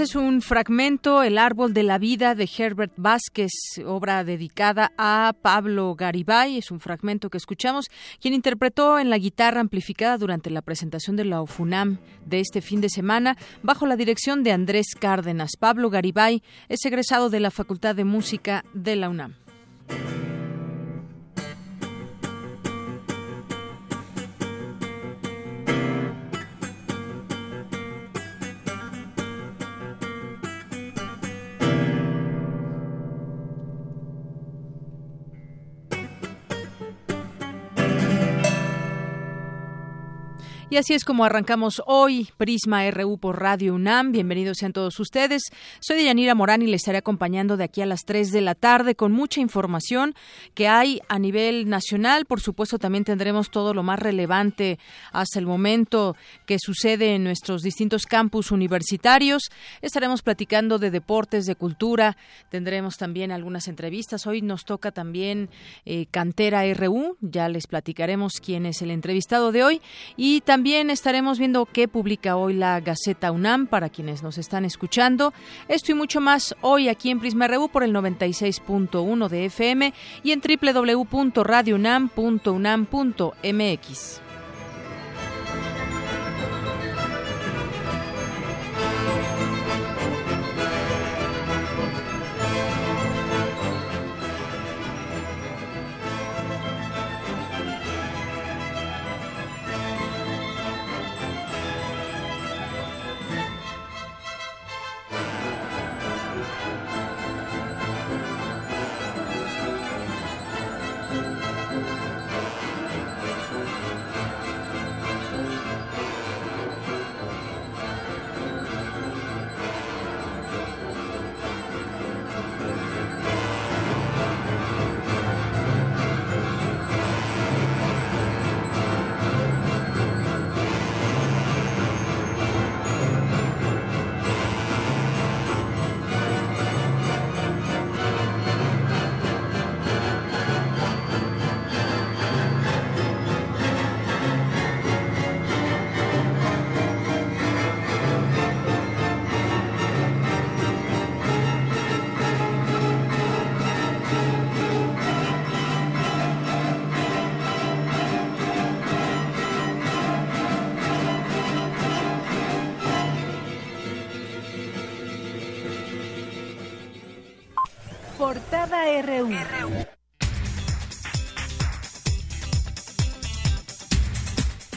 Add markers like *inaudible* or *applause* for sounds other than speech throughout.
Es un fragmento, El árbol de la vida de Herbert Vázquez, obra dedicada a Pablo Garibay. Es un fragmento que escuchamos, quien interpretó en la guitarra amplificada durante la presentación de la OFUNAM de este fin de semana, bajo la dirección de Andrés Cárdenas. Pablo Garibay es egresado de la Facultad de Música de la UNAM. Y así es como arrancamos hoy Prisma RU por Radio UNAM. Bienvenidos sean todos ustedes. Soy Yanira Morán y les estaré acompañando de aquí a las 3 de la tarde con mucha información que hay a nivel nacional. Por supuesto, también tendremos todo lo más relevante hasta el momento que sucede en nuestros distintos campus universitarios. Estaremos platicando de deportes, de cultura. Tendremos también algunas entrevistas. Hoy nos toca también eh, Cantera RU. Ya les platicaremos quién es el entrevistado de hoy. Y también estaremos viendo qué publica hoy la Gaceta UNAM para quienes nos están escuchando. Esto y mucho más hoy aquí en Prisma RU por el 96.1 de FM y en www.radiounam.unam.mx.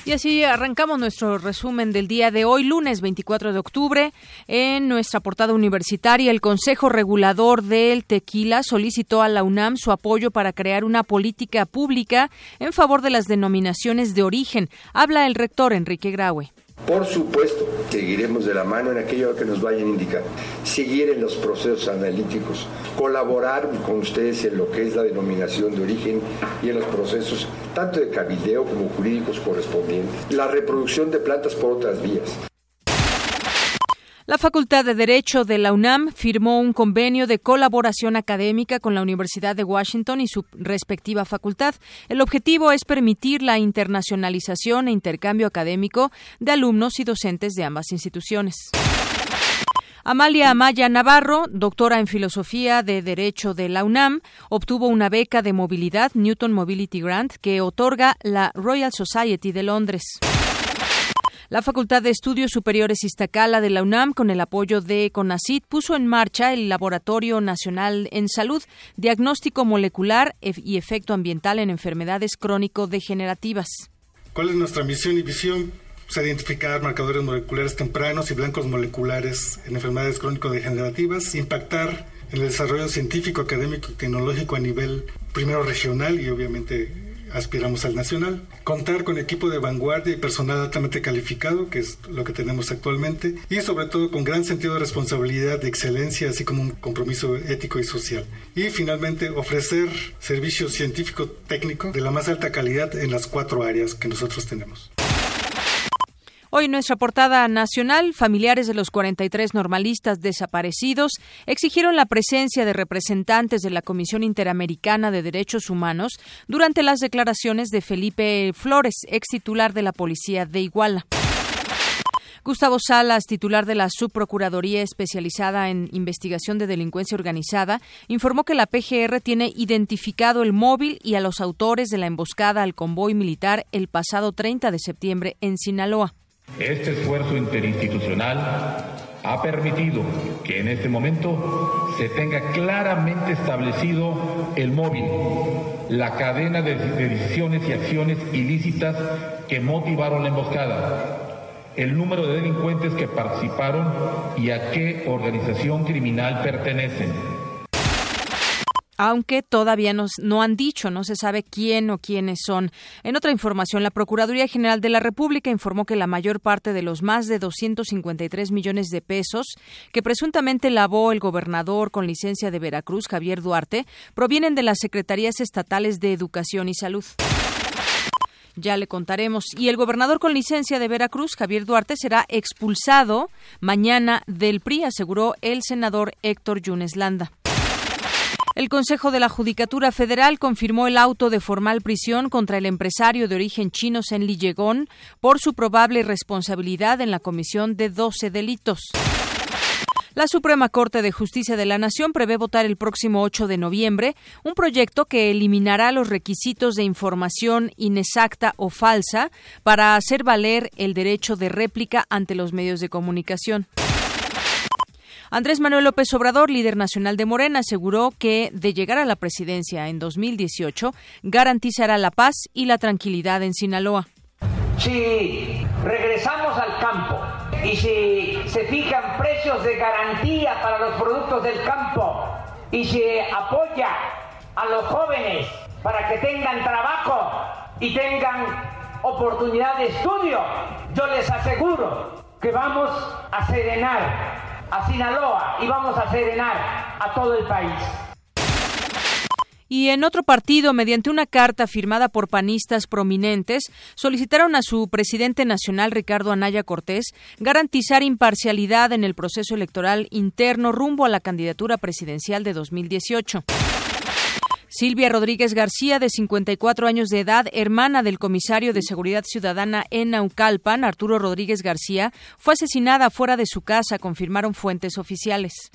Y así arrancamos nuestro resumen del día de hoy, lunes 24 de octubre. En nuestra portada universitaria, el Consejo Regulador del Tequila solicitó a la UNAM su apoyo para crear una política pública en favor de las denominaciones de origen. Habla el rector Enrique Graue. Por supuesto, seguiremos de la mano en aquello que nos vayan a indicar. Seguir en los procesos analíticos, colaborar con ustedes en lo que es la denominación de origen y en los procesos tanto de cabildeo como jurídicos correspondientes. La reproducción de plantas por otras vías. La Facultad de Derecho de la UNAM firmó un convenio de colaboración académica con la Universidad de Washington y su respectiva facultad. El objetivo es permitir la internacionalización e intercambio académico de alumnos y docentes de ambas instituciones. Amalia Amaya Navarro, doctora en Filosofía de Derecho de la UNAM, obtuvo una beca de movilidad Newton Mobility Grant que otorga la Royal Society de Londres. La Facultad de Estudios Superiores Iztacala de la UNAM, con el apoyo de CONACIT, puso en marcha el Laboratorio Nacional en Salud, Diagnóstico Molecular y Efecto Ambiental en Enfermedades Crónico-Degenerativas. ¿Cuál es nuestra misión y visión? Pues identificar marcadores moleculares tempranos y blancos moleculares en enfermedades crónico-degenerativas, impactar en el desarrollo científico, académico y tecnológico a nivel primero regional y obviamente aspiramos al nacional. Contar con equipo de vanguardia y personal altamente calificado, que es lo que tenemos actualmente, y sobre todo con gran sentido de responsabilidad, de excelencia, así como un compromiso ético y social. Y finalmente ofrecer servicio científico técnico de la más alta calidad en las cuatro áreas que nosotros tenemos. Hoy nuestra portada nacional, familiares de los 43 normalistas desaparecidos exigieron la presencia de representantes de la Comisión Interamericana de Derechos Humanos durante las declaraciones de Felipe Flores, ex titular de la Policía de Iguala. Gustavo Salas, titular de la Subprocuraduría especializada en investigación de delincuencia organizada, informó que la PGR tiene identificado el móvil y a los autores de la emboscada al convoy militar el pasado 30 de septiembre en Sinaloa. Este esfuerzo interinstitucional ha permitido que en este momento se tenga claramente establecido el móvil, la cadena de, decisiones y acciones ilícitas que motivaron la emboscada, el número de delincuentes que participaron y a qué organización criminal pertenecen aunque todavía no han dicho, no se sabe quién o quiénes son. En otra información, la Procuraduría General de la República informó que la mayor parte de los más de 253 millones de pesos que presuntamente lavó el gobernador con licencia de Veracruz, Javier Duarte, provienen de las Secretarías Estatales de Educación y Salud. Ya le contaremos. Y el gobernador con licencia de Veracruz, Javier Duarte, será expulsado mañana del PRI, aseguró el senador Héctor Yunes Landa. El Consejo de la Judicatura Federal confirmó el auto de formal prisión contra el empresario de origen chino Sen Lillegón por su probable responsabilidad en la comisión de 12 delitos. La Suprema Corte de Justicia de la Nación prevé votar el próximo 8 de noviembre un proyecto que eliminará los requisitos de información inexacta o falsa para hacer valer el derecho de réplica ante los medios de comunicación. Andrés Manuel López Obrador, líder nacional de Morena, aseguró que de llegar a la presidencia en 2018 garantizará la paz y la tranquilidad en Sinaloa. Si regresamos al campo y si se fijan precios de garantía para los productos del campo y se apoya a los jóvenes para que tengan trabajo y tengan oportunidad de estudio, yo les aseguro que vamos a serenar a Sinaloa y vamos a serenar a todo el país. Y en otro partido, mediante una carta firmada por panistas prominentes, solicitaron a su presidente nacional, Ricardo Anaya Cortés, garantizar imparcialidad en el proceso electoral interno rumbo a la candidatura presidencial de 2018. Silvia Rodríguez García, de 54 años de edad, hermana del comisario de Seguridad Ciudadana en Naucalpan, Arturo Rodríguez García, fue asesinada fuera de su casa, confirmaron fuentes oficiales.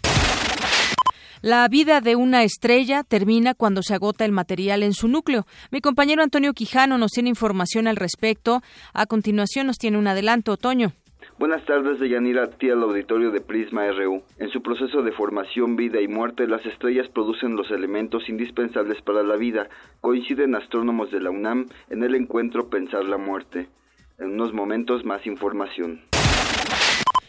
La vida de una estrella termina cuando se agota el material en su núcleo. Mi compañero Antonio Quijano nos tiene información al respecto. A continuación nos tiene un adelanto, Otoño. Buenas tardes, Deyanira, tía al auditorio de Prisma RU. En su proceso de formación, vida y muerte, las estrellas producen los elementos indispensables para la vida. Coinciden astrónomos de la UNAM en el encuentro Pensar la Muerte. En unos momentos más información.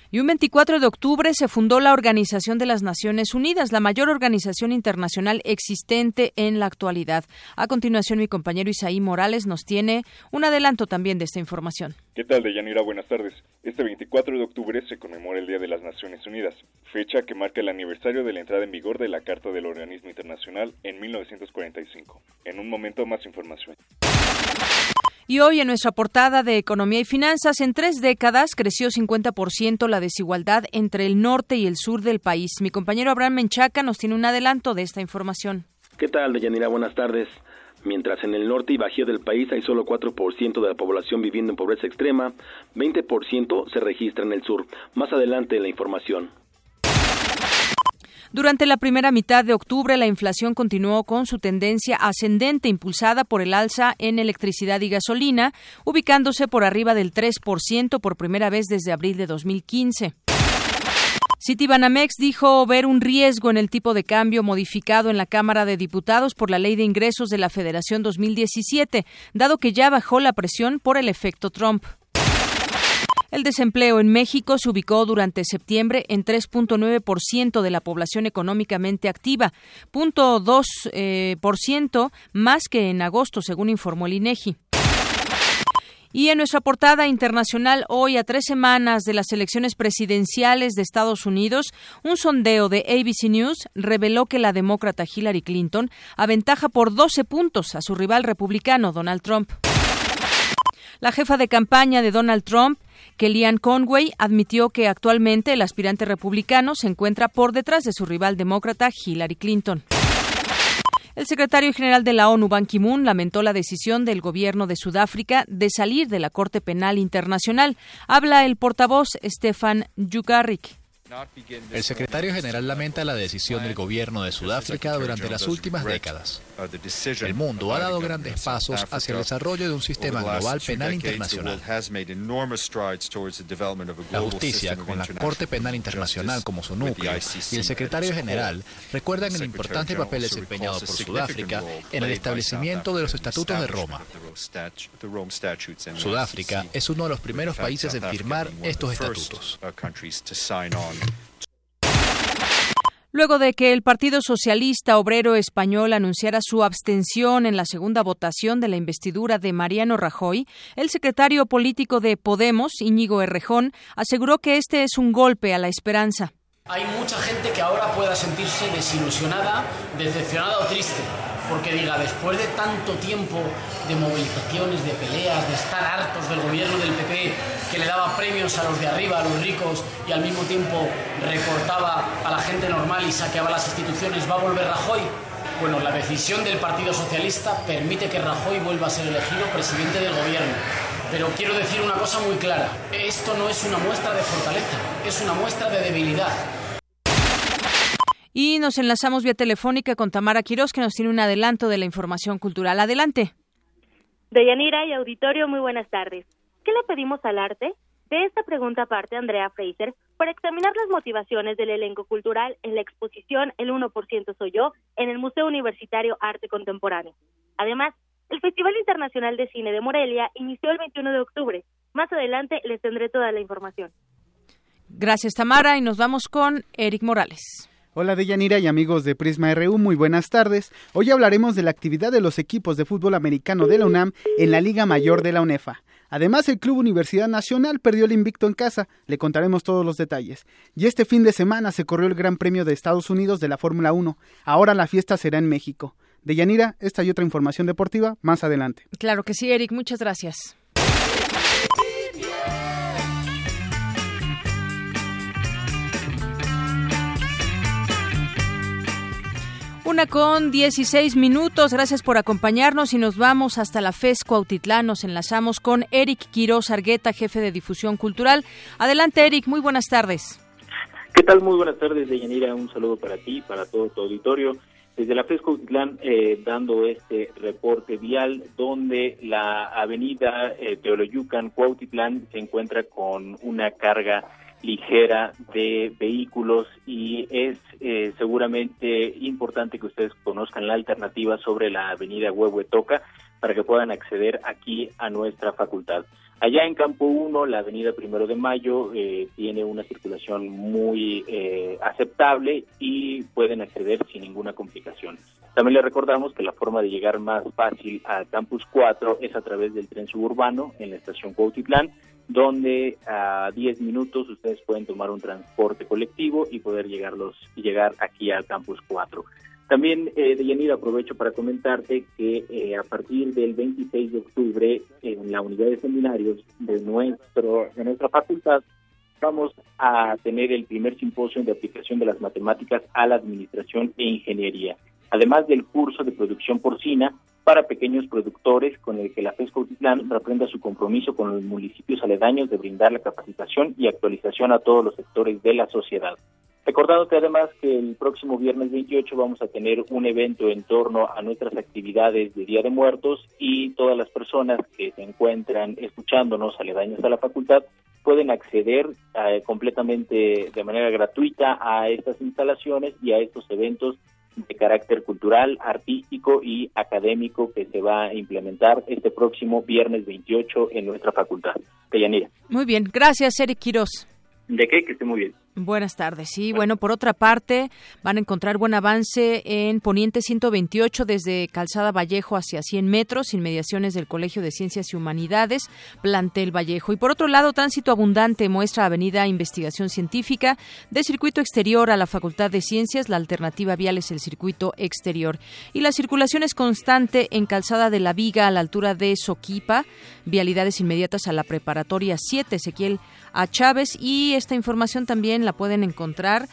Y un 24 de octubre se fundó la Organización de las Naciones Unidas, la mayor organización internacional existente en la actualidad. A continuación, mi compañero Isaí Morales nos tiene un adelanto también de esta información. ¿Qué tal, Deyanira? Buenas tardes. Este 24 de octubre se conmemora el Día de las Naciones Unidas, fecha que marca el aniversario de la entrada en vigor de la Carta del Organismo Internacional en 1945. En un momento más información. Y hoy en nuestra portada de Economía y Finanzas, en tres décadas creció 50% la desigualdad entre el norte y el sur del país. Mi compañero Abraham Menchaca nos tiene un adelanto de esta información. ¿Qué tal, Deyanira? Buenas tardes. Mientras en el norte y bajío del país hay solo 4% de la población viviendo en pobreza extrema, 20% se registra en el sur. Más adelante la información. Durante la primera mitad de octubre, la inflación continuó con su tendencia ascendente impulsada por el alza en electricidad y gasolina, ubicándose por arriba del 3% por primera vez desde abril de 2015. Citibanamex dijo ver un riesgo en el tipo de cambio modificado en la Cámara de Diputados por la Ley de Ingresos de la Federación 2017, dado que ya bajó la presión por el efecto Trump. El desempleo en México se ubicó durante septiembre en 3.9% de la población económicamente activa, 0.2% eh, más que en agosto, según informó el INEGI. Y en nuestra portada internacional, hoy a tres semanas de las elecciones presidenciales de Estados Unidos, un sondeo de ABC News reveló que la demócrata Hillary Clinton aventaja por 12 puntos a su rival republicano Donald Trump. La jefa de campaña de Donald Trump, Kellyanne Conway, admitió que actualmente el aspirante republicano se encuentra por detrás de su rival demócrata Hillary Clinton. El secretario general de la ONU, Ban Ki-moon, lamentó la decisión del gobierno de Sudáfrica de salir de la Corte Penal Internacional. Habla el portavoz Stefan Yugarrik. El secretario general lamenta la decisión del gobierno de Sudáfrica durante las últimas décadas. El mundo ha dado grandes pasos hacia el desarrollo de un sistema global penal internacional. La justicia, con la Corte Penal Internacional como su núcleo, y el secretario general recuerdan el importante papel desempeñado por Sudáfrica en el establecimiento de los estatutos de Roma. Sudáfrica es uno de los primeros países en firmar estos estatutos. Luego de que el Partido Socialista Obrero Español anunciara su abstención en la segunda votación de la investidura de Mariano Rajoy, el secretario político de Podemos, Íñigo Errejón, aseguró que este es un golpe a la esperanza. Hay mucha gente que ahora pueda sentirse desilusionada, decepcionada o triste porque diga, después de tanto tiempo de movilizaciones, de peleas, de estar hartos del gobierno del PP que le daba premios a los de arriba, a los ricos, y al mismo tiempo recortaba a la gente normal y saqueaba las instituciones, ¿va a volver Rajoy? Bueno, la decisión del Partido Socialista permite que Rajoy vuelva a ser elegido presidente del gobierno. Pero quiero decir una cosa muy clara, esto no es una muestra de fortaleza, es una muestra de debilidad. Y nos enlazamos vía telefónica con Tamara Quirós, que nos tiene un adelanto de la información cultural. Adelante. Deyanira y auditorio, muy buenas tardes. ¿Qué le pedimos al arte? De esta pregunta parte Andrea Fraser para examinar las motivaciones del elenco cultural en la exposición El 1% soy yo en el Museo Universitario Arte Contemporáneo. Además, el Festival Internacional de Cine de Morelia inició el 21 de octubre. Más adelante les tendré toda la información. Gracias, Tamara, y nos vamos con Eric Morales. Hola Deyanira y amigos de Prisma RU, muy buenas tardes. Hoy hablaremos de la actividad de los equipos de fútbol americano de la UNAM en la Liga Mayor de la UNEFA. Además, el Club Universidad Nacional perdió el invicto en casa, le contaremos todos los detalles. Y este fin de semana se corrió el Gran Premio de Estados Unidos de la Fórmula 1. Ahora la fiesta será en México. Deyanira, esta y otra información deportiva más adelante. Claro que sí, Eric, muchas gracias. Con 16 minutos. Gracias por acompañarnos y nos vamos hasta la FES Cuautitlán. Nos enlazamos con Eric Quiroz Argueta, jefe de difusión cultural. Adelante, Eric. Muy buenas tardes. ¿Qué tal? Muy buenas tardes, Deyanira. Un saludo para ti, para todo tu auditorio. Desde la FES Cuautitlán, eh, dando este reporte vial, donde la avenida eh, Teoloyucan Cuautitlán se encuentra con una carga ligera de vehículos y es eh, seguramente importante que ustedes conozcan la alternativa sobre la avenida Huehuetoca para que puedan acceder aquí a nuestra facultad. Allá en Campo 1, la avenida Primero de Mayo eh, tiene una circulación muy eh, aceptable y pueden acceder sin ninguna complicación. También les recordamos que la forma de llegar más fácil al Campus 4 es a través del tren suburbano en la estación Cuautitlán donde a 10 minutos ustedes pueden tomar un transporte colectivo y poder llegarlos, llegar aquí al Campus 4. También, eh, Deyanira, aprovecho para comentarte que eh, a partir del 26 de octubre, en la unidad de seminarios de, nuestro, de nuestra facultad, vamos a tener el primer simposio de aplicación de las matemáticas a la administración e ingeniería, además del curso de producción porcina para pequeños productores, con el que la FESCO Utitlán reprenda su compromiso con los municipios aledaños de brindar la capacitación y actualización a todos los sectores de la sociedad. Recordándote además que el próximo viernes 28 vamos a tener un evento en torno a nuestras actividades de Día de Muertos y todas las personas que se encuentran escuchándonos aledaños a la facultad pueden acceder eh, completamente de manera gratuita a estas instalaciones y a estos eventos de carácter cultural, artístico y académico que se va a implementar este próximo viernes 28 en nuestra facultad. Deyanira. Muy bien, gracias Eric Quiroz. ¿De qué? Que esté muy bien. Buenas tardes. Sí, bueno, por otra parte, van a encontrar buen avance en Poniente 128 desde Calzada Vallejo hacia 100 metros, inmediaciones del Colegio de Ciencias y Humanidades, Plantel Vallejo. Y por otro lado, tránsito abundante muestra Avenida Investigación Científica de circuito exterior a la Facultad de Ciencias. La alternativa vial es el circuito exterior. Y la circulación es constante en Calzada de la Viga a la altura de Soquipa, vialidades inmediatas a la Preparatoria 7, Ezequiel a Chávez. Y esta información también la pueden encontrar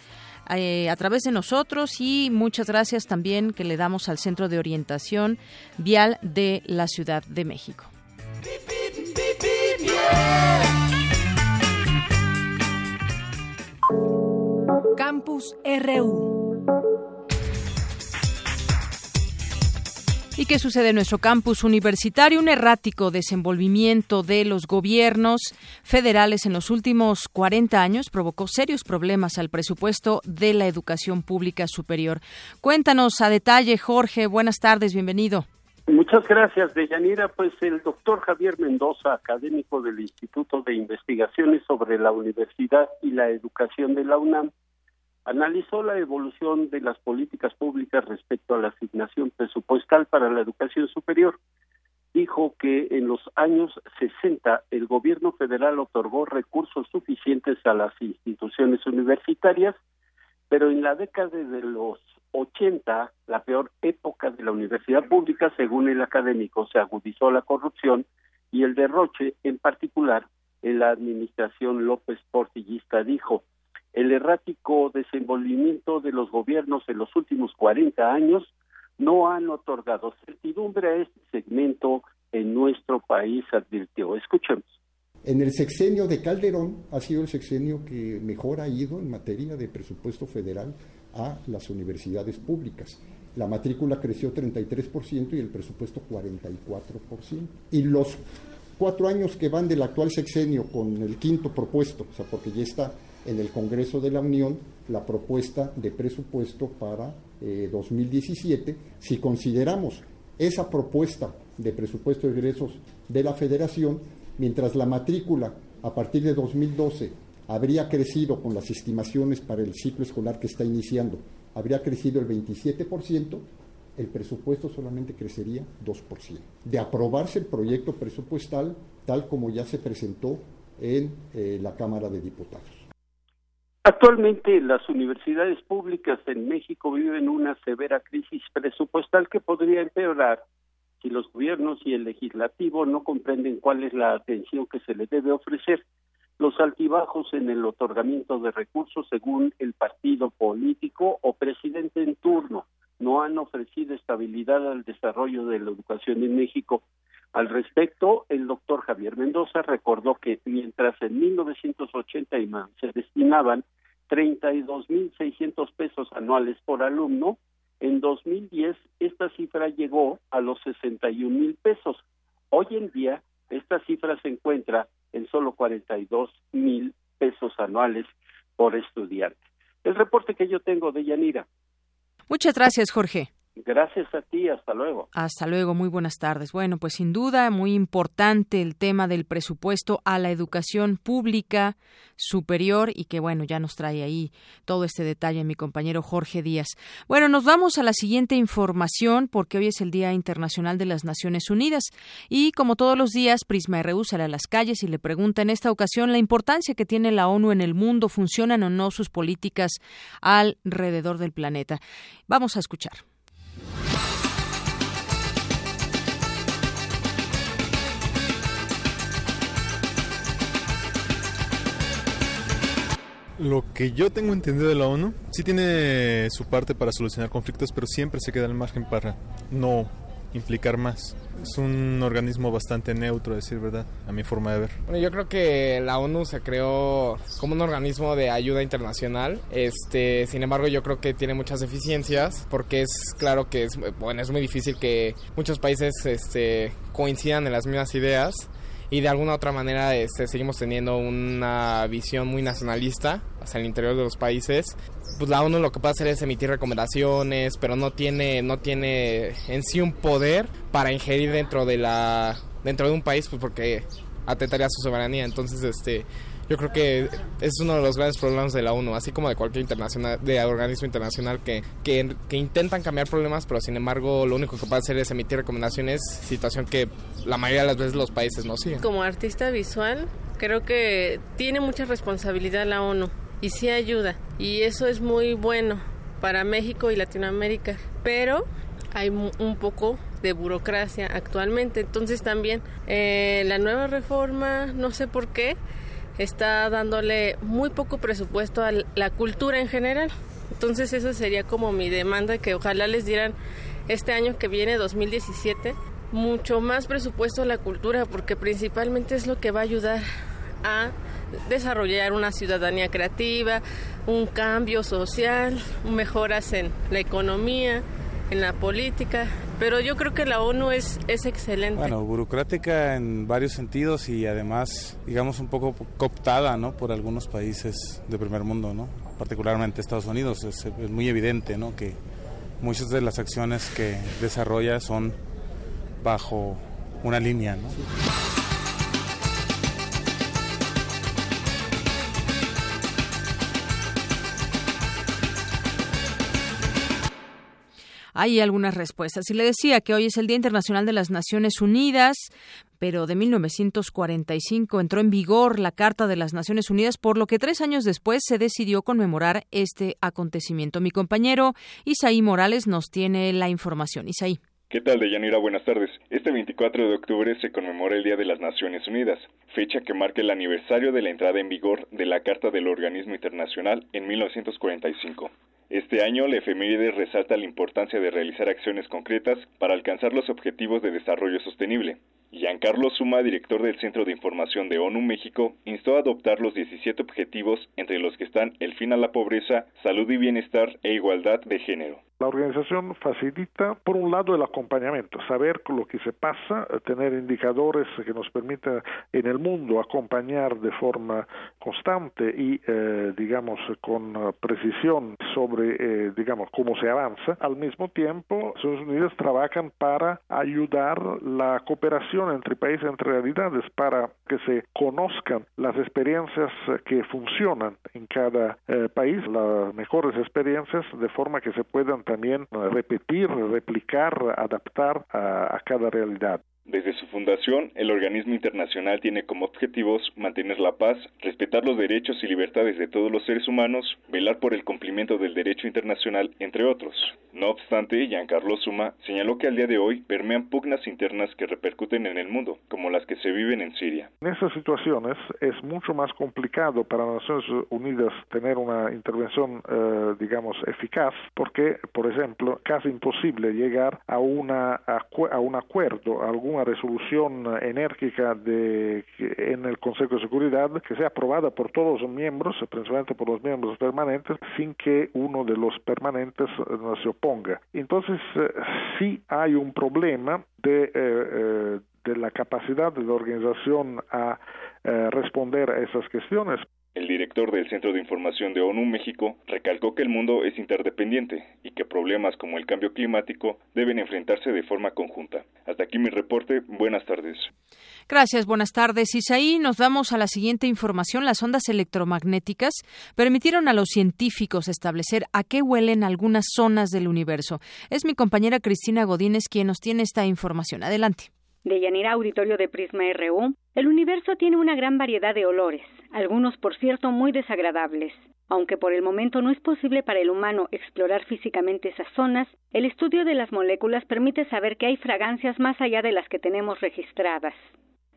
eh, a través de nosotros y muchas gracias también que le damos al Centro de Orientación Vial de la Ciudad de México. Campus RU ¿Y qué sucede en nuestro campus universitario? Un errático desenvolvimiento de los gobiernos federales en los últimos 40 años provocó serios problemas al presupuesto de la educación pública superior. Cuéntanos a detalle, Jorge. Buenas tardes, bienvenido. Muchas gracias, Deyanira. Pues el doctor Javier Mendoza, académico del Instituto de Investigaciones sobre la Universidad y la Educación de la UNAM, analizó la evolución de las políticas públicas respecto a la asignación presupuestal para la educación superior. Dijo que en los años 60 el gobierno federal otorgó recursos suficientes a las instituciones universitarias, pero en la década de los 80, la peor época de la universidad pública, según el académico, se agudizó la corrupción y el derroche, en particular en la administración López Portillista, dijo el errático desenvolvimiento de los gobiernos en los últimos 40 años no han otorgado certidumbre a este segmento en nuestro país, advirtió. Escuchemos. En el sexenio de Calderón ha sido el sexenio que mejor ha ido en materia de presupuesto federal a las universidades públicas. La matrícula creció 33% y el presupuesto 44%. Y los cuatro años que van del actual sexenio con el quinto propuesto, o sea, porque ya está en el Congreso de la Unión la propuesta de presupuesto para 2017. Eh, si consideramos esa propuesta de presupuesto de egresos de la Federación, mientras la matrícula a partir de 2012 habría crecido con las estimaciones para el ciclo escolar que está iniciando, habría crecido el 27%, el presupuesto solamente crecería 2%. De aprobarse el proyecto presupuestal tal como ya se presentó en eh, la Cámara de Diputados. Actualmente las universidades públicas en México viven una severa crisis presupuestal que podría empeorar si los gobiernos y el legislativo no comprenden cuál es la atención que se les debe ofrecer. Los altibajos en el otorgamiento de recursos según el partido político o presidente en turno no han ofrecido estabilidad al desarrollo de la educación en México. Al respecto, el doctor Javier Mendoza recordó que mientras en 1980 se destinaban 32.600 pesos anuales por alumno, en 2010 esta cifra llegó a los 61 mil pesos. Hoy en día esta cifra se encuentra en solo 42 mil pesos anuales por estudiante. El reporte que yo tengo de Yanira. Muchas gracias, Jorge. Gracias a ti, hasta luego. Hasta luego, muy buenas tardes. Bueno, pues sin duda muy importante el tema del presupuesto a la educación pública superior y que bueno, ya nos trae ahí todo este detalle mi compañero Jorge Díaz. Bueno, nos vamos a la siguiente información porque hoy es el Día Internacional de las Naciones Unidas y como todos los días Prisma RU sale a las calles y le pregunta en esta ocasión la importancia que tiene la ONU en el mundo, funcionan o no sus políticas alrededor del planeta. Vamos a escuchar. Lo que yo tengo entendido de la ONU, sí tiene su parte para solucionar conflictos, pero siempre se queda al margen para no implicar más. Es un organismo bastante neutro, a decir verdad, a mi forma de ver. Bueno, yo creo que la ONU se creó como un organismo de ayuda internacional. Este, sin embargo, yo creo que tiene muchas deficiencias porque es claro que es bueno, es muy difícil que muchos países este, coincidan en las mismas ideas y de alguna otra manera este, seguimos teniendo una visión muy nacionalista hacia el interior de los países. Pues la ONU lo que puede hacer es emitir recomendaciones, pero no tiene, no tiene en sí un poder para ingerir dentro de la dentro de un país, pues porque atentaría su soberanía. Entonces, este, yo creo que es uno de los grandes problemas de la ONU, así como de cualquier internacional, de organismo internacional que, que, intentan cambiar problemas, pero sin embargo lo único que puede hacer es emitir recomendaciones, situación que la mayoría de las veces los países no siguen. Como artista visual, creo que tiene mucha responsabilidad la ONU y sí ayuda, y eso es muy bueno para México y Latinoamérica, pero hay un poco de burocracia actualmente. Entonces también eh, la nueva reforma, no sé por qué, está dándole muy poco presupuesto a la cultura en general. Entonces esa sería como mi demanda, que ojalá les dieran este año que viene, 2017, mucho más presupuesto a la cultura, porque principalmente es lo que va a ayudar a desarrollar una ciudadanía creativa, un cambio social, mejoras en la economía, en la política, pero yo creo que la ONU es, es excelente. Bueno, burocrática en varios sentidos y además, digamos, un poco cooptada ¿no? por algunos países de primer mundo, ¿no? particularmente Estados Unidos. Es, muy evidente ¿no? que muchas de las acciones que desarrolla son bajo una línea. ¿no? Hay algunas respuestas. Y le decía que hoy es el Día Internacional de las Naciones Unidas, pero de 1945 entró en vigor la Carta de las Naciones Unidas, por lo que tres años después se decidió conmemorar este acontecimiento. Mi compañero Isaí Morales nos tiene la información. Isaí. ¿Qué tal, Deyanira? Buenas tardes. Este 24 de octubre se conmemora el Día de las Naciones Unidas, fecha que marca el aniversario de la entrada en vigor de la Carta del Organismo Internacional en 1945. Este año, la efeméride resalta la importancia de realizar acciones concretas para alcanzar los objetivos de desarrollo sostenible. Giancarlo Suma, director del Centro de Información de ONU México, instó a adoptar los 17 objetivos entre los que están el fin a la pobreza, salud y bienestar e igualdad de género. La organización facilita, por un lado, el acompañamiento, saber lo que se pasa, tener indicadores que nos permitan en el mundo acompañar de forma constante y, eh, digamos, con precisión sobre, eh, digamos, cómo se avanza. Al mismo tiempo, Estados Unidos trabajan para ayudar la cooperación entre países, entre realidades, para que se conozcan las experiencias que funcionan en cada eh, país, las mejores experiencias, de forma que se puedan también repetir, replicar, adaptar a, a cada realidad. Desde su fundación, el organismo internacional tiene como objetivos mantener la paz, respetar los derechos y libertades de todos los seres humanos, velar por el cumplimiento del derecho internacional, entre otros. No obstante, Giancarlo Suma señaló que al día de hoy permean pugnas internas que repercuten en el mundo, como las que se viven en Siria. En esas situaciones es mucho más complicado para las Naciones Unidas tener una intervención, eh, digamos, eficaz, porque, por ejemplo, casi imposible llegar a, una, a un acuerdo, a algún una resolución enérgica de, en el Consejo de Seguridad que sea aprobada por todos los miembros, principalmente por los miembros permanentes, sin que uno de los permanentes no se oponga. Entonces, eh, sí hay un problema de, eh, eh, de la capacidad de la organización a responder a esas cuestiones. El director del Centro de Información de ONU México recalcó que el mundo es interdependiente y que problemas como el cambio climático deben enfrentarse de forma conjunta. Hasta aquí mi reporte. Buenas tardes. Gracias, buenas tardes. Isaí, nos vamos a la siguiente información. Las ondas electromagnéticas permitieron a los científicos establecer a qué huelen algunas zonas del universo. Es mi compañera Cristina Godínez quien nos tiene esta información. Adelante. De Yanira Auditorio de Prisma RU, el universo tiene una gran variedad de olores, algunos por cierto muy desagradables. Aunque por el momento no es posible para el humano explorar físicamente esas zonas, el estudio de las moléculas permite saber que hay fragancias más allá de las que tenemos registradas.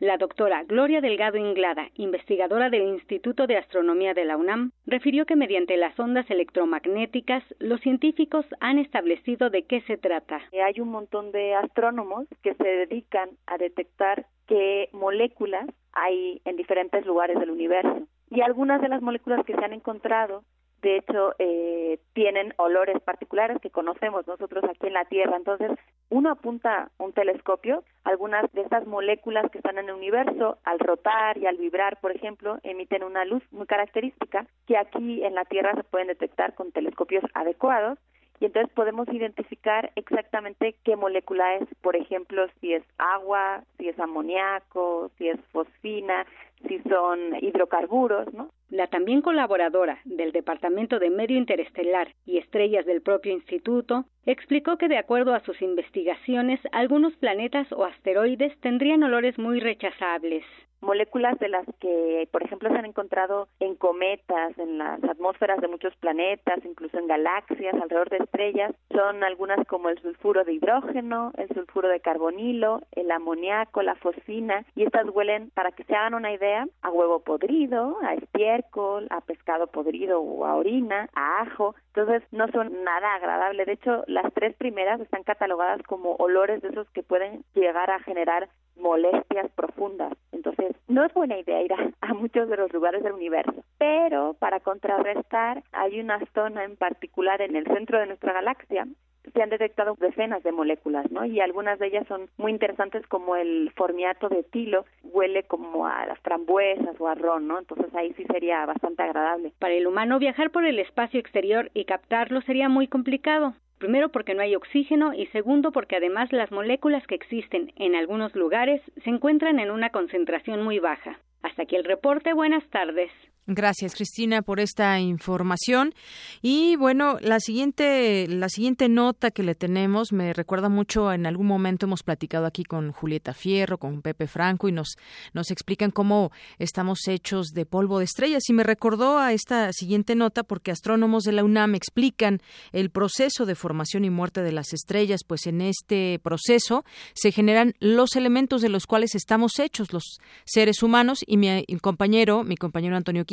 La doctora Gloria Delgado Inglada, investigadora del Instituto de Astronomía de la UNAM, refirió que mediante las ondas electromagnéticas los científicos han establecido de qué se trata. Hay un montón de astrónomos que se dedican a detectar qué moléculas hay en diferentes lugares del universo. Y algunas de las moléculas que se han encontrado de hecho, eh, tienen olores particulares que conocemos nosotros aquí en la Tierra. Entonces, uno apunta un telescopio, algunas de estas moléculas que están en el universo, al rotar y al vibrar, por ejemplo, emiten una luz muy característica que aquí en la Tierra se pueden detectar con telescopios adecuados y entonces podemos identificar exactamente qué molécula es, por ejemplo, si es agua, si es amoníaco, si es fosfina, si son hidrocarburos, ¿no? La también colaboradora del Departamento de Medio Interestelar y Estrellas del propio instituto explicó que de acuerdo a sus investigaciones algunos planetas o asteroides tendrían olores muy rechazables moléculas de las que, por ejemplo, se han encontrado en cometas, en las atmósferas de muchos planetas, incluso en galaxias, alrededor de estrellas, son algunas como el sulfuro de hidrógeno, el sulfuro de carbonilo, el amoníaco, la fosfina, y estas huelen, para que se hagan una idea, a huevo podrido, a estiércol, a pescado podrido o a orina, a ajo, entonces no son nada agradable. De hecho, las tres primeras están catalogadas como olores de esos que pueden llegar a generar molestias profundas. Entonces, no es buena idea ir a, muchos de los lugares del universo, pero para contrarrestar hay una zona en particular en el centro de nuestra galaxia se han detectado decenas de moléculas, ¿no? Y algunas de ellas son muy interesantes como el formiato de tilo, huele como a las frambuesas o a ron, ¿no? Entonces ahí sí sería bastante agradable. Para el humano viajar por el espacio exterior y captarlo sería muy complicado. Primero porque no hay oxígeno y segundo porque además las moléculas que existen en algunos lugares se encuentran en una concentración muy baja. Hasta aquí el reporte. Buenas tardes. Gracias, Cristina, por esta información. Y bueno, la siguiente, la siguiente nota que le tenemos me recuerda mucho, en algún momento hemos platicado aquí con Julieta Fierro, con Pepe Franco, y nos, nos explican cómo estamos hechos de polvo de estrellas. Y me recordó a esta siguiente nota porque astrónomos de la UNAM explican el proceso de formación y muerte de las estrellas, pues en este proceso se generan los elementos de los cuales estamos hechos los seres humanos. Y mi, compañero, mi compañero Antonio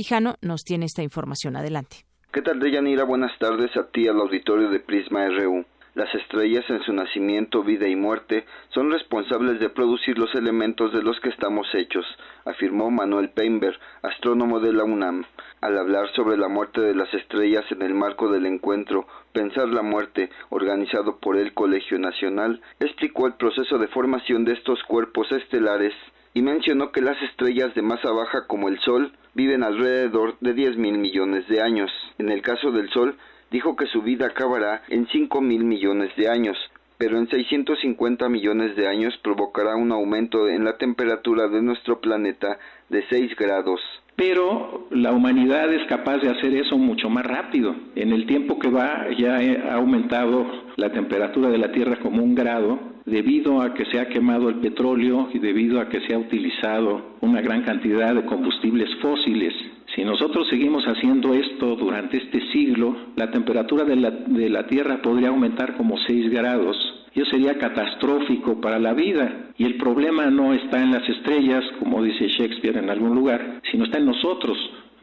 nos tiene esta información. Adelante. ¿Qué tal, Deyanira? Buenas tardes a ti, al auditorio de Prisma RU. Las estrellas en su nacimiento, vida y muerte son responsables de producir los elementos de los que estamos hechos, afirmó Manuel Peinberg, astrónomo de la UNAM. Al hablar sobre la muerte de las estrellas en el marco del encuentro Pensar la muerte, organizado por el Colegio Nacional, explicó el proceso de formación de estos cuerpos estelares y mencionó que las estrellas de masa baja como el Sol viven alrededor de 10 mil millones de años. En el caso del Sol, dijo que su vida acabará en 5 mil millones de años, pero en 650 millones de años provocará un aumento en la temperatura de nuestro planeta de 6 grados pero la humanidad es capaz de hacer eso mucho más rápido. En el tiempo que va ya ha aumentado la temperatura de la Tierra como un grado debido a que se ha quemado el petróleo y debido a que se ha utilizado una gran cantidad de combustibles fósiles. Si nosotros seguimos haciendo esto durante este siglo, la temperatura de la, de la Tierra podría aumentar como 6 grados sería catastrófico para la vida. Y el problema no está en las estrellas, como dice Shakespeare en algún lugar, sino está en nosotros.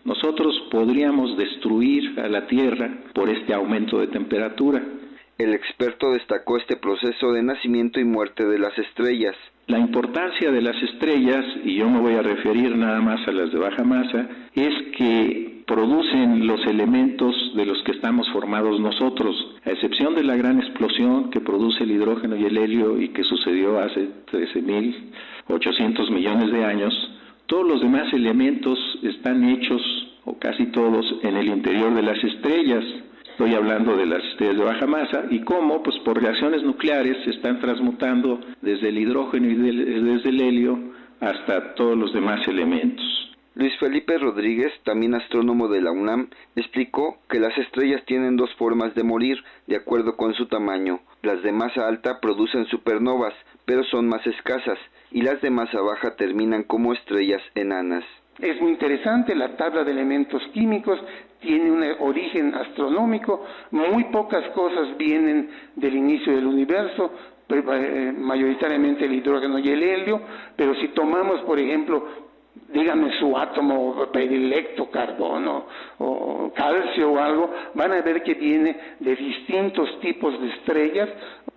Nosotros podríamos destruir a la Tierra por este aumento de temperatura. El experto destacó este proceso de nacimiento y muerte de las estrellas. La importancia de las estrellas, y yo me voy a referir nada más a las de baja masa, es que producen los elementos de los que estamos formados nosotros, a excepción de la gran explosión que produce el hidrógeno y el helio y que sucedió hace 13.800 millones de años, todos los demás elementos están hechos, o casi todos, en el interior de las estrellas. Estoy hablando de las estrellas de baja masa y cómo, pues por reacciones nucleares se están transmutando desde el hidrógeno y desde el helio hasta todos los demás elementos. Luis Felipe Rodríguez, también astrónomo de la UNAM, explicó que las estrellas tienen dos formas de morir de acuerdo con su tamaño. Las de masa alta producen supernovas, pero son más escasas, y las de masa baja terminan como estrellas enanas. Es muy interesante, la tabla de elementos químicos tiene un origen astronómico, muy pocas cosas vienen del inicio del universo, eh, mayoritariamente el hidrógeno y el helio, pero si tomamos, por ejemplo, díganme su átomo predilecto, carbono o calcio o algo, van a ver que viene de distintos tipos de estrellas,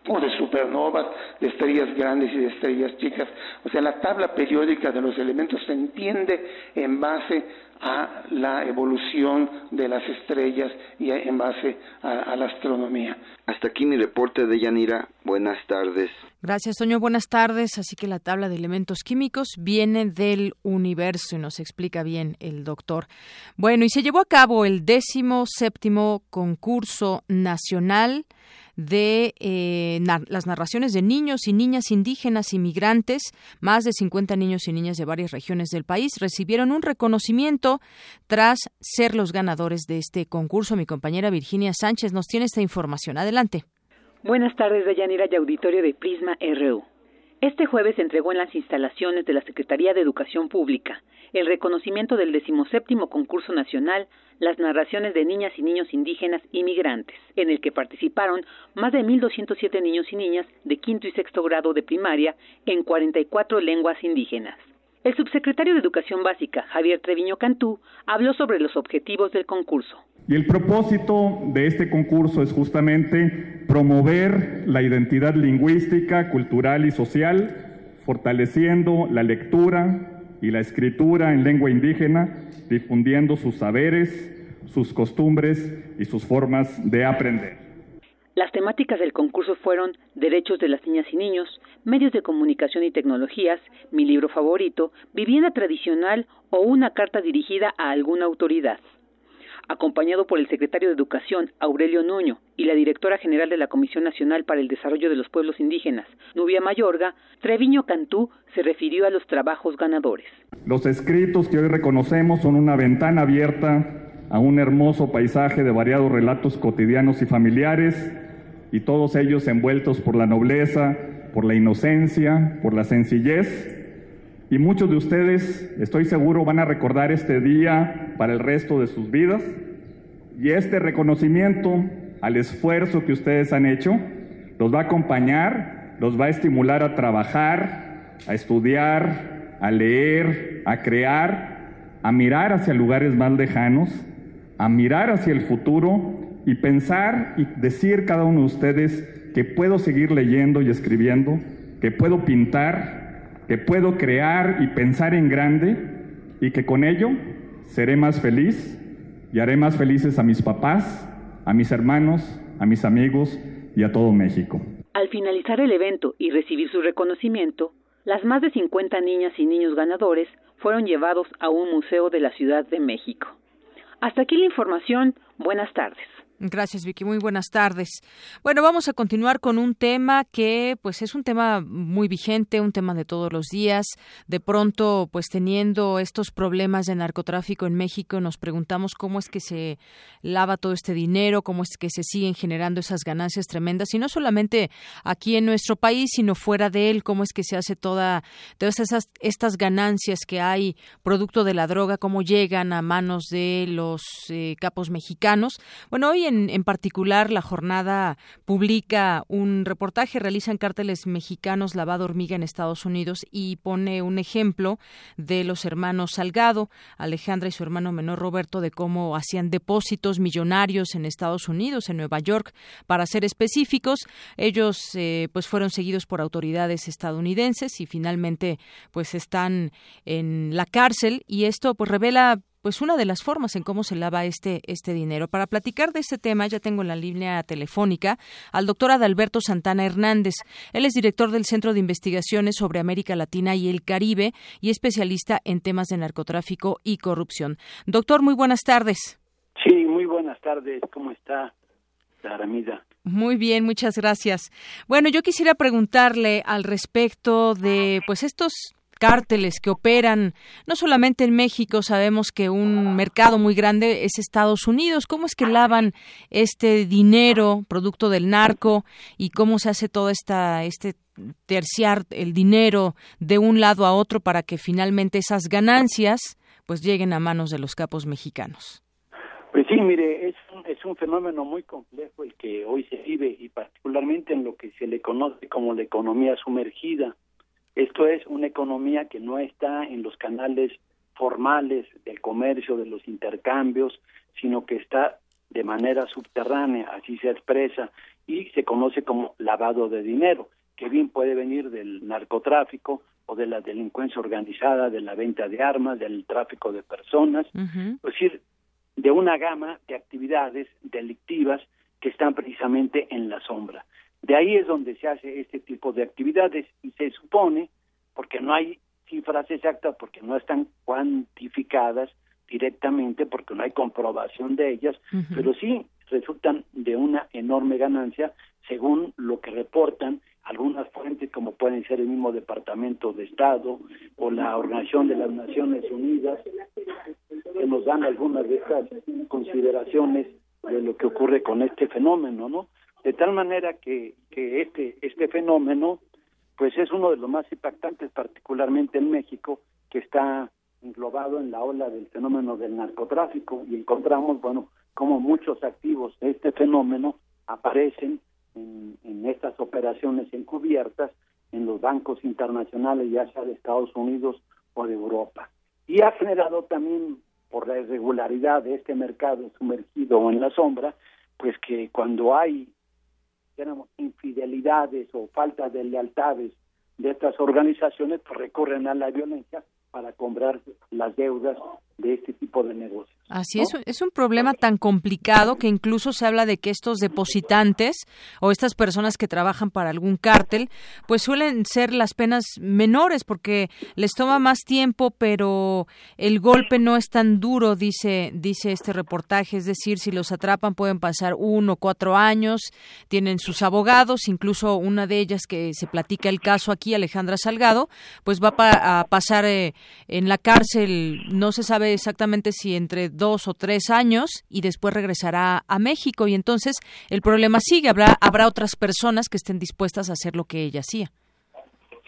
o de supernovas, de estrellas grandes y de estrellas chicas. O sea, la tabla periódica de los elementos se entiende en base a la evolución de las estrellas y en base a, la astronomía. Hasta aquí mi reporte de Yanira. Buenas tardes. Gracias, Toño. Buenas tardes. Así que la tabla de elementos químicos viene del universo y nos explica bien el doctor. Bueno, y se llevó a cabo el décimo séptimo concurso nacional de eh, las narraciones de niños y niñas indígenas inmigrantes. Más de 50 niños y niñas de varias regiones del país recibieron un reconocimiento tras ser los ganadores de este concurso. Mi compañera Virginia Sánchez nos tiene esta información. Adelante. Buenas tardes, Deyanira y auditorio de Prisma RU. Este jueves se entregó en las instalaciones de la Secretaría de Educación Pública el reconocimiento del decimoséptimo concurso nacional Las narraciones de niñas y niños indígenas inmigrantes, en el que participaron más de 1.207 niños y niñas de quinto y sexto grado de primaria en 44 lenguas indígenas. El subsecretario de Educación Básica, Javier Treviño Cantú, habló sobre los objetivos del concurso. Y el propósito de este concurso es justamente promover la identidad lingüística, cultural y social, fortaleciendo la lectura, y la escritura en lengua indígena, difundiendo sus saberes, sus costumbres y sus formas de aprender. Las temáticas del concurso fueron Derechos de las Niñas y Niños, Medios de Comunicación y Tecnologías, Mi libro favorito, Vivienda Tradicional o una carta dirigida a alguna autoridad acompañado por el secretario de Educación, Aurelio Nuño, y la directora general de la Comisión Nacional para el Desarrollo de los Pueblos Indígenas, Nubia Mayorga, Treviño Cantú se refirió a los trabajos ganadores. Los escritos que hoy reconocemos son una ventana abierta a un hermoso paisaje de variados relatos cotidianos y familiares, y todos ellos envueltos por la nobleza, por la inocencia, por la sencillez y muchos de ustedes, estoy seguro, van a recordar este día para el resto de sus vidas. Y este reconocimiento al esfuerzo que ustedes han hecho los va a acompañar, los va a estimular a trabajar, a estudiar, a leer, a crear, a mirar hacia lugares más lejanos, a mirar hacia el futuro y pensar y decir cada uno de ustedes que puedo seguir leyendo y escribiendo, que puedo pintar, que puedo crear y pensar en grande y que con ello seré más feliz y haré más felices a mis papás, a mis hermanos, a mis amigos y a todo México. Al finalizar el evento y recibir su reconocimiento, las más de 50 niñas y niños ganadores fueron llevados a un museo de la Ciudad de México. Hasta aquí la información. Buenas tardes. Gracias, Vicky. Muy buenas tardes. Bueno, vamos a continuar con un tema que, pues, es un tema muy vigente, un tema de todos los días. De pronto, pues, teniendo estos problemas de narcotráfico en México, nos preguntamos cómo es que se lava todo este dinero, cómo es que se siguen generando esas ganancias tremendas, y no solamente aquí en nuestro país, sino fuera de él, cómo es que se hace toda, todas esas, estas ganancias que hay producto de la droga, cómo llegan a manos de los eh, capos mexicanos. Bueno, hoy en, particular, la jornada publica un reportaje, realizan cárteles mexicanos lavado hormiga en Estados Unidos y pone un ejemplo de los hermanos Salgado, Alejandra y su hermano menor Roberto, de cómo hacían depósitos millonarios en Estados Unidos, en Nueva York, para ser específicos. Ellos eh, pues fueron seguidos por autoridades estadounidenses y finalmente pues están en la cárcel y esto pues revela pues una de las formas en cómo se lava este, este dinero. Para platicar de este tema ya tengo en la línea telefónica al doctor Adalberto Santana Hernández. Él es director del Centro de Investigaciones sobre América Latina y el Caribe y especialista en temas de narcotráfico y corrupción. Doctor, muy buenas tardes. Sí, muy buenas tardes. ¿Cómo está? Aramida. Muy bien, muchas gracias. Bueno, yo quisiera preguntarle al respecto de pues estos cárteles que operan no solamente en México, sabemos que un mercado muy grande es Estados Unidos. ¿Cómo es que lavan este dinero producto del narco y cómo se hace todo esta este terciar el dinero de un lado a otro para que finalmente esas ganancias pues lleguen a manos de los capos mexicanos? Pues sí, mire, es un, es un fenómeno muy complejo el que hoy se vive y particularmente en lo que se le conoce como la economía sumergida esto es una economía que no está en los canales formales del comercio, de los intercambios, sino que está de manera subterránea, así se expresa, y se conoce como lavado de dinero, que bien puede venir del narcotráfico o de la delincuencia organizada, de la venta de armas, del tráfico de personas, es decir, de una gama de actividades delictivas que están precisamente en la sombra. De ahí es donde se hace este tipo de actividades y se supone, porque no hay cifras exactas, porque no están cuantificadas directamente, porque no hay comprobación de ellas, pero sí resultan de una enorme ganancia según lo que reportan algunas fuentes como pueden ser el mismo Departamento de Estado o la Organización de las Naciones Unidas que nos dan algunas de estas consideraciones de lo que ocurre con este fenómeno, ¿no? De tal manera que, este, este fenómeno pues es uno de los más impactantes, particularmente en México, que está englobado en la ola del fenómeno del narcotráfico y encontramos, bueno, como muchos activos de este fenómeno aparecen en, en estas operaciones encubiertas en los bancos internacionales, ya sea de Estados Unidos o de Europa. Y ha generado también, por la irregularidad de este mercado sumergido en la sombra, pues que cuando hay digamos, infidelidades o falta de lealtades de estas organizaciones, recurren a la violencia para comprar las deudas de este tipo de negocios. Así es, es un problema tan complicado que incluso se habla de que estos depositantes o estas personas que trabajan para algún cártel, pues suelen ser las penas menores porque les toma más tiempo, pero el golpe no es tan duro, dice dice este reportaje, es decir, si los atrapan pueden pasar uno o cuatro años, tienen sus abogados, incluso una de ellas que se platica el caso aquí, Alejandra Salgado, pues va a pasar eh, en la cárcel, no se sabe exactamente si entre dos o tres años y después regresará a México. Y entonces el problema sigue, habrá, habrá otras personas que estén dispuestas a hacer lo que ella hacía.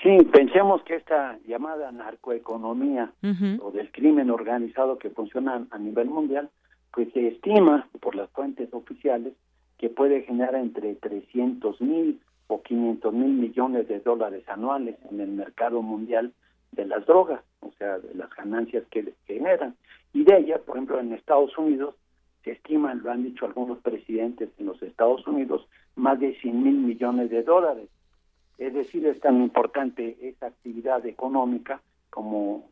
Sí, pensemos que esta llamada narcoeconomía o del crimen organizado que funciona a nivel mundial, pues se estima por las fuentes oficiales que puede generar entre 300 mil o 500 mil millones de dólares anuales en el mercado mundial de las drogas, o sea, de las ganancias que generan. Y de ella, por ejemplo, en Estados Unidos, se estiman, lo han dicho algunos presidentes en los Estados Unidos, más de 100 mil millones de dólares. Es decir, es tan importante esa actividad económica como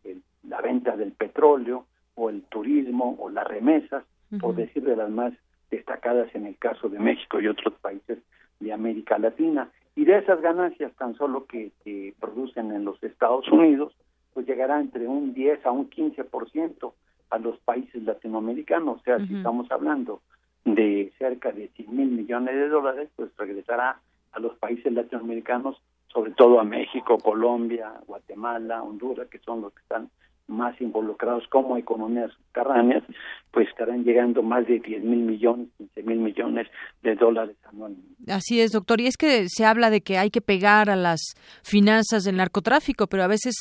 la venta del petróleo o el turismo o las remesas, por decir de las más destacadas en el caso de México y otros países de América Latina. Y de esas ganancias tan solo que, que producen en los Estados Unidos, pues llegará entre un 10 a un 15% a los países latinoamericanos. O sea, si estamos hablando de cerca de 100 mil millones de dólares, pues regresará a los países latinoamericanos, sobre todo a México, Colombia, Guatemala, Honduras, que son los que están más involucrados como economías subterráneas, pues estarán llegando más de 10 mil millones, 15 mil millones de dólares anualmente. Así es, doctor. Y es que se habla de que hay que pegar a las finanzas del narcotráfico, pero a veces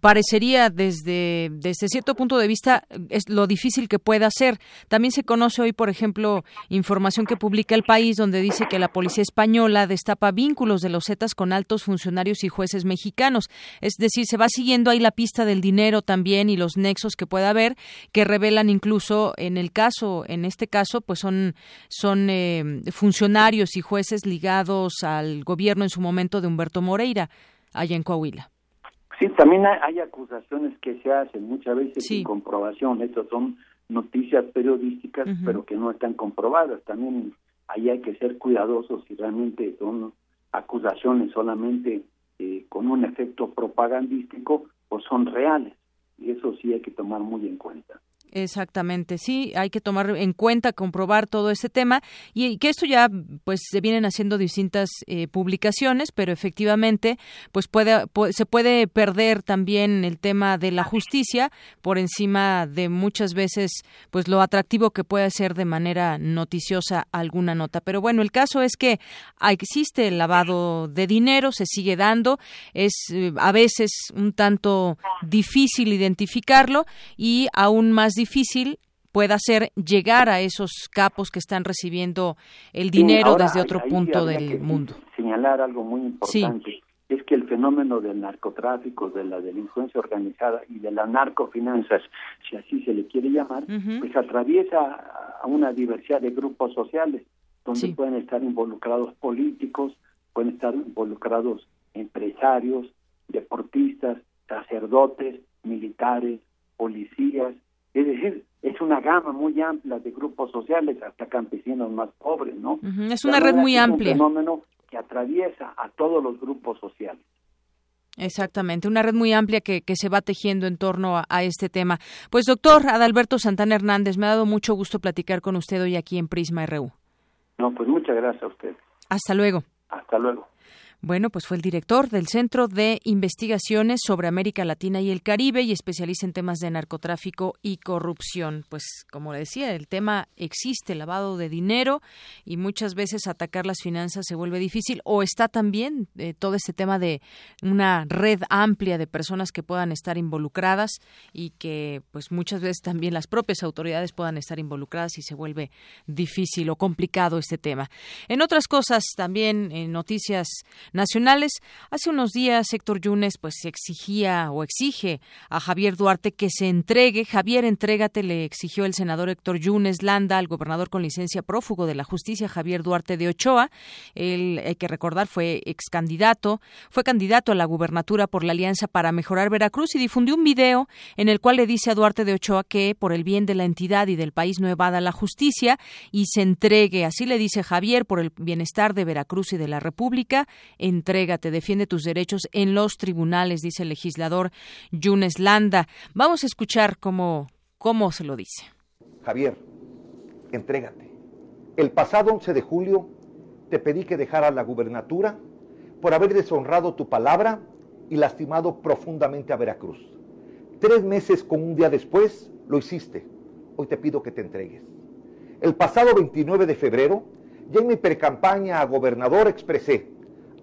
parecería desde, desde cierto punto de vista es lo difícil que pueda ser. También se conoce hoy, por ejemplo, información que publica el país donde dice que la policía española destapa vínculos de los Zetas con altos funcionarios y jueces mexicanos. Es decir, se va siguiendo ahí la pista del dinero también y los nexos que pueda haber, que revelan incluso en el caso, en este caso, pues son, son eh, funcionarios y jueces ligados al gobierno en su momento de Humberto Moreira, allá en Coahuila. Sí, también hay, acusaciones que se hacen muchas veces sin comprobación. Estas son noticias periodísticas, pero que no están comprobadas. También ahí hay que ser cuidadosos si realmente son acusaciones solamente eh, con un efecto propagandístico o son reales. Y eso sí hay que tomar muy en cuenta. Exactamente, sí, hay que tomar en cuenta, comprobar todo ese tema y, que esto ya pues se vienen haciendo distintas eh, publicaciones, pero efectivamente pues puede, se puede perder también el tema de la justicia por encima de muchas veces pues lo atractivo que puede ser de manera noticiosa alguna nota. Pero bueno, el caso es que existe el lavado de dinero, se sigue dando, es eh, a veces un tanto difícil identificarlo y aún más difícil pueda ser llegar a esos capos que están recibiendo el dinero desde otro punto del mundo. Señalar algo muy importante. es que el fenómeno del narcotráfico, de la delincuencia organizada y de las narcofinanzas, si así se le quiere llamar, pues atraviesa a una diversidad de grupos sociales, donde pueden estar involucrados políticos, pueden estar involucrados empresarios, deportistas, sacerdotes, militares, policías, es decir, es una gama muy amplia de grupos sociales, hasta campesinos más pobres, ¿no? Es una red muy amplia. un fenómeno que atraviesa a todos los grupos sociales. Exactamente, una red muy amplia que, que se va tejiendo en torno a, este tema. Pues doctor Adalberto Santana Hernández, me ha dado mucho gusto platicar con usted hoy aquí en Prisma RU. No, pues muchas gracias a usted. Hasta luego. Hasta luego. Bueno, pues fue el director del Centro de Investigaciones sobre América Latina y el Caribe y especialista en temas de narcotráfico y corrupción. Pues como le decía, el tema existe, lavado de dinero y muchas veces atacar las finanzas se vuelve difícil o está también eh, todo este tema de una red amplia de personas que puedan estar involucradas y que pues muchas veces también las propias autoridades puedan estar involucradas y se vuelve difícil o complicado este tema. En otras cosas también en noticias nacionales. Hace unos días Héctor Yunes pues exigía o exige a Javier Duarte que se entregue. Javier, entrégate, le exigió el senador Héctor Yunes Landa al gobernador con licencia prófugo de la justicia Javier Duarte de Ochoa. Él, hay que recordar, fue ex candidato, fue candidato a la gubernatura por la Alianza para Mejorar Veracruz y difundió un video en el cual le dice a Duarte de Ochoa que por el bien de la entidad y del país no evada la justicia y se entregue. Así le dice Javier por el bienestar de Veracruz y de la República Entrégate, defiende tus derechos en los tribunales, dice el legislador Yunes Landa. Vamos a escuchar cómo, cómo se lo dice. Javier, entrégate. El pasado 11 de julio te pedí que dejaras la gubernatura por haber deshonrado tu palabra y lastimado profundamente a Veracruz. Tres meses con un día después lo hiciste. Hoy te pido que te entregues. El pasado 29 de febrero, ya en mi precampaña a gobernador expresé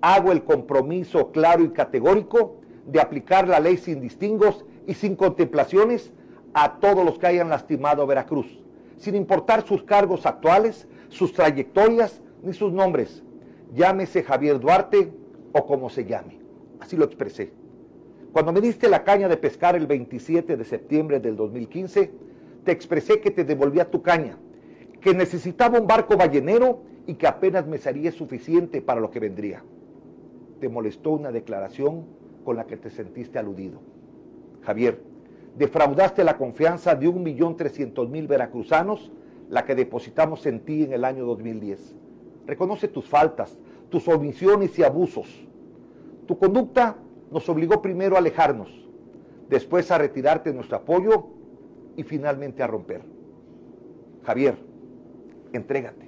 hago el compromiso claro y categórico de aplicar la ley sin distingos y sin contemplaciones a todos los que hayan lastimado Veracruz, sin importar sus cargos actuales, sus trayectorias ni sus nombres, llámese Javier Duarte o como se llame. Así lo expresé. Cuando me diste la caña de pescar el 27 de septiembre del 2015, te expresé que te devolvía tu caña, que necesitaba un barco ballenero y que apenas me sería suficiente para lo que vendría te molestó una declaración con la que te sentiste aludido. Javier, defraudaste la confianza de 1.300.000 veracruzanos, la que depositamos en ti en el año 2010. Reconoce tus faltas, tus omisiones y abusos. Tu conducta nos obligó primero a alejarnos, después a retirarte nuestro apoyo y finalmente a romper. Javier, entrégate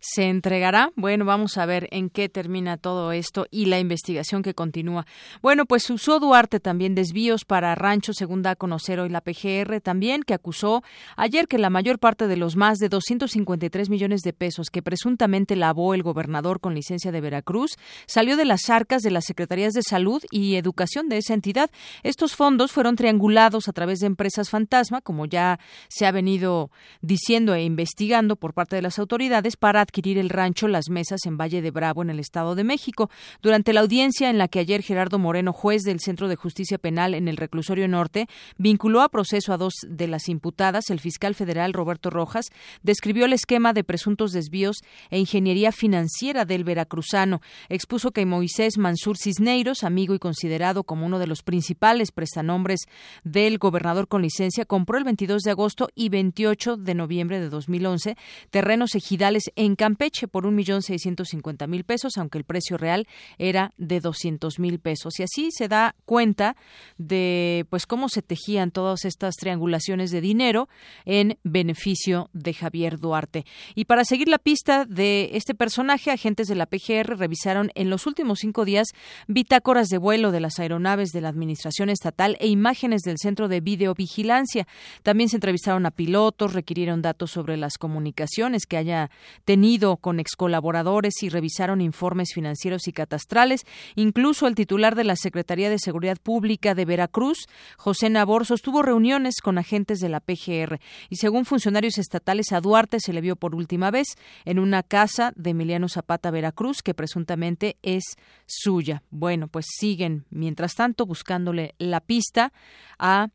se entregará. Bueno, vamos a ver en qué termina todo esto y la investigación que continúa. Bueno, pues usó Duarte también desvíos para ranchos, según da a conocer hoy la PGR, también que acusó ayer que la mayor parte de los más de 253 millones de pesos que presuntamente lavó el gobernador con licencia de Veracruz salió de las arcas de las Secretarías de Salud y Educación de esa entidad. Estos fondos fueron triangulados a través de empresas fantasma, como ya se ha venido diciendo e investigando por parte de las autoridades, para adquirir el rancho Las Mesas en Valle de Bravo, en el Estado de México. Durante la audiencia en la que ayer Gerardo Moreno, juez del Centro de Justicia Penal en el Reclusorio Norte, vinculó a proceso a dos de las imputadas, el fiscal federal Roberto Rojas describió el esquema de presuntos desvíos e ingeniería financiera del veracruzano. Expuso que Moisés Mansur Cisneiros, amigo y considerado como uno de los principales prestanombres del gobernador con licencia, compró el 22 de agosto y 28 de noviembre de 2011 terrenos ejidales en Campeche por un millón seiscientos cincuenta mil pesos, aunque el precio real era de doscientos mil pesos. Y así se da cuenta de pues cómo se tejían todas estas triangulaciones de dinero en beneficio de Javier Duarte. Y para seguir la pista de este personaje, agentes de la PGR revisaron en los últimos cinco días bitácoras de vuelo de las aeronaves de la Administración Estatal e imágenes del Centro de Videovigilancia. También se entrevistaron a pilotos, requirieron datos sobre las comunicaciones que haya tenido con excolaboradores y revisaron informes financieros y catastrales. Incluso el titular de la Secretaría de Seguridad Pública de Veracruz, José Nabor, sostuvo reuniones con agentes de la PGR y según funcionarios estatales a Duarte se le vio por última vez en una casa de Emiliano Zapata, Veracruz, que presuntamente es suya. Bueno, pues siguen, mientras tanto, buscándole la pista a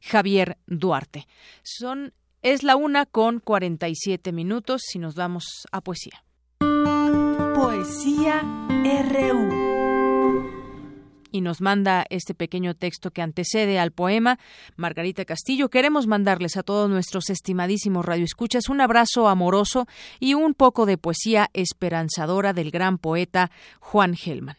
Javier Duarte. Son es la una con 47 minutos y nos vamos a poesía. Poesía RU y nos manda este pequeño texto que antecede al poema. Margarita Castillo, queremos mandarles a todos nuestros estimadísimos radioescuchas un abrazo amoroso y un poco de poesía esperanzadora del gran poeta Juan Gelman.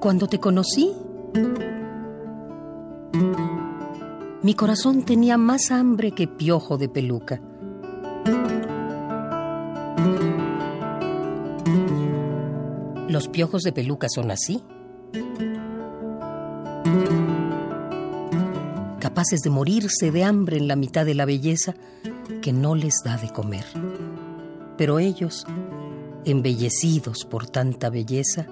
Cuando te conocí, mi corazón tenía más hambre que piojo de peluca. Los piojos de peluca son así. Capaces de morirse de hambre en la mitad de la belleza que no les da de comer. Pero ellos, embellecidos por tanta belleza,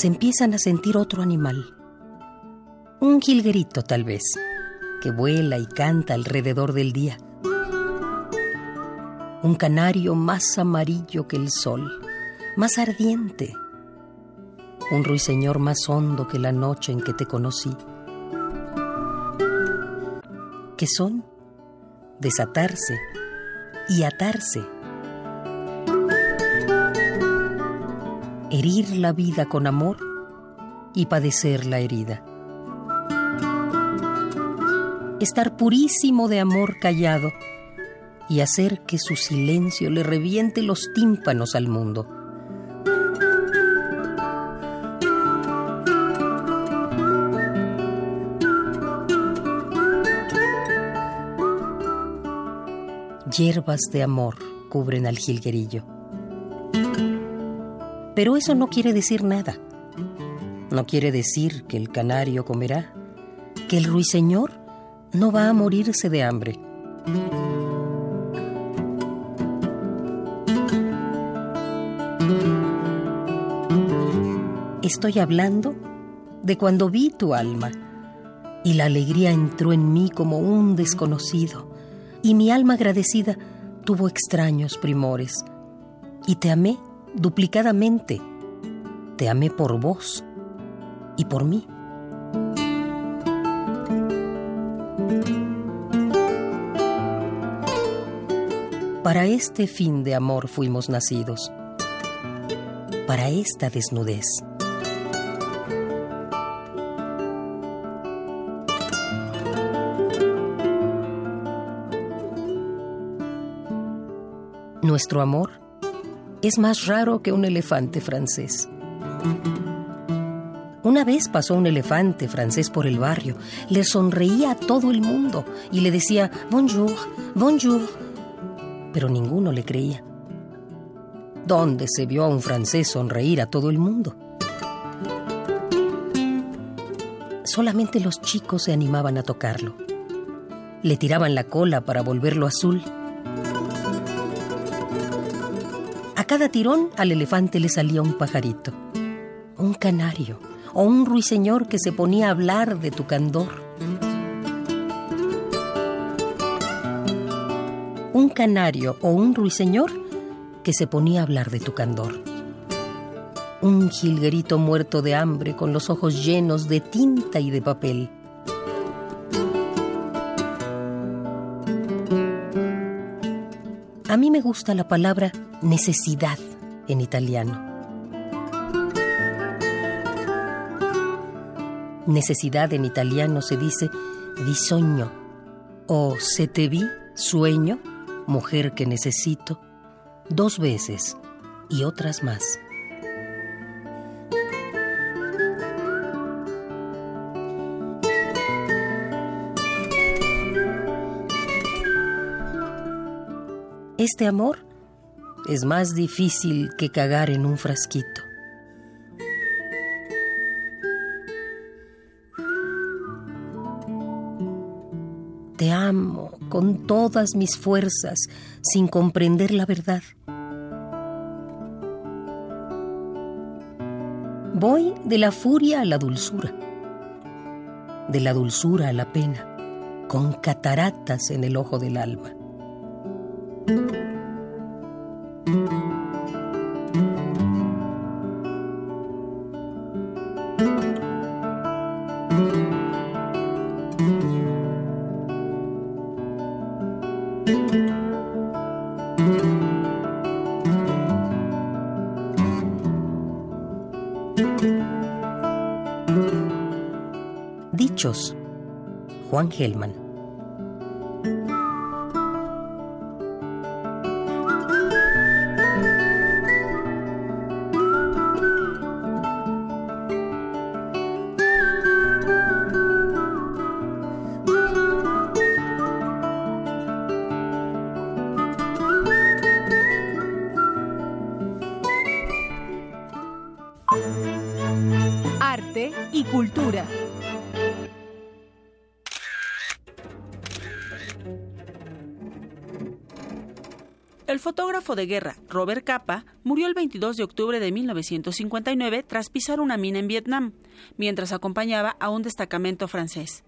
se empiezan a sentir otro animal. Un jilguerito tal vez, que vuela y canta alrededor del día. Un canario más amarillo que el sol, más ardiente. Un ruiseñor más hondo que la noche en que te conocí. Que son desatarse y atarse herir la vida con amor y padecer la herida. Estar purísimo de amor callado y hacer que su silencio le reviente los tímpanos al mundo. Hierbas de amor cubren al jilguerillo pero eso no quiere decir nada. No quiere decir que el canario comerá, que el ruiseñor no va a morirse de hambre. Estoy hablando de cuando vi tu alma y la alegría entró en mí como un desconocido y mi alma agradecida tuvo extraños primores y te amé duplicadamente. Te amé por vos y por mí. Para este fin de amor fuimos nacidos, para esta desnudez. Nuestro amor es más raro que un elefante francés. Una vez pasó un elefante francés por el barrio, le sonreía a todo el mundo y le decía bonjour, bonjour, pero ninguno le creía. ¿Dónde se vio a un francés sonreír a todo el mundo? Solamente los chicos se animaban a tocarlo. Le tiraban la cola para volverlo azul cada tirón al elefante le salía un pajarito, un canario o un ruiseñor que se ponía a hablar de tu candor. Un canario o un ruiseñor que se ponía a hablar de tu candor. Un jilguerito muerto de hambre con los ojos llenos de tinta y de papel. Gusta la palabra necesidad en italiano. Necesidad en italiano se dice bisogno o se te vi, sueño, mujer que necesito, dos veces y otras más. Este amor es más difícil que cagar en un frasquito. Te amo con todas mis fuerzas sin comprender la verdad. Voy de la furia a la dulzura, de la dulzura a la pena, con cataratas en el ojo del alma. Juan Gelman. De guerra Robert Capa murió el 22 de octubre de 1959 tras pisar una mina en Vietnam, mientras acompañaba a un destacamento francés.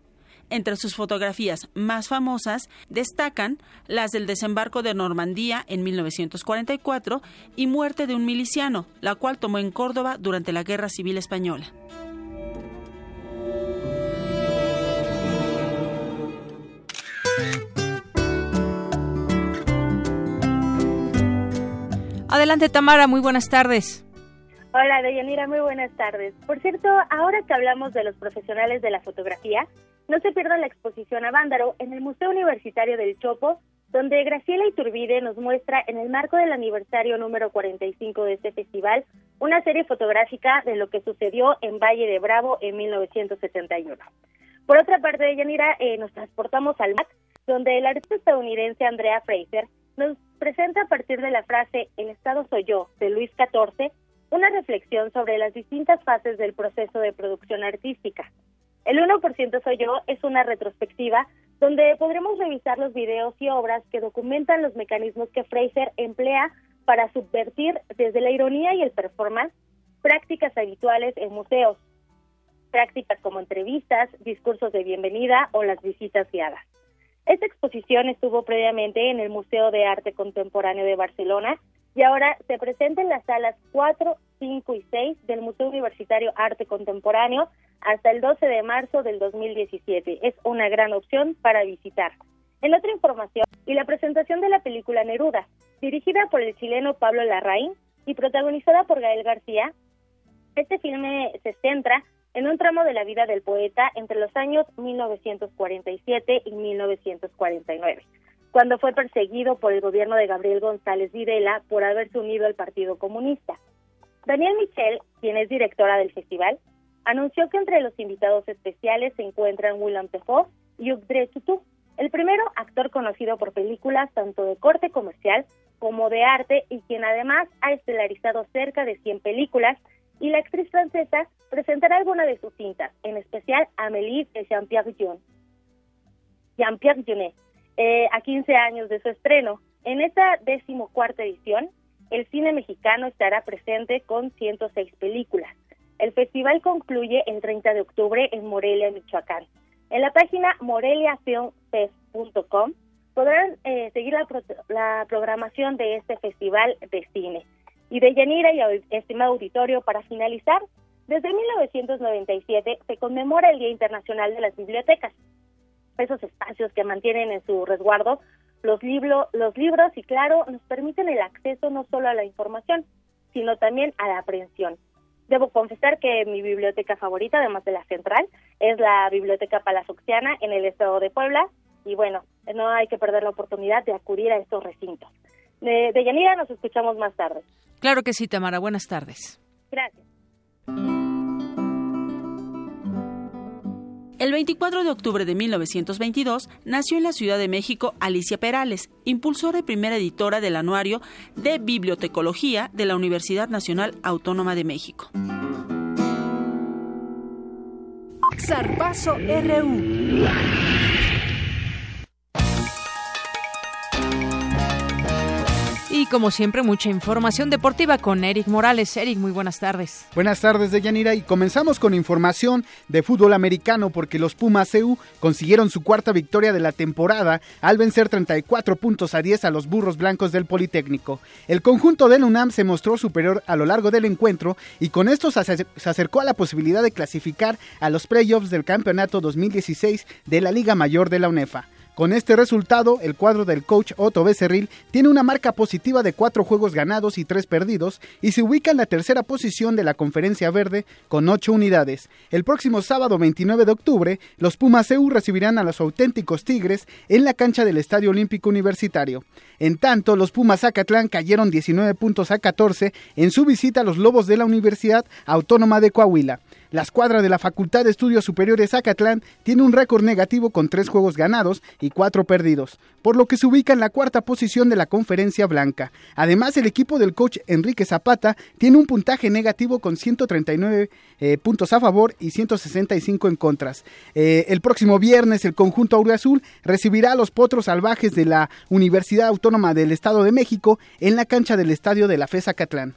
Entre sus fotografías más famosas destacan las del desembarco de Normandía en 1944 y Muerte de un miliciano, la cual tomó en Córdoba durante la Guerra Civil Española. Adelante, Tamara, muy buenas tardes. Hola, Deyanira, muy buenas tardes. Por cierto, ahora que hablamos de los profesionales de la fotografía, no se pierdan la exposición a Vándaro en el Museo Universitario del Chopo, donde Graciela Iturbide nos muestra en el marco del aniversario número 45 de este festival una serie fotográfica de lo que sucedió en Valle de Bravo en 1971. Por otra parte, Deyanira, eh, nos transportamos al MAC, donde el artista estadounidense Andrea Fraser nos presenta a partir de la frase El Estado soy yo de Luis XIV una reflexión sobre las distintas fases del proceso de producción artística. El 1% soy yo es una retrospectiva donde podremos revisar los videos y obras que documentan los mecanismos que Fraser emplea para subvertir desde la ironía y el performance prácticas habituales en museos, prácticas como entrevistas, discursos de bienvenida o las visitas guiadas. Esta exposición estuvo previamente en el Museo de Arte Contemporáneo de Barcelona y ahora se presenta en las salas 4, 5 y 6 del Museo Universitario Arte Contemporáneo hasta el 12 de marzo del 2017. Es una gran opción para visitar. En otra información, y la presentación de la película Neruda, dirigida por el chileno Pablo Larraín y protagonizada por Gael García, este filme se centra en un tramo de la vida del poeta entre los años 1947 y 1949, cuando fue perseguido por el gobierno de Gabriel González Videla por haberse unido al Partido Comunista. Daniel Michel, quien es directora del festival, anunció que entre los invitados especiales se encuentran William Defoe y Ugdre Tutu, el primero actor conocido por películas tanto de corte comercial como de arte y quien además ha estelarizado cerca de 100 películas y la actriz francesa presentará alguna de sus cintas, en especial Amélie de Jean-Pierre Jeunet. Jean-Pierre Jeunet, eh, a 15 años de su estreno. En esta decimocuarta edición, el cine mexicano estará presente con 106 películas. El festival concluye el 30 de octubre en Morelia, Michoacán. En la página moreliafilmfest.com podrán eh, seguir la programación de este festival de cine. Y de Yanira y estimado auditorio, para finalizar, desde 1997 se conmemora el Día Internacional de las Bibliotecas. Esos espacios que mantienen en su resguardo los, libro, los libros y, claro, nos permiten el acceso no solo a la información, sino también a la aprehensión. Debo confesar que mi biblioteca favorita, además de la central, es la Biblioteca Palazoxiana en el estado de Puebla. Y bueno, no hay que perder la oportunidad de acudir a estos recintos. De, de Yanira nos escuchamos más tarde. Claro que sí, Tamara. Buenas tardes. Gracias. El 24 de octubre de 1922 nació en la Ciudad de México Alicia Perales, impulsora y primera editora del anuario de Bibliotecología de la Universidad Nacional Autónoma de México. Zarpazo RU. Y como siempre, mucha información deportiva con Eric Morales. Eric, muy buenas tardes. Buenas tardes, Deyanira. Y comenzamos con información de fútbol americano porque los Pumas EU consiguieron su cuarta victoria de la temporada al vencer 34 puntos a 10 a los burros blancos del Politécnico. El conjunto del UNAM se mostró superior a lo largo del encuentro y con esto se acercó a la posibilidad de clasificar a los playoffs del campeonato 2016 de la Liga Mayor de la UNEFA. Con este resultado, el cuadro del coach Otto Becerril tiene una marca positiva de cuatro juegos ganados y tres perdidos y se ubica en la tercera posición de la Conferencia Verde con ocho unidades. El próximo sábado 29 de octubre, los Pumas EU recibirán a los auténticos Tigres en la cancha del Estadio Olímpico Universitario. En tanto, los Pumas Zacatlán cayeron 19 puntos a 14 en su visita a los Lobos de la Universidad Autónoma de Coahuila. La escuadra de la Facultad de Estudios Superiores Zacatlán tiene un récord negativo con tres juegos ganados y cuatro perdidos, por lo que se ubica en la cuarta posición de la conferencia blanca. Además, el equipo del coach Enrique Zapata tiene un puntaje negativo con 139 eh, puntos a favor y 165 en contras. Eh, el próximo viernes, el conjunto Azul recibirá a los potros salvajes de la Universidad Autónoma del Estado de México en la cancha del estadio de la FES Zacatlán.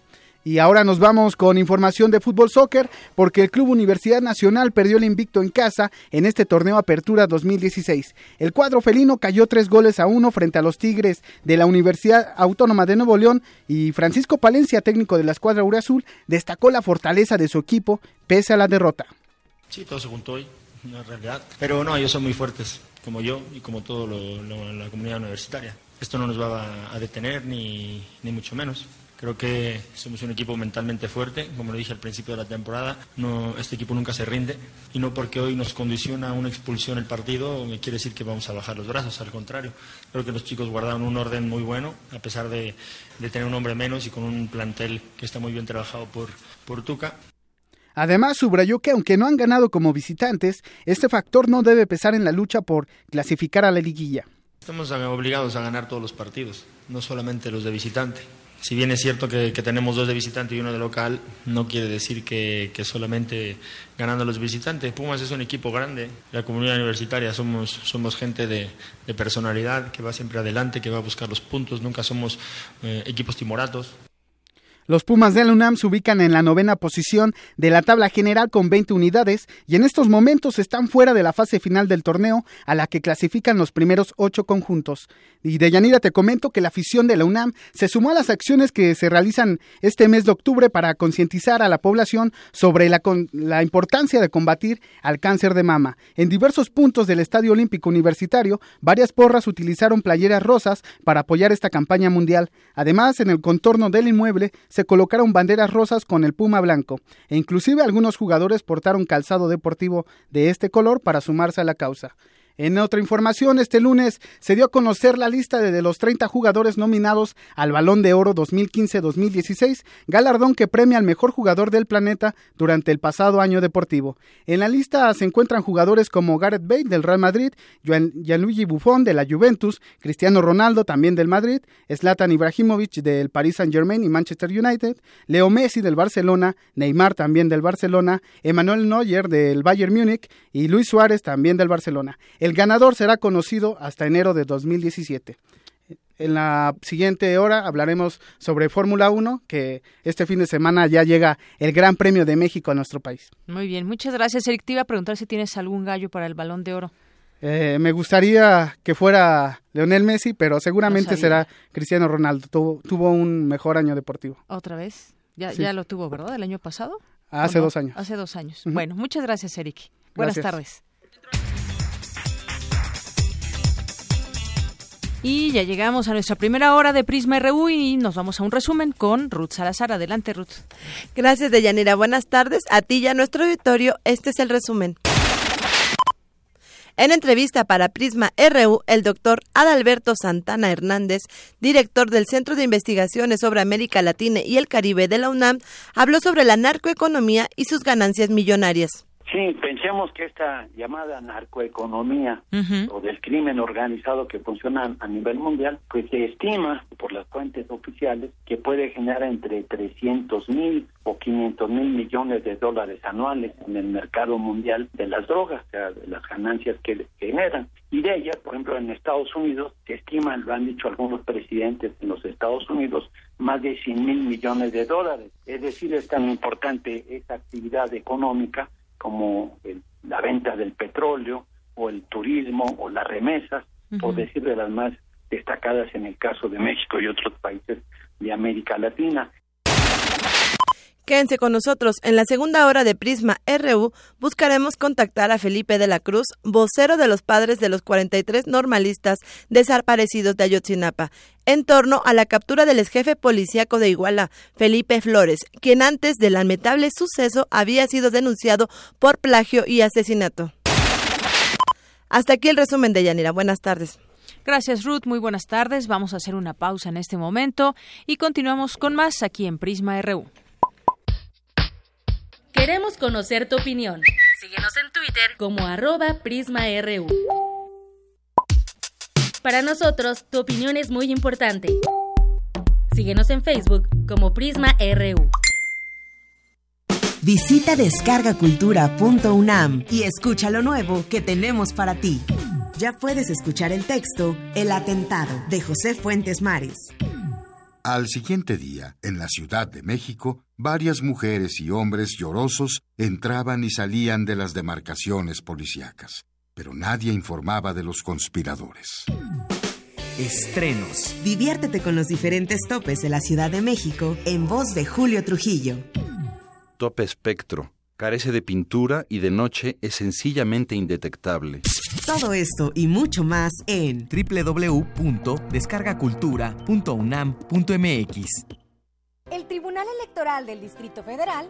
Y ahora nos vamos con información de fútbol soccer porque el Club Universidad Nacional perdió el invicto en casa en este torneo Apertura 2016. El cuadro felino cayó tres goles a uno frente a los Tigres de la Universidad Autónoma de Nuevo León y Francisco Palencia, técnico de la escuadra Azul, destacó la fortaleza de su equipo pese a la derrota. Sí, todo se juntó hoy, en realidad. Pero no, ellos son muy fuertes, como yo y como toda la comunidad universitaria. Esto no nos va a detener ni, ni mucho menos. Creo que somos un equipo mentalmente fuerte, como lo dije al principio de la temporada. No, este equipo nunca se rinde y no porque hoy nos condiciona una expulsión el partido quiere decir que vamos a bajar los brazos, al contrario. Creo que los chicos guardaron un orden muy bueno, a pesar de, tener un hombre menos y con un plantel que está muy bien trabajado por, por Tuca. Además, subrayó que aunque no han ganado como visitantes, este factor no debe pesar en la lucha por clasificar a la liguilla. Estamos obligados a ganar todos los partidos, no solamente los de visitante si bien es cierto que, tenemos dos de visitante y uno de local, no quiere decir que, solamente ganando los visitantes. Pumas es un equipo grande, la comunidad universitaria somos, gente de, personalidad que va siempre adelante, que va a buscar los puntos, nunca somos eh, equipos timoratos. Los Pumas de la UNAM se ubican en la novena posición de la tabla general con 20 unidades y en estos momentos están fuera de la fase final del torneo a la que clasifican los primeros ocho conjuntos. Y de Yanira te comento que la afición de la UNAM se sumó a las acciones que se realizan este mes de octubre para concientizar a la población sobre la, la importancia de combatir al cáncer de mama. En diversos puntos del Estadio Olímpico Universitario, varias porras utilizaron playeras rosas para apoyar esta campaña mundial. Además, en el contorno del inmueble se colocaron banderas rosas con el puma blanco, e inclusive algunos jugadores portaron calzado deportivo de este color para sumarse a la causa. En otra información, este lunes se dio a conocer la lista de, los 30 jugadores nominados al Balón de Oro 2015-2016, galardón que premia al mejor jugador del planeta durante el pasado año deportivo. En la lista se encuentran jugadores como Gareth Bale del Real Madrid, Gianluigi Buffon de la Juventus, Cristiano Ronaldo también del Madrid, Zlatan Ibrahimovic del Paris Saint-Germain y Manchester United, Leo Messi del Barcelona, Neymar también del Barcelona, Emmanuel Neuer del Bayern Múnich y Luis Suárez también del Barcelona. El ganador será conocido hasta enero de 2017. En la siguiente hora hablaremos sobre Fórmula 1, que este fin de semana ya llega el Gran Premio de México a nuestro país. Muy bien, muchas gracias. Eric, te iba a preguntar si tienes algún gallo para el balón de oro. Eh, me gustaría que fuera Leonel Messi, pero seguramente será Cristiano Ronaldo. Tuvo, un mejor año deportivo. ¿Otra vez? Ya, ya lo tuvo, ¿verdad? ¿El año pasado? Hace dos años. Hace dos años. Bueno, muchas gracias, Eric. Buenas tardes. Y ya llegamos a nuestra primera hora de Prisma RU y nos vamos a un resumen con Ruth Salazar. Adelante, Ruth. Gracias, Deyanira. Buenas tardes. A ti y a nuestro auditorio, este es el resumen. En entrevista para Prisma RU, el doctor Adalberto Santana Hernández, director del Centro de Investigaciones sobre América Latina y el Caribe de la UNAM, habló sobre la narcoeconomía y sus ganancias millonarias Sí, pensemos que esta llamada narcoeconomía o del crimen organizado que funciona a nivel mundial, pues se estima por las fuentes oficiales que puede generar entre 300 mil o 500 mil millones de dólares anuales en el mercado mundial de las drogas, o sea, de las ganancias que generan. Y de ellas, por ejemplo, en Estados Unidos se estima, lo han dicho algunos presidentes en los Estados Unidos, más de 100 mil millones de dólares. Es decir, es tan importante esa actividad económica como la venta del petróleo o el turismo o las remesas, por decir de las más destacadas en el caso de México y otros países de América Latina. Quédense con nosotros. En la segunda hora de Prisma RU buscaremos contactar a Felipe de la Cruz, vocero de los padres de los 43 normalistas desaparecidos de Ayotzinapa, en torno a la captura del ex jefe policíaco de Iguala, Felipe Flores, quien antes del lamentable suceso había sido denunciado por plagio y asesinato. Hasta aquí el resumen de Yanira. Buenas tardes. Gracias Ruth, muy buenas tardes. Vamos a hacer una pausa en este momento y continuamos con más aquí en Prisma RU. Queremos conocer tu opinión. Síguenos en Twitter como arroba PrismaRU. Para nosotros, tu opinión es muy importante. Síguenos en Facebook como PrismaRU. Visita descargacultura.unam y escucha lo nuevo que tenemos para ti. Ya puedes escuchar el texto El atentado de José Fuentes Mares. Al siguiente día, en la Ciudad de México, varias mujeres y hombres llorosos entraban y salían de las demarcaciones policíacas, pero nadie informaba de los conspiradores. Estrenos. Diviértete con los diferentes topes de la Ciudad de México en voz de Julio Trujillo. Tope espectro. Carece de pintura y de noche es sencillamente indetectable. Todo esto y mucho más en www.descargacultura.unam.mx. El Tribunal Electoral del Distrito Federal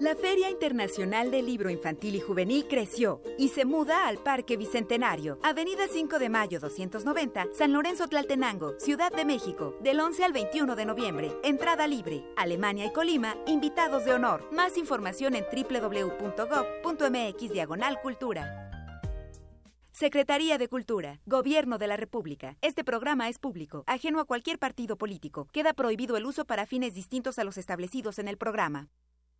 La Feria Internacional del Libro Infantil y Juvenil creció y se muda al Parque Bicentenario, Avenida 5 de Mayo 290, San Lorenzo Tlaltenango, Ciudad de México, del 11 al 21 de noviembre. Entrada libre. Alemania y Colima, invitados de honor. Más información en www.gov.mx diagonal cultura. Secretaría de Cultura, Gobierno de la República. Este programa es público, ajeno a cualquier partido político. Queda prohibido el uso para fines distintos a los establecidos en el programa.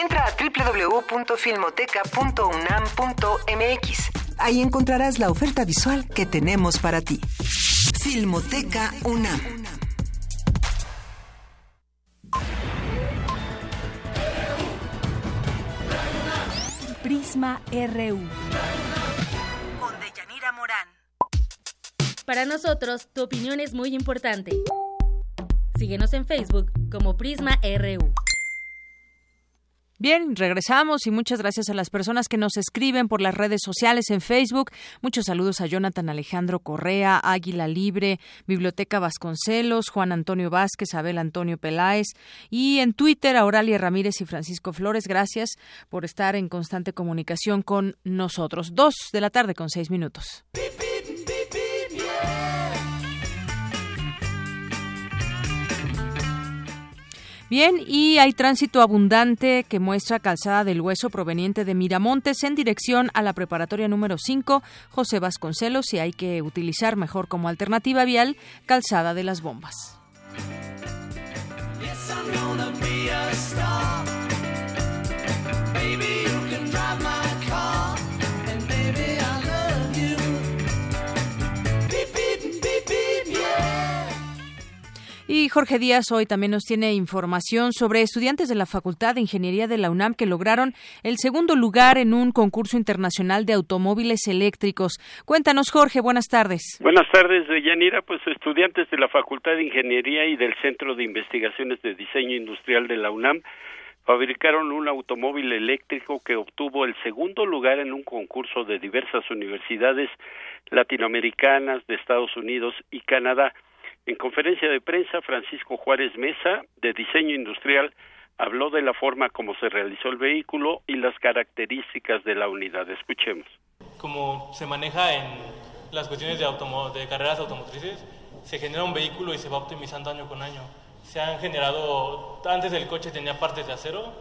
Entra a www.filmoteca.unam.mx. Ahí encontrarás la oferta visual que tenemos para ti. Filmoteca UNAM. Prisma RU. Con Deyanira Morán. Para nosotros, tu opinión es muy importante. Síguenos en Facebook como Prisma RU. Bien, regresamos y muchas gracias a las personas que nos escriben por las redes sociales en Facebook. Muchos saludos a Jonathan Alejandro Correa, Águila Libre, Biblioteca Vasconcelos, Juan Antonio Vázquez, Abel Antonio Peláez y en Twitter a Oralia Ramírez y Francisco Flores. Gracias por estar en constante comunicación con nosotros. Dos de la tarde con seis minutos. Bien, y hay tránsito abundante que muestra calzada del hueso proveniente de Miramontes en dirección a la preparatoria número 5, José Vasconcelos, y hay que utilizar mejor como alternativa vial calzada de las bombas. Jorge Díaz hoy también nos tiene información sobre estudiantes de la Facultad de Ingeniería de la UNAM que lograron el segundo lugar en un concurso internacional de automóviles eléctricos. Cuéntanos, Jorge, buenas tardes. Buenas tardes, Yanira. Pues estudiantes de la Facultad de Ingeniería y del Centro de Investigaciones de Diseño Industrial de la UNAM fabricaron un automóvil eléctrico que obtuvo el segundo lugar en un concurso de diversas universidades latinoamericanas de Estados Unidos y Canadá. En conferencia de prensa, Francisco Juárez Mesa, de Diseño Industrial, habló de la forma como se realizó el vehículo y las características de la unidad. Escuchemos. Como se maneja en las cuestiones de, de carreras automotrices, se genera un vehículo y se va optimizando año con año. Se han generado, antes el coche tenía partes de acero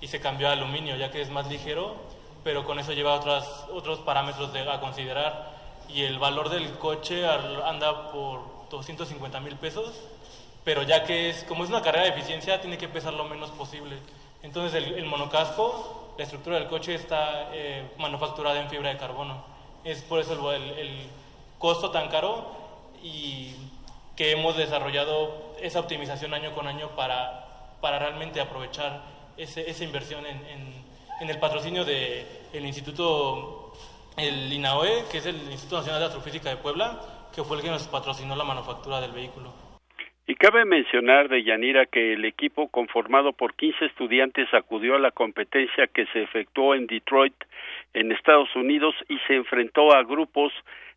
y se cambió a aluminio, ya que es más ligero, pero con eso lleva otras, otros parámetros de, a considerar. Y el valor del coche anda por 250 mil pesos, pero ya que es, como es una carrera de eficiencia, tiene que pesar lo menos posible. Entonces el, monocasco, la estructura del coche está eh, manufacturada en fibra de carbono. Es por eso el, el, costo tan caro y que hemos desarrollado esa optimización año con año para, para realmente aprovechar ese, esa inversión en, en, el patrocinio del el Instituto, el INAOE, que es el Instituto Nacional de Astrofísica de Puebla, que fue el que nos patrocinó la manufactura del vehículo. Y cabe mencionar de Yanira que el equipo conformado por 15 estudiantes acudió a la competencia que se efectuó en Detroit, en Estados Unidos, y se enfrentó a grupos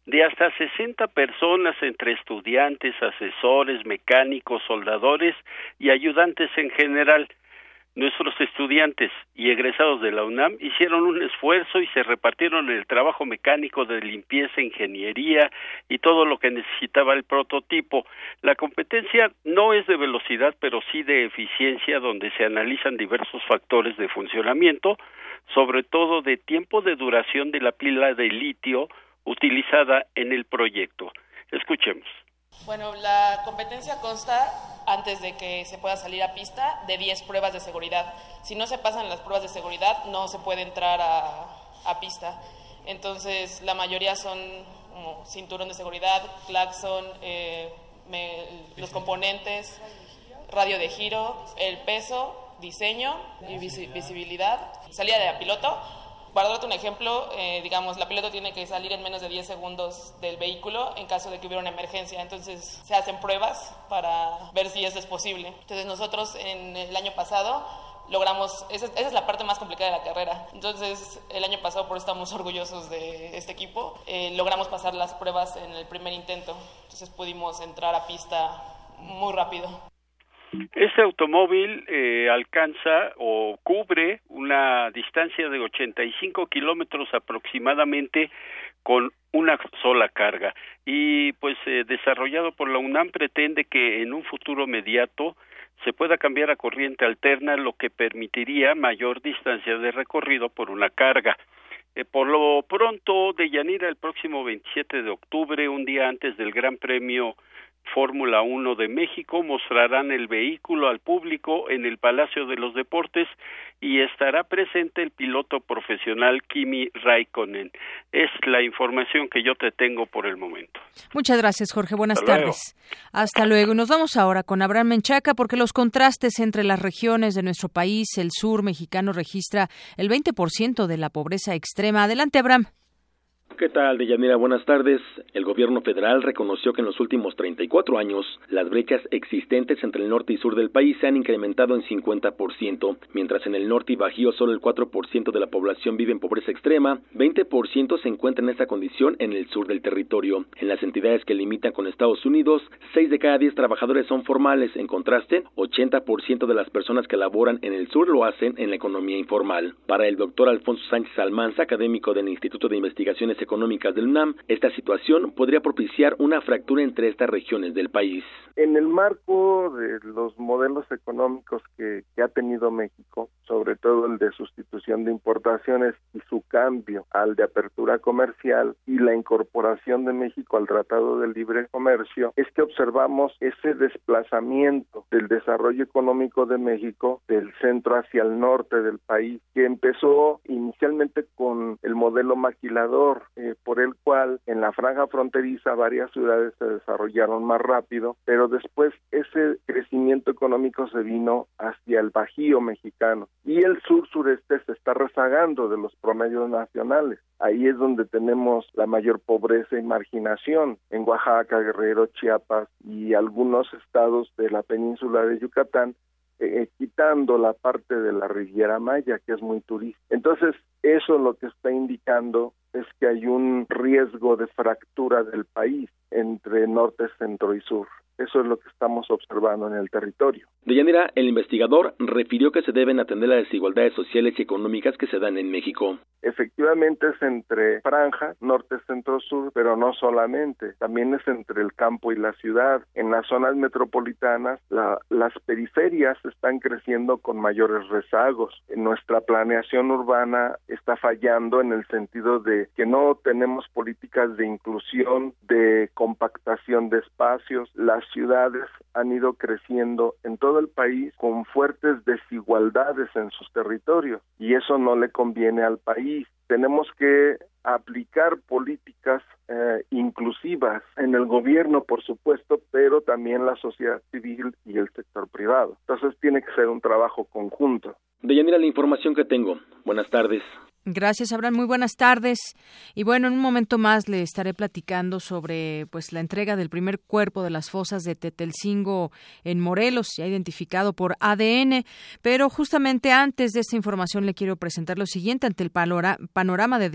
de hasta 60 personas entre estudiantes, asesores, mecánicos, soldadores y ayudantes en general. Nuestros estudiantes y egresados de la UNAM hicieron un esfuerzo y se repartieron el trabajo mecánico de limpieza, ingeniería y todo lo que necesitaba el prototipo. La competencia no es de velocidad, pero sí de eficiencia, donde se analizan diversos factores de funcionamiento, sobre todo de tiempo de duración de la pila de litio utilizada en el proyecto. Escuchemos. Bueno, la competencia consta, antes de que se pueda salir a pista, de 10 pruebas de seguridad. Si no se pasan las pruebas de seguridad, no se puede entrar a, pista. Entonces, la mayoría son como cinturón de seguridad, claxon, eh, los componentes, radio de giro, el peso, diseño y visibilidad, salida de piloto para darte un ejemplo, eh, digamos, la piloto tiene que salir en menos de 10 segundos del vehículo en caso de que hubiera una emergencia. Entonces se hacen pruebas para ver si eso es posible. Entonces nosotros en el año pasado logramos, esa, es la parte más complicada de la carrera. Entonces el año pasado, por eso estamos *laughs* orgullosos de este equipo, eh, logramos pasar las pruebas en el primer intento. Entonces pudimos entrar a pista muy rápido. Este automóvil eh, alcanza o cubre una distancia de 85 kilómetros aproximadamente con una sola carga y pues eh, desarrollado por la UNAM pretende que en un futuro inmediato se pueda cambiar a corriente alterna lo que permitiría mayor distancia de recorrido por una carga. Eh, por lo pronto, de Yanira, el próximo 27 de octubre, un día antes del Gran Premio Fórmula 1 de México mostrarán el vehículo al público en el Palacio de los Deportes y estará presente el piloto profesional Kimi Raikkonen. Es la información que yo te tengo por el momento. Muchas gracias, Jorge. Buenas tardes. Hasta luego. Nos vamos ahora con Abraham Menchaca porque los contrastes entre las regiones de nuestro país, el sur mexicano registra el 20% de la pobreza extrema. Adelante, Abraham. ¿Qué tal, Deyanira? Buenas tardes. El gobierno federal reconoció que en los últimos 34 años las brechas existentes entre el norte y sur del país se han incrementado en 50%, mientras en el norte y bajío solo el 4% de la población vive en pobreza extrema, 20% se encuentra en esa condición en el sur del territorio. En las entidades que limitan con Estados Unidos, 6 de cada 10 trabajadores son formales. En contraste, 80% de las personas que laboran en el sur lo hacen en la economía informal. Para el doctor Alfonso Sánchez Almanza, académico del Instituto de Investigaciones económicas del UNAM, esta situación podría propiciar una fractura entre estas regiones del país. En el marco de los modelos económicos que, ha tenido México, sobre todo el de sustitución de importaciones y su cambio al de apertura comercial y la incorporación de México al Tratado de Libre Comercio, es que observamos ese desplazamiento del desarrollo económico de México del centro hacia el norte del país, que empezó inicialmente con el modelo maquilador, eh, por el cual en la franja fronteriza varias ciudades se desarrollaron más rápido, pero después ese crecimiento económico se vino hacia el Bajío mexicano y el sur sureste se está rezagando de los promedios nacionales. Ahí es donde tenemos la mayor pobreza y marginación en Oaxaca, Guerrero, Chiapas y algunos estados de la península de Yucatán eh, quitando la parte de la Riviera Maya, que es muy turística. Entonces, eso lo que está indicando es que hay un riesgo de fractura del país entre norte, centro y sur. Eso es lo que estamos observando en el territorio. De Yanira, el investigador refirió que se deben atender las desigualdades sociales y económicas que se dan en México. Efectivamente es entre franja, norte, centro, sur, pero no solamente, también es entre el campo y la ciudad. En las zonas metropolitanas, las periferias están creciendo con mayores rezagos. Nuestra planeación urbana está fallando en el sentido de que no tenemos políticas de inclusión, de compactación de espacios. Las ciudades han ido creciendo en todo el país con fuertes desigualdades en sus territorios y eso no le conviene al país. Tenemos que aplicar políticas eh, inclusivas en el gobierno, por supuesto, pero también la sociedad civil y el sector privado. Entonces tiene que ser un trabajo conjunto. Deyanira, la información que tengo. Buenas tardes. Gracias, Abraham. Muy buenas tardes. Y bueno, en un momento más le estaré platicando sobre pues la entrega del primer cuerpo de las fosas de Tetelcingo en Morelos, ya identificado por ADN. Pero justamente antes de esta información le quiero presentar lo siguiente. Ante el panorama de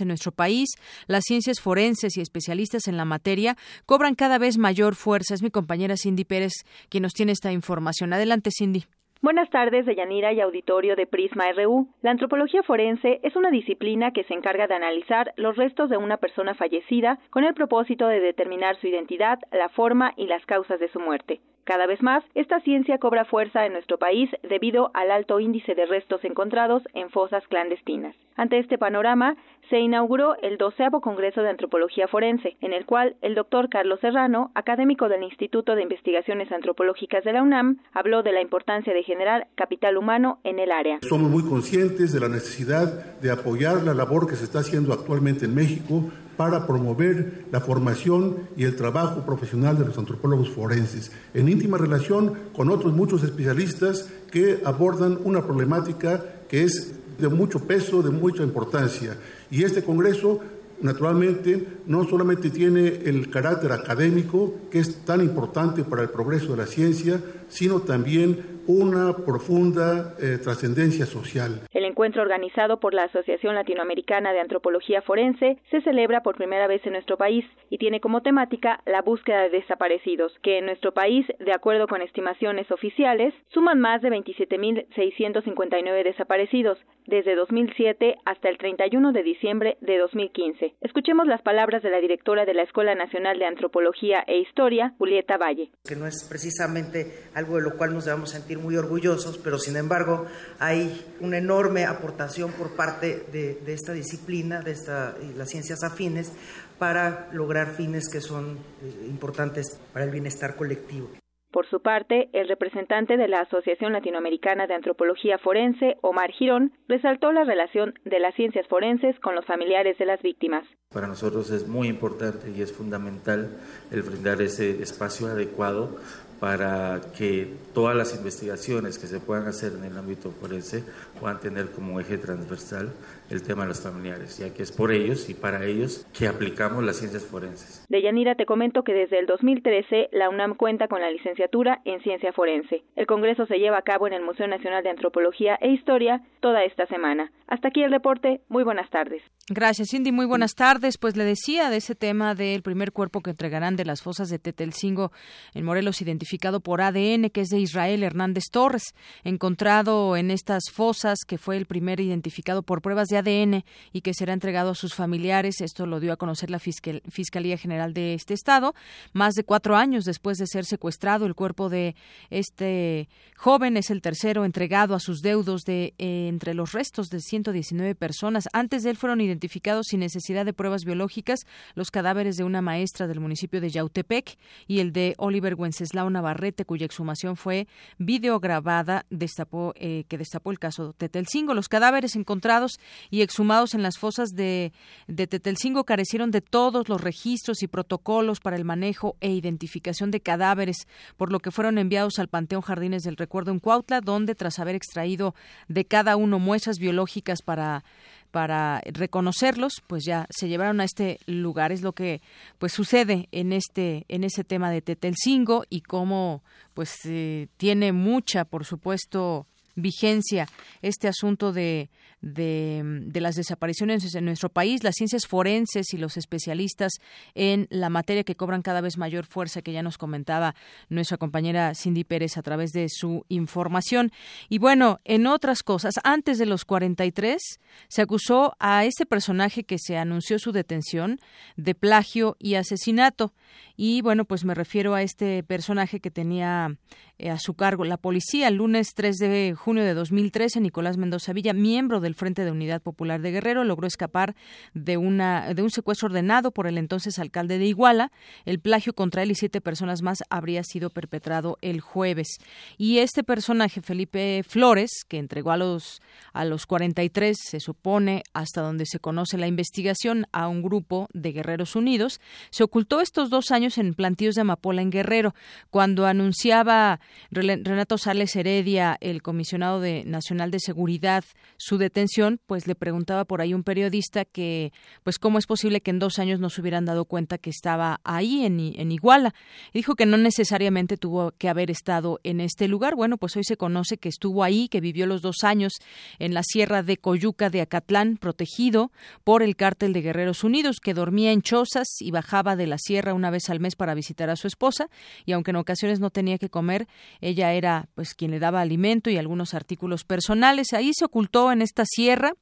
en nuestro país, las ciencias forenses y especialistas en la materia cobran cada vez mayor fuerza. Es mi compañera Cindy Pérez quien nos tiene esta información. Adelante, Cindy. Buenas tardes, Deyanira y auditorio de Prisma RU. La antropología forense es una disciplina que se encarga de analizar los restos de una persona fallecida con el propósito de determinar su identidad, la forma y las causas de su muerte. Cada vez más, esta ciencia cobra fuerza en nuestro país debido al alto índice de restos encontrados en fosas clandestinas. Ante este panorama, se inauguró el doceavo Congreso de Antropología Forense, en el cual el doctor Carlos Serrano, académico del Instituto de Investigaciones Antropológicas de la UNAM, habló de la importancia de generar capital humano en el área. Somos muy conscientes de la necesidad de apoyar la labor que se está haciendo actualmente en México para promover la formación y el trabajo profesional de los antropólogos forenses, en íntima relación con otros muchos especialistas que abordan una problemática que es de mucho peso, de mucha importancia. Y este Congreso naturalmente no solamente tiene el carácter académico, que es tan importante para el progreso de la ciencia, sino también una profunda eh, trascendencia social. El encuentro organizado por la Asociación Latinoamericana de Antropología Forense se celebra por primera vez en nuestro país y tiene como temática la búsqueda de desaparecidos, que en nuestro país, de acuerdo con estimaciones oficiales, suman más de 27.659 desaparecidos desde 2007 hasta el 31 de diciembre de 2015. Escuchemos las palabras de la directora de la Escuela Nacional de Antropología e Historia, Julieta Valle. Que no es precisamente algo de lo cual nos debemos sentir muy orgullosos, pero sin embargo hay una enorme aportación por parte de, esta disciplina, de esta, las ciencias afines, para lograr fines que son eh, importantes para el bienestar colectivo. Por su parte, el representante de la Asociación Latinoamericana de Antropología Forense, Omar Girón, resaltó la relación de las ciencias forenses con los familiares de las víctimas. Para nosotros es muy importante y es fundamental el brindar ese espacio adecuado para que todas las investigaciones que se puedan hacer en el ámbito forense puedan tener como eje transversal el tema de los familiares, ya que es por ellos y para ellos que aplicamos las ciencias forenses. De Yanira te comento que desde el 2013 la UNAM cuenta con la licenciatura en ciencia forense. El Congreso se lleva a cabo en el Museo Nacional de Antropología e Historia toda esta semana. Hasta aquí el reporte. Muy buenas tardes. Gracias, Cindy. Muy buenas tardes. Pues le decía de ese tema del primer cuerpo que entregarán de las fosas de Tetelcingo en Morelos, identificado por ADN, que es de Israel Hernández Torres, encontrado en estas fosas, que fue el primer identificado por pruebas de ADN y que será entregado a sus familiares. Esto lo dio a conocer la Fiscalía General de este estado. Más de cuatro años después de ser secuestrado, el cuerpo de este joven es el tercero entregado a sus deudos de eh, entre los restos de 119 personas. Antes de él fueron identificados sin necesidad de pruebas biológicas los cadáveres de una maestra del municipio de Yautepec y el de Oliver Wenceslao Navarrete, cuya exhumación fue videograbada, destapó, eh, que destapó el caso Tetelcingo. Los cadáveres encontrados y exhumados en las fosas de, de Tetelcingo carecieron de todos los registros y protocolos para el manejo e identificación de cadáveres, por lo que fueron enviados al Panteón Jardines del Recuerdo en Cuautla, donde tras haber extraído de cada uno muestras biológicas para para reconocerlos, pues ya se llevaron a este lugar. Es lo que pues sucede en este en ese tema de Tetelcingo y cómo pues eh, tiene mucha, por supuesto, vigencia este asunto de, de, las desapariciones en nuestro país, las ciencias forenses y los especialistas en la materia que cobran cada vez mayor fuerza, que ya nos comentaba nuestra compañera Cindy Pérez a través de su información. Y bueno, en otras cosas, antes de los 43 se acusó a este personaje que se anunció su detención de plagio y asesinato. Y bueno, pues me refiero a este personaje que tenía eh, a su cargo la policía. El lunes 3 de junio de 2013, Nicolás Mendoza Villa, miembro del Frente de Unidad Popular de Guerrero, logró escapar de, una, de un secuestro ordenado por el entonces alcalde de Iguala. El plagio contra él y siete personas más habría sido perpetrado el jueves. Y este personaje, Felipe Flores, que entregó a los, a los 43, se supone, hasta donde se conoce la investigación, a un grupo de Guerreros Unidos, se ocultó estos dos años en plantíos de amapola en Guerrero. Cuando anunciaba Renato Sales Heredia, el comisionado de, nacional de seguridad, su detención, pues le preguntaba por ahí un periodista que, pues cómo es posible que en dos años no se hubieran dado cuenta que estaba ahí en, en Iguala. dijo que no necesariamente tuvo que haber estado en este lugar. Bueno, pues hoy se conoce que estuvo ahí, que vivió los dos años en la sierra de Coyuca de Acatlán, protegido por el cártel de Guerreros Unidos, que dormía en chozas y bajaba de la sierra una vez al mes para visitar a su esposa y aunque en ocasiones no tenía que comer, ella era pues quien le daba alimento y algunos artículos personales. Ahí se ocultó en esta sierra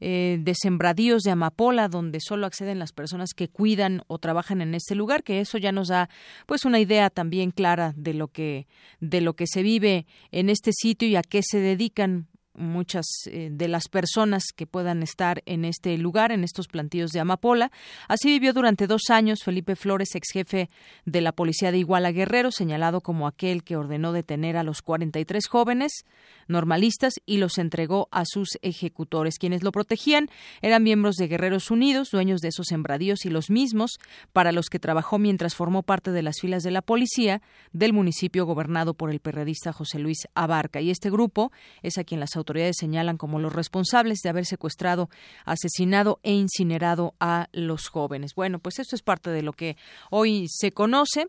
eh, de sembradíos de amapola donde solo acceden las personas que cuidan o trabajan en este lugar, que eso ya nos da pues una idea también clara de lo que de lo que se vive en este sitio y a qué se dedican muchas eh, de las personas que puedan estar en este lugar, en estos plantíos de amapola. Así vivió durante dos años Felipe Flores, ex jefe de la policía de Iguala Guerrero, señalado como aquel que ordenó detener a los 43 jóvenes normalistas y los entregó a sus ejecutores. Quienes lo protegían eran miembros de Guerreros Unidos, dueños de esos sembradíos y los mismos para los que trabajó mientras formó parte de las filas de la policía del municipio gobernado por el perredista José Luis Abarca. Y este grupo es a quien las señalan como los responsables de haber secuestrado, asesinado e incinerado a los jóvenes. Bueno, pues esto es parte de lo que hoy se conoce.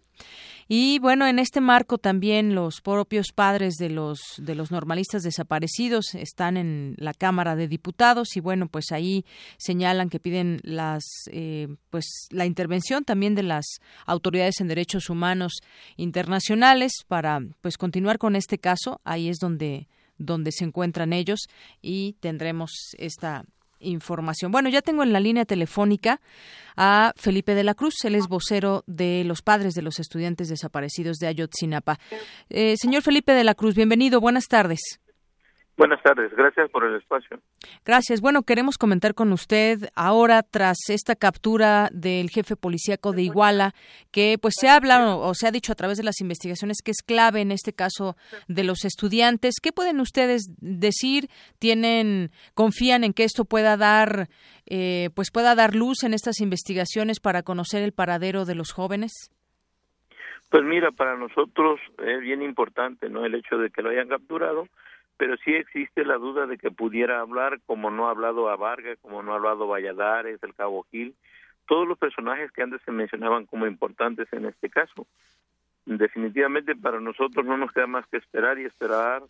Y bueno, en este marco también los propios padres de los de los normalistas desaparecidos están en la Cámara de Diputados y bueno, pues ahí señalan que piden las eh, pues la intervención también de las autoridades en derechos humanos internacionales para pues continuar con este caso. Ahí es donde donde se encuentran ellos y tendremos esta información. Bueno, ya tengo en la línea telefónica a Felipe de la Cruz, él es vocero de los padres de los estudiantes desaparecidos de Ayotzinapa. Eh, señor Felipe de la Cruz, bienvenido, buenas tardes. Buenas tardes, gracias por el espacio. Gracias. Bueno, queremos comentar con usted ahora tras esta captura del jefe policíaco de Iguala, que pues se habla o, se ha dicho a través de las investigaciones que es clave en este caso de los estudiantes. ¿Qué pueden ustedes decir? ¿Tienen, confían en que esto pueda dar, eh, pues pueda dar luz en estas investigaciones para conocer el paradero de los jóvenes? Pues mira, para nosotros es bien importante, ¿no? El hecho de que lo hayan capturado pero sí existe la duda de que pudiera hablar como no ha hablado a Vargas, como no ha hablado Valladares, el Cabo Gil, todos los personajes que antes se mencionaban como importantes en este caso. Definitivamente para nosotros no nos queda más que esperar y esperar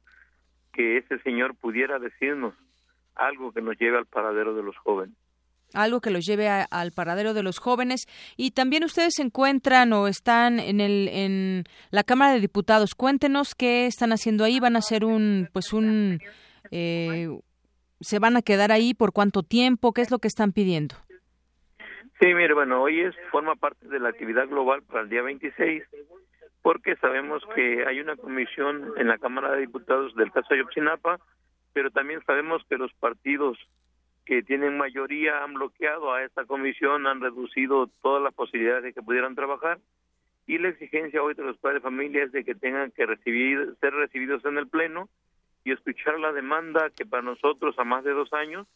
que ese señor pudiera decirnos algo que nos lleve al paradero de los jóvenes algo que los lleve al paradero de los jóvenes. Y también ustedes se encuentran o están en el en la Cámara de Diputados. Cuéntenos qué están haciendo ahí. Van a hacer un pues un eh, se van a quedar ahí por cuánto tiempo qué es lo que están pidiendo sí mire bueno hoy es forma parte de la actividad global para el día 26 porque sabemos que hay una comisión en la Cámara de Diputados del caso de Ayotzinapa pero también sabemos que los partidos que tienen mayoría han bloqueado a esta comisión, han reducido todas las posibilidades de que pudieran trabajar y la exigencia hoy de los padres de familia es de que tengan que recibir, ser recibidos en el Pleno y escuchar la demanda que para nosotros a más de dos años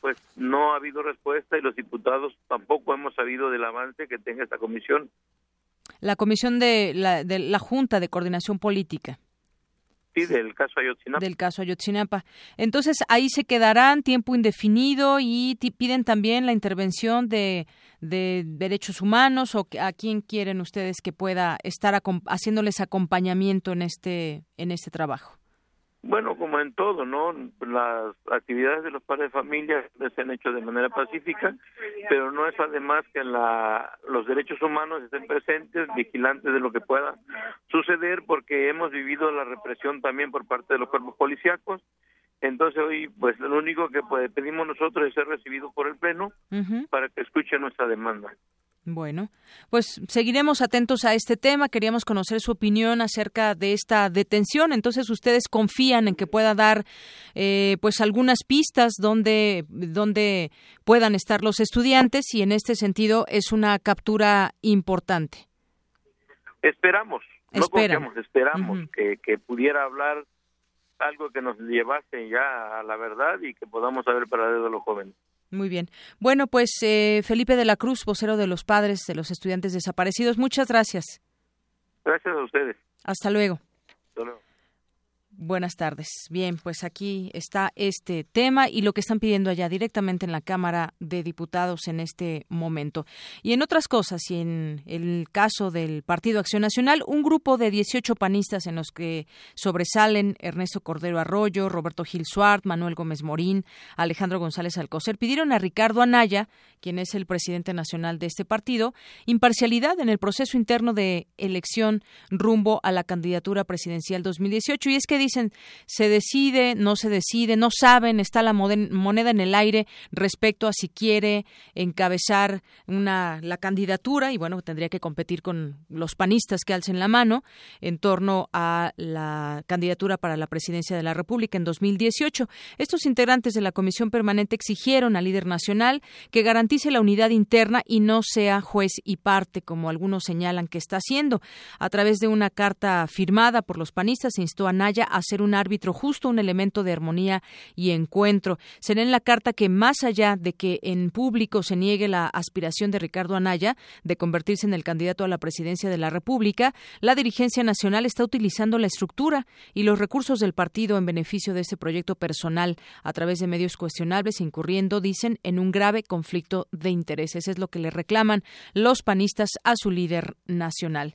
pues no ha habido respuesta y los diputados tampoco hemos sabido del avance que tenga esta comisión. La comisión de la, de la Junta de Coordinación Política. Sí, del caso Ayotzinapa. Del caso Ayotzinapa. Entonces, ahí se quedarán tiempo indefinido y piden también la intervención de, de derechos humanos o a quién quieren ustedes que pueda estar haciéndoles acompañamiento en este, en este trabajo. Bueno, como en todo, ¿no? Las actividades de los padres de familia se han hecho de manera pacífica, pero no es además que la, los derechos humanos estén presentes, vigilantes de lo que pueda suceder, porque hemos vivido la represión también por parte de los cuerpos policíacos. Entonces hoy, pues lo único que pedimos nosotros es ser recibidos por el Pleno para que escuche nuestra demanda. Bueno, pues seguiremos atentos a este tema. Queríamos conocer su opinión acerca de esta detención. Entonces, ustedes confían en que pueda dar, eh, pues, algunas pistas donde, donde puedan estar los estudiantes y en este sentido es una captura importante. Esperamos, no confiamos, esperamos que, que pudiera hablar algo que nos llevase ya a la verdad y que podamos saber para de los jóvenes. Muy bien. Bueno, pues eh, Felipe de la Cruz, vocero de los padres de los estudiantes desaparecidos, muchas gracias. Gracias a ustedes. Hasta luego. Hasta luego. Buenas tardes. Bien, pues aquí está este tema y lo que están pidiendo allá directamente en la Cámara de Diputados en este momento. Y en otras cosas, y en el caso del Partido Acción Nacional, un grupo de 18 panistas en los que sobresalen Ernesto Cordero Arroyo, Roberto Gil Suart, Manuel Gómez Morín, Alejandro González Alcocer, pidieron a Ricardo Anaya, quien es el presidente nacional de este partido, imparcialidad en el proceso interno de elección rumbo a la candidatura presidencial 2018. Y es que dicen se decide, no se decide, no saben, está la moneda en el aire respecto a si quiere encabezar una la candidatura y bueno, tendría que competir con los panistas que alcen la mano en torno a la candidatura para la presidencia de la República en 2018. Estos integrantes de la comisión permanente exigieron al líder nacional que garantice la unidad interna y no sea juez y parte como algunos señalan que está haciendo. A través de una carta firmada por los panistas se instó a Naya a ser un árbitro justo, un elemento de armonía y encuentro. Será en la carta que, más allá de que en público se niegue la aspiración de Ricardo Anaya de convertirse en el candidato a la presidencia de la República, la dirigencia nacional está utilizando la estructura y los recursos del partido en beneficio de este proyecto personal a través de medios cuestionables, incurriendo, dicen, en un grave conflicto de intereses. Es lo que le reclaman los panistas a su líder nacional.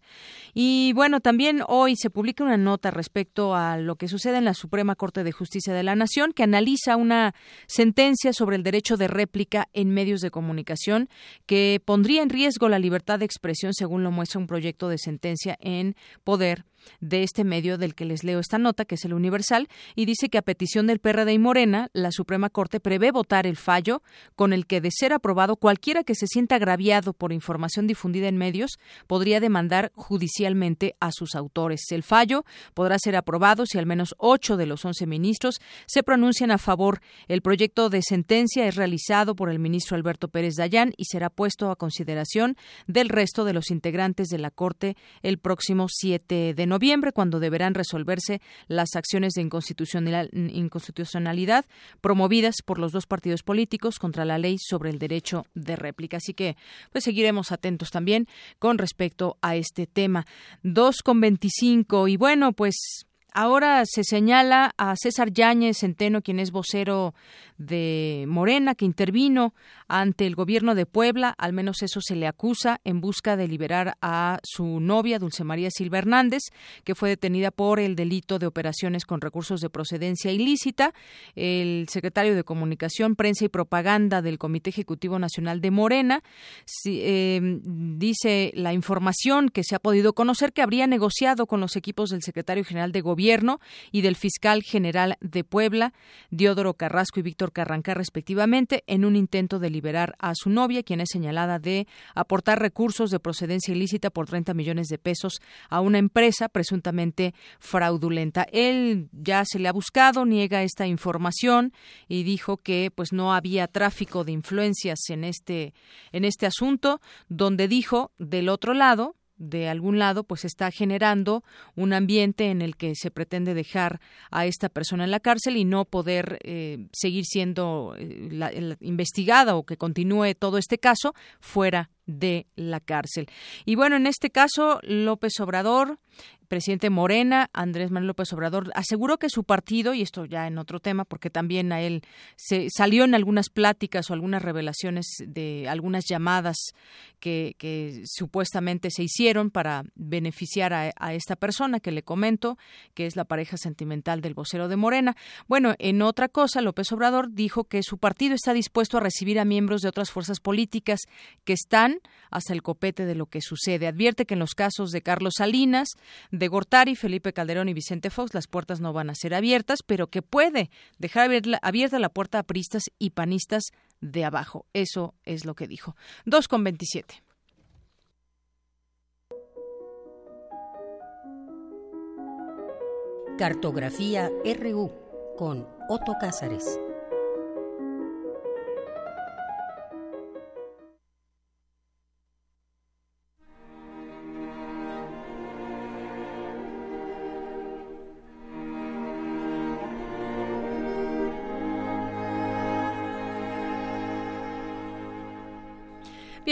Y bueno, también hoy se publica una nota respecto a lo que sucede en la Suprema Corte de Justicia de la Nación, que analiza una sentencia sobre el derecho de réplica en medios de comunicación que pondría en riesgo la libertad de expresión, según lo muestra un proyecto de sentencia en poder de este medio del que les leo esta nota, que es el Universal, y dice que a petición del PRD y Morena, la Suprema Corte prevé votar el fallo con el que, de ser aprobado, cualquiera que se sienta agraviado por información difundida en medios podría demandar judicialmente a sus autores. El fallo podrá ser aprobado si al menos ocho de los once ministros se pronuncian a favor. El proyecto de sentencia es realizado por el ministro Alberto Pérez Dayán y será puesto a consideración del resto de los integrantes de la Corte el próximo 7 de noviembre, cuando deberán resolverse las acciones de inconstitucionalidad promovidas por los dos partidos políticos contra la ley sobre el derecho de réplica. Así que pues seguiremos atentos también con respecto a este tema. Dos con veinticinco y bueno, pues Ahora se señala a César Yáñez Centeno, quien es vocero de Morena, que intervino ante el gobierno de Puebla, al menos eso se le acusa, en busca de liberar a su novia, Dulce María Silva Hernández, que fue detenida por el delito de operaciones con recursos de procedencia ilícita. El secretario de Comunicación, Prensa y Propaganda del Comité Ejecutivo Nacional de Morena eh, dice la información que se ha podido conocer que habría negociado con los equipos del secretario general de Gobierno y del fiscal general de Puebla, Diodoro Carrasco y Víctor Carranca, respectivamente, en un intento de liberar a su novia, quien es señalada de aportar recursos de procedencia ilícita por 30 millones de pesos a una empresa presuntamente fraudulenta. Él ya se le ha buscado, niega esta información y dijo que pues no había tráfico de influencias en este en este asunto, donde dijo del otro lado de algún lado, pues está generando un ambiente en el que se pretende dejar a esta persona en la cárcel y no poder eh, seguir siendo eh, investigada o que continúe todo este caso fuera de la cárcel. Y bueno, en este caso, López Obrador presidente Morena, Andrés Manuel López Obrador, aseguró que su partido, y esto ya en otro tema, porque también a él se salió en algunas pláticas o algunas revelaciones de algunas llamadas que, supuestamente se hicieron para beneficiar a, a, esta persona que le comento, que es la pareja sentimental del vocero de Morena. Bueno, en otra cosa, López Obrador dijo que su partido está dispuesto a recibir a miembros de otras fuerzas políticas que están hasta el copete de lo que sucede. Advierte que en los casos de Carlos Salinas, de Gortari, Felipe Calderón y Vicente Fox las puertas no van a ser abiertas, pero que puede dejar abierta la puerta a pristas y panistas de abajo. Eso es lo que dijo. 2 con 27. Cartografía RU con Otto Cázares.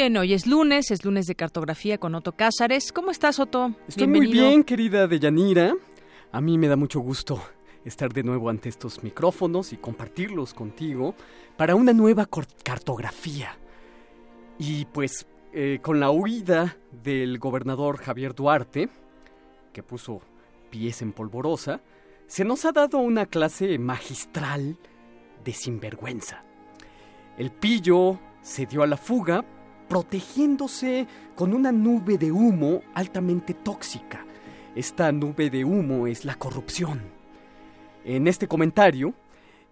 Hoy es lunes, es lunes de cartografía con Otto Cázares. ¿Cómo estás, Otto? Estoy muy bien, querida Deyanira. A mí me da mucho gusto estar de nuevo ante estos micrófonos y compartirlos contigo para una nueva cartografía. Y pues eh, con la huida del gobernador Javier Duarte, que puso pies en polvorosa, se nos ha dado una clase magistral de sinvergüenza. El pillo se dio a la fuga protegiéndose con una nube de humo altamente tóxica. Esta nube de humo es la corrupción. En este comentario,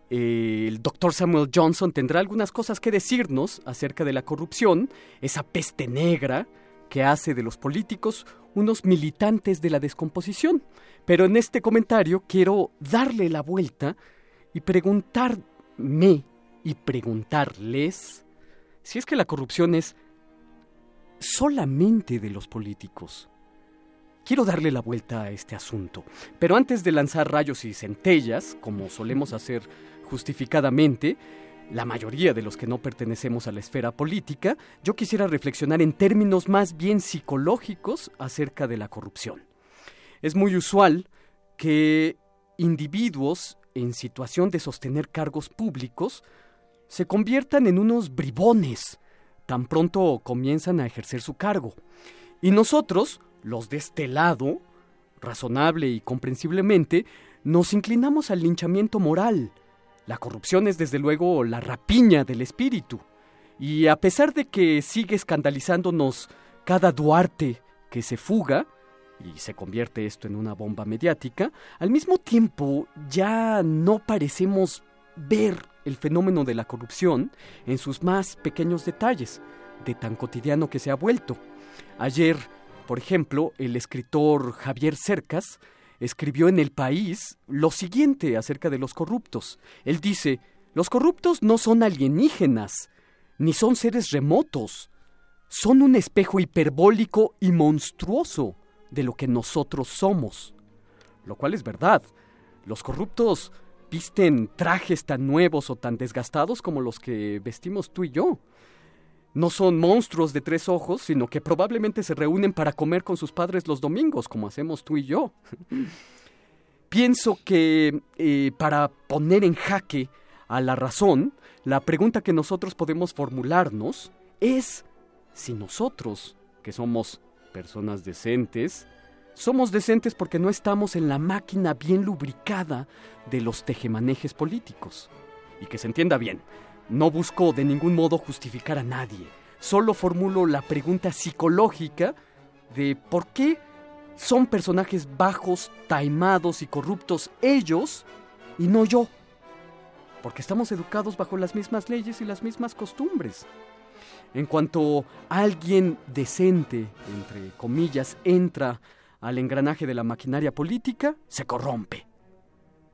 el doctor Samuel Johnson tendrá algunas cosas que decirnos acerca de la corrupción, esa peste negra que hace de los políticos unos militantes de la descomposición. Pero en este comentario quiero darle la vuelta y preguntarme y preguntarles si es que la corrupción es solamente de los políticos. Quiero darle la vuelta a este asunto, pero antes de lanzar rayos y centellas, como solemos hacer justificadamente, la mayoría de los que no pertenecemos a la esfera política, yo quisiera reflexionar en términos más bien psicológicos acerca de la corrupción. Es muy usual que individuos en situación de sostener cargos públicos se conviertan en unos bribones, tan pronto comienzan a ejercer su cargo. Y nosotros, los de este lado, razonable y comprensiblemente, nos inclinamos al linchamiento moral. La corrupción es desde luego la rapiña del espíritu. Y a pesar de que sigue escandalizándonos cada Duarte que se fuga, y se convierte esto en una bomba mediática, al mismo tiempo ya no parecemos ver el fenómeno de la corrupción en sus más pequeños detalles, de tan cotidiano que se ha vuelto. Ayer, por ejemplo, el escritor Javier Cercas escribió en El País lo siguiente acerca de los corruptos. Él dice, los corruptos no son alienígenas, ni son seres remotos, son un espejo hiperbólico y monstruoso de lo que nosotros somos. Lo cual es verdad. Los corruptos visten trajes tan nuevos o tan desgastados como los que vestimos tú y yo. No son monstruos de tres ojos, sino que probablemente se reúnen para comer con sus padres los domingos, como hacemos tú y yo. *laughs* Pienso que eh, para poner en jaque a la razón, la pregunta que nosotros podemos formularnos es si nosotros, que somos personas decentes, somos decentes porque no estamos en la máquina bien lubricada de los tejemanejes políticos. Y que se entienda bien, no busco de ningún modo justificar a nadie, solo formulo la pregunta psicológica de por qué son personajes bajos, taimados y corruptos ellos y no yo. Porque estamos educados bajo las mismas leyes y las mismas costumbres. En cuanto alguien decente, entre comillas, entra al engranaje de la maquinaria política, se corrompe.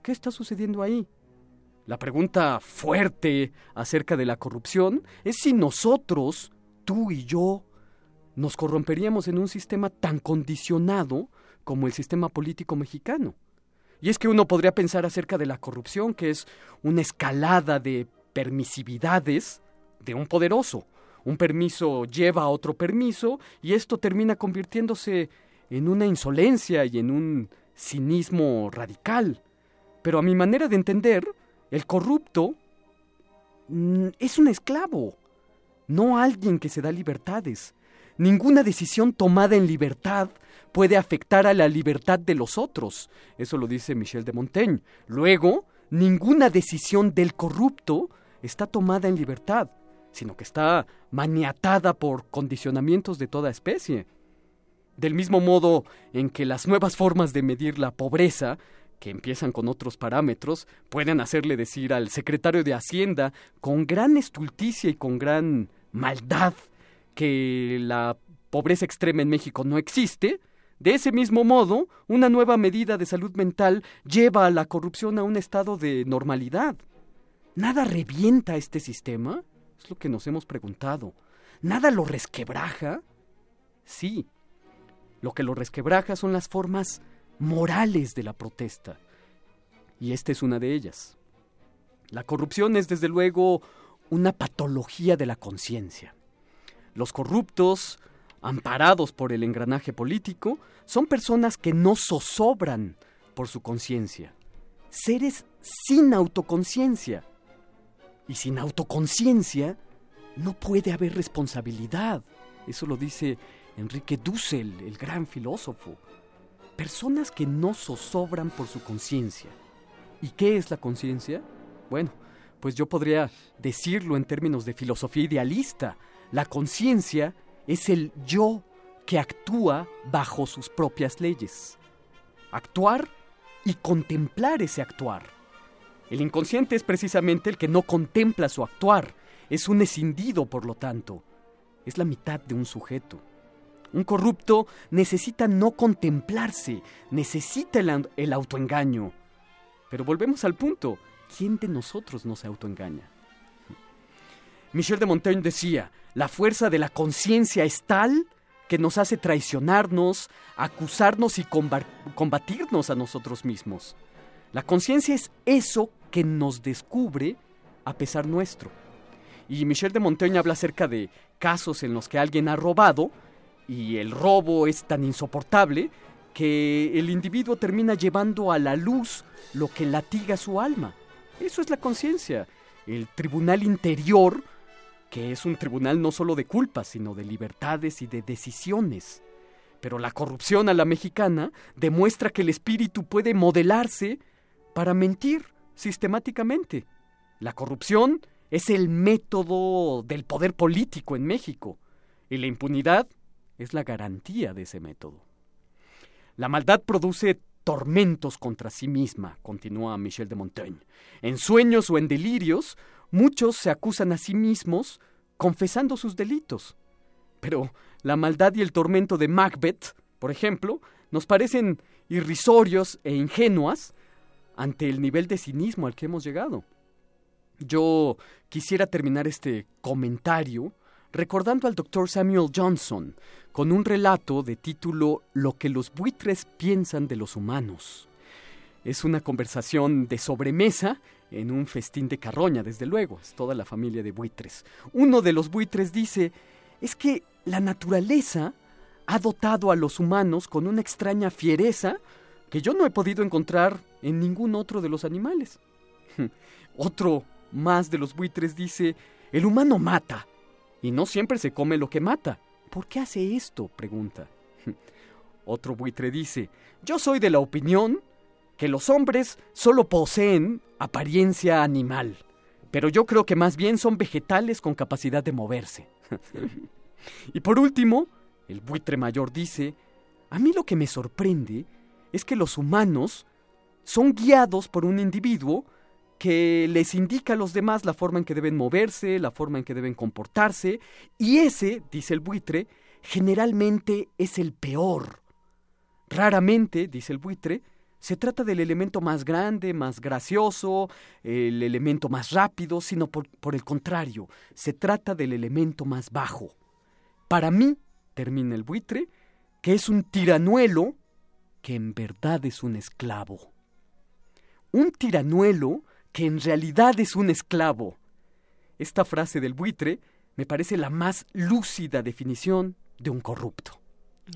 ¿Qué está sucediendo ahí? La pregunta fuerte acerca de la corrupción es si nosotros, tú y yo, nos corromperíamos en un sistema tan condicionado como el sistema político mexicano. Y es que uno podría pensar acerca de la corrupción, que es una escalada de permisividades de un poderoso. Un permiso lleva a otro permiso y esto termina convirtiéndose en una insolencia y en un cinismo radical. Pero a mi manera de entender, el corrupto mm, es un esclavo, no alguien que se da libertades. Ninguna decisión tomada en libertad puede afectar a la libertad de los otros. Eso lo dice Michel de Montaigne. Luego, ninguna decisión del corrupto está tomada en libertad, sino que está maniatada por condicionamientos de toda especie. Del mismo modo en que las nuevas formas de medir la pobreza, que empiezan con otros parámetros, pueden hacerle decir al secretario de Hacienda con gran estulticia y con gran maldad que la pobreza extrema en México no existe, de ese mismo modo, una nueva medida de salud mental lleva a la corrupción a un estado de normalidad. ¿Nada revienta este sistema? Es lo que nos hemos preguntado. ¿Nada lo resquebraja? Sí. Lo que lo resquebraja son las formas morales de la protesta. Y esta es una de ellas. La corrupción es desde luego una patología de la conciencia. Los corruptos amparados por el engranaje político, son personas que no zozobran por su conciencia. Seres sin autoconciencia. Y sin autoconciencia no puede haber responsabilidad. Eso lo dice Enrique Dussel, el gran filósofo. Personas que no zozobran por su conciencia. ¿Y qué es la conciencia? Bueno, pues yo podría decirlo en términos de filosofía idealista. La conciencia es el yo que actúa bajo sus propias leyes. Actuar y contemplar ese actuar. El inconsciente es precisamente el que no contempla su actuar, es un escindido, por lo tanto. Es la mitad de un sujeto. Un corrupto necesita no contemplarse, necesita el, autoengaño. Pero volvemos al punto, ¿quién de nosotros no se autoengaña? Michel de Montaigne decía, la fuerza de la conciencia es tal que nos hace traicionarnos, acusarnos y combatirnos a nosotros mismos. La conciencia es eso que nos descubre a pesar nuestro. Y Michel de Montaigne habla acerca de casos en los que alguien ha robado y el robo es tan insoportable que el individuo termina llevando a la luz lo que latiga su alma. Eso es la conciencia, el tribunal interior que es un tribunal no solo de culpas, sino de libertades y de decisiones. Pero la corrupción a la mexicana demuestra que el espíritu puede modelarse para mentir sistemáticamente. La corrupción es el método del poder político en México y la impunidad es la garantía de ese método. La maldad produce tormentos contra sí misma, continúa Michel de Montaigne. En sueños o en delirios, Muchos se acusan a sí mismos confesando sus delitos. Pero la maldad y el tormento de Macbeth, por ejemplo, nos parecen irrisorios e ingenuas ante el nivel de cinismo al que hemos llegado. Yo quisiera terminar este comentario recordando al doctor Samuel Johnson con un relato de título Lo que los buitres piensan de los humanos. Es una conversación de sobremesa en un festín de carroña, desde luego, es toda la familia de buitres. Uno de los buitres dice, es que la naturaleza ha dotado a los humanos con una extraña fiereza que yo no he podido encontrar en ningún otro de los animales. *laughs* Otro más de los buitres dice, el humano mata, y no siempre se come lo que mata. ¿Por qué hace esto? pregunta. *laughs* Otro buitre dice, yo soy de la opinión que los hombres solo poseen apariencia animal, pero yo creo que más bien son vegetales con capacidad de moverse. *laughs* y por último, el buitre mayor dice, a mí lo que me sorprende es que los humanos son guiados por un individuo que les indica a los demás la forma en que deben moverse, la forma en que deben comportarse, y ese, dice el buitre, generalmente es el peor. Raramente, dice el buitre, se trata del elemento más grande, más gracioso, el elemento más rápido, sino por, el contrario, se trata del elemento más bajo. Para mí, termina el buitre, que es un tiranuelo que en verdad es un esclavo. Un tiranuelo que en realidad es un esclavo. Esta frase del buitre me parece la más lúcida definición de un corrupto.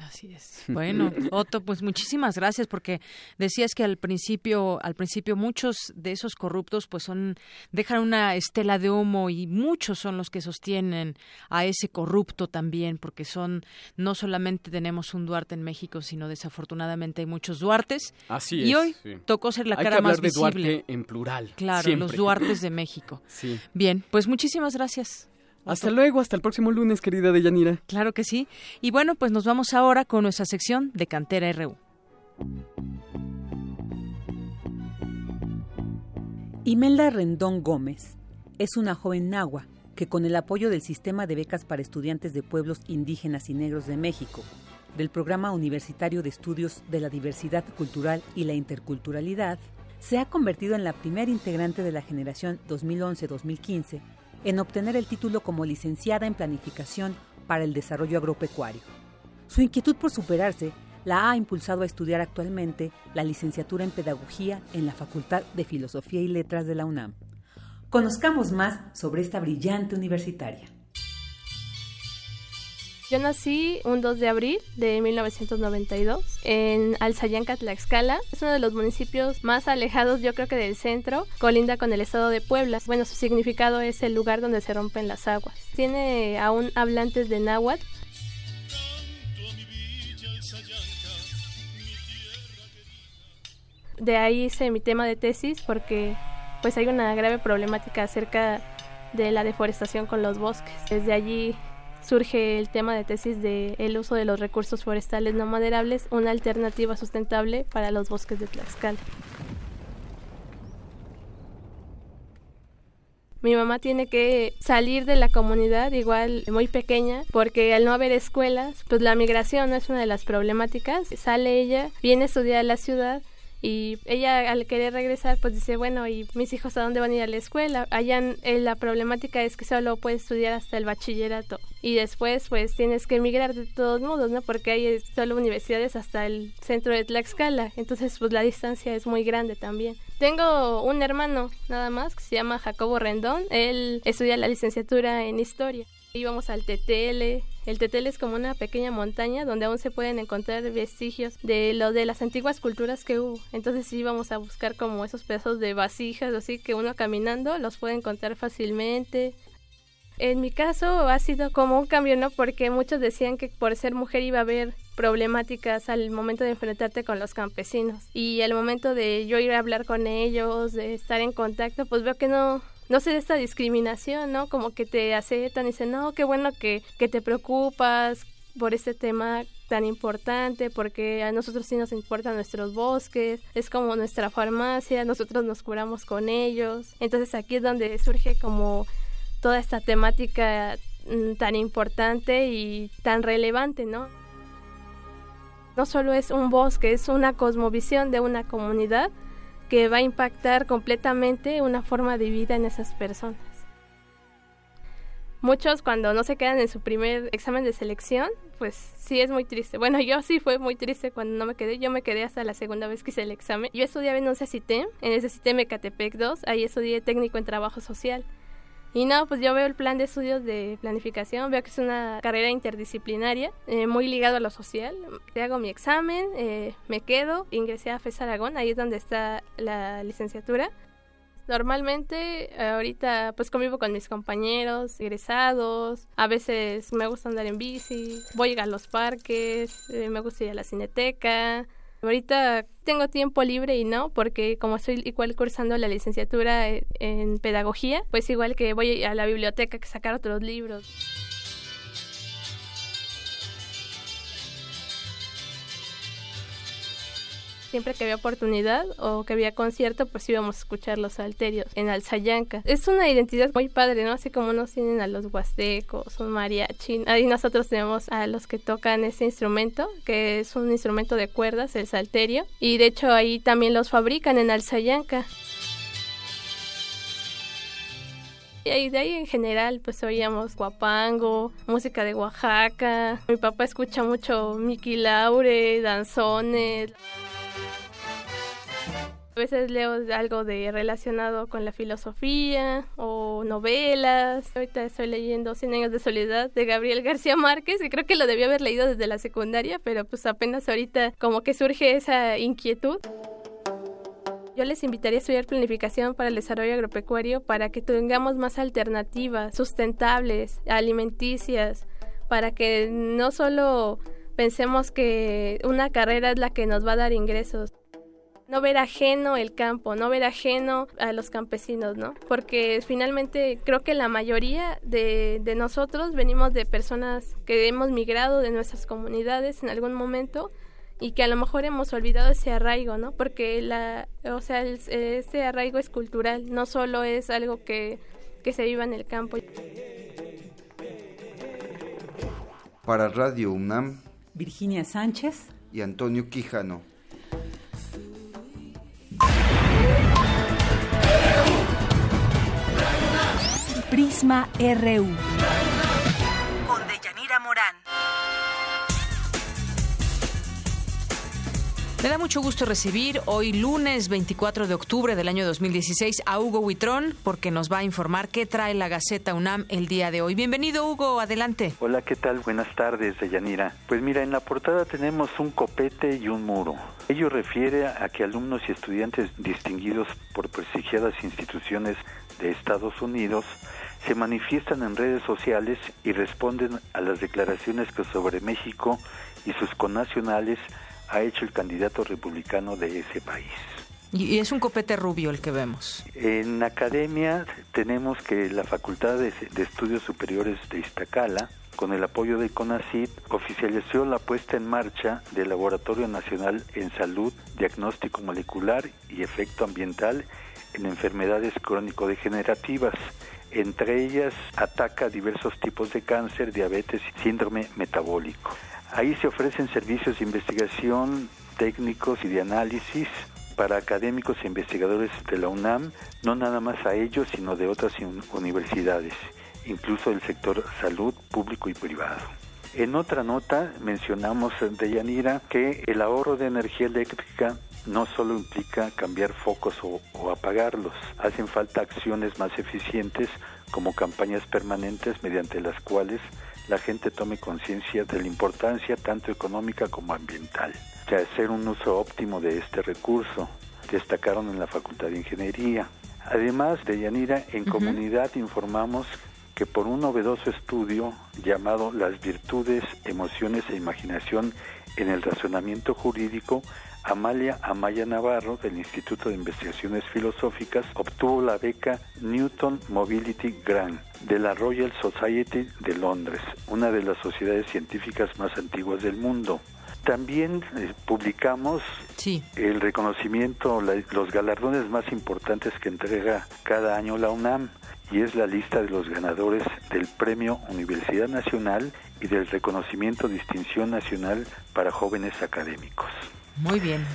Así es. *laughs* Bueno, Otto, pues muchísimas gracias porque decías que al principio, al principio muchos de esos corruptos pues son dejan una estela de humo y muchos son los que sostienen a ese corrupto también porque son no solamente tenemos un Duarte en México, sino desafortunadamente hay muchos Duartes. Así y hoy tocó ser la cara más visible. Duarte en plural. Claro, los Duartes de México. Sí. Bien, pues muchísimas gracias. Hasta luego, hasta el próximo lunes, querida Deyanira. Claro que sí. Y bueno, pues nos vamos ahora con nuestra sección de Cantera RU. Imelda Rendón Gómez es una joven nahua que con el apoyo del Sistema de Becas para Estudiantes de Pueblos Indígenas y Negros de México, del Programa Universitario de Estudios de la Diversidad Cultural y la Interculturalidad, se ha convertido en la primera integrante de la generación 2011-2015 en obtener el título como licenciada en Planificación para el Desarrollo Agropecuario. Su inquietud por superarse la ha impulsado a estudiar actualmente la licenciatura en Pedagogía en la Facultad de Filosofía y Letras de la UNAM. Conozcamos más sobre esta brillante universitaria. Yo nací un 2 de abril de 1992 en Alzayanca, Tlaxcala. Es uno de los municipios más alejados, yo creo que del centro, colinda con el estado de Puebla. Bueno, su significado es el lugar donde se rompen las aguas. Tiene aún hablantes de náhuatl. De ahí hice mi tema de tesis porque pues hay una grave problemática acerca de la deforestación con los bosques. Desde allí surge el tema de tesis de el uso de los recursos forestales no maderables, una alternativa sustentable para los bosques de Tlaxcala. Mi mamá tiene que salir de la comunidad igual muy pequeña porque al no haber escuelas, pues la migración no es una de las problemáticas. Sale ella, viene a estudiar a la ciudad y ella al querer regresar pues dice bueno y mis hijos a dónde van a ir a la escuela allá eh, la problemática es que solo puedes estudiar hasta el bachillerato y después pues tienes que emigrar de todos modos no porque hay solo universidades hasta el centro de Tlaxcala. Entonces pues la distancia es muy grande también. Tengo un hermano nada más que se llama Jacobo Rendón. Él estudia la licenciatura en historia. Íbamos al TTL el Tetel es como una pequeña montaña donde aún se pueden encontrar vestigios de lo de las antiguas culturas que hubo. Entonces íbamos a buscar como esos pedazos de vasijas, así que uno caminando los puede encontrar fácilmente. En mi caso ha sido como un cambio, ¿no? Porque muchos decían que por ser mujer iba a haber problemáticas al momento de enfrentarte con los campesinos. Y al momento de yo ir a hablar con ellos, de estar en contacto, pues veo que no, no sé, esta discriminación, ¿no? Como que te aceptan y dicen, no, qué bueno que, que te preocupas por este tema tan importante porque a nosotros sí nos importan nuestros bosques, es como nuestra farmacia, nosotros nos curamos con ellos. Entonces aquí es donde surge como toda esta temática mm, tan importante y tan relevante, ¿no? No solo es un bosque, es una cosmovisión de una comunidad que va a impactar completamente una forma de vida en esas personas. Muchos cuando no se quedan en su primer examen de selección, pues sí es muy triste. Bueno, yo sí fue muy triste cuando no me quedé. Yo me quedé hasta la segunda vez que hice el examen. Yo estudiaba en un CITEM, en ese CITEM Ecatepec 2, ahí estudié técnico en trabajo social. Y no, pues yo veo el plan de estudios de planificación, veo que es una carrera interdisciplinaria, eh, muy ligado a lo social. Hago mi examen, eh, me quedo, ingresé a FES Aragón, ahí es donde está la licenciatura. Normalmente ahorita pues convivo con mis compañeros egresados, a veces me gusta andar en bici, voy a los parques, eh, me gusta ir a la cineteca, Ahorita tengo tiempo libre y no, porque como estoy igual cursando la licenciatura en pedagogía, pues igual que voy a la biblioteca que sacar otros libros. Siempre que había oportunidad o que había concierto, pues íbamos a escuchar los alterios en Alzayanca. Es una identidad muy padre, ¿no? Así como nos tienen a los huastecos, un mariachi. Ahí nosotros tenemos a los que tocan ese instrumento, que es un instrumento de cuerdas, el salterio. Y de hecho ahí también los fabrican en Alzayanca. Y de ahí en general, pues oíamos guapango, música de Oaxaca. Mi papá escucha mucho Miki Laure, danzones. A veces leo algo de relacionado con la filosofía o novelas. Ahorita estoy leyendo Cien años de soledad de Gabriel García Márquez y creo que lo debía haber leído desde la secundaria, pero pues apenas ahorita como que surge esa inquietud. Yo les invitaría a estudiar planificación para el desarrollo agropecuario para que tengamos más alternativas sustentables, alimenticias, para que no solo pensemos que una carrera es la que nos va a dar ingresos no ver ajeno el campo, no ver ajeno a los campesinos, ¿no? Porque finalmente creo que la mayoría de, de nosotros venimos de personas que hemos migrado de nuestras comunidades en algún momento y que a lo mejor hemos olvidado ese arraigo, ¿no? Porque la, o sea, ese arraigo es cultural, no solo es algo que, que se viva en el campo. Para Radio UNAM, Virginia Sánchez y Antonio Quijano. Prisma RU. Con Deyanira Morán. Me da mucho gusto recibir hoy lunes 24 de octubre del año 2016 a Hugo Huitrón porque nos va a informar qué trae la Gaceta UNAM el día de hoy. Bienvenido Hugo, adelante. Hola, ¿qué tal? Buenas tardes, Deyanira. Pues mira, en la portada tenemos un copete y un muro. Ello refiere a que alumnos y estudiantes distinguidos por prestigiadas instituciones de Estados Unidos se manifiestan en redes sociales y responden a las declaraciones que sobre México y sus connacionales ha hecho el candidato republicano de ese país. Y es un copete rubio el que vemos. En academia tenemos que la Facultad de, Estudios Superiores de Iztacala, con el apoyo de CONACYT, oficializó la puesta en marcha del Laboratorio Nacional en Salud, Diagnóstico Molecular y Efecto Ambiental en Enfermedades Crónico-Degenerativas, entre ellas ataca diversos tipos de cáncer, diabetes y síndrome metabólico. Ahí se ofrecen servicios de investigación técnicos y de análisis para académicos e investigadores de la UNAM, no nada más a ellos, sino de otras universidades, incluso del sector salud público y privado. En otra nota mencionamos de Yanira que el ahorro de energía eléctrica no solo implica cambiar focos o, apagarlos, hacen falta acciones más eficientes como campañas permanentes mediante las cuales la gente tome conciencia de la importancia tanto económica como ambiental, de hacer un uso óptimo de este recurso, destacaron en la Facultad de Ingeniería. Además de Yanira, en comunidad informamos que por un novedoso estudio llamado Las virtudes, emociones e imaginación en el razonamiento jurídico, Amalia Amaya Navarro del Instituto de Investigaciones Filosóficas obtuvo la beca Newton Mobility Grant de la Royal Society de Londres, una de las sociedades científicas más antiguas del mundo. También eh, publicamos el reconocimiento, los galardones más importantes que entrega cada año la UNAM y es la lista de los ganadores del Premio Universidad Nacional y del reconocimiento Distinción Nacional para Jóvenes Académicos. Muy bien.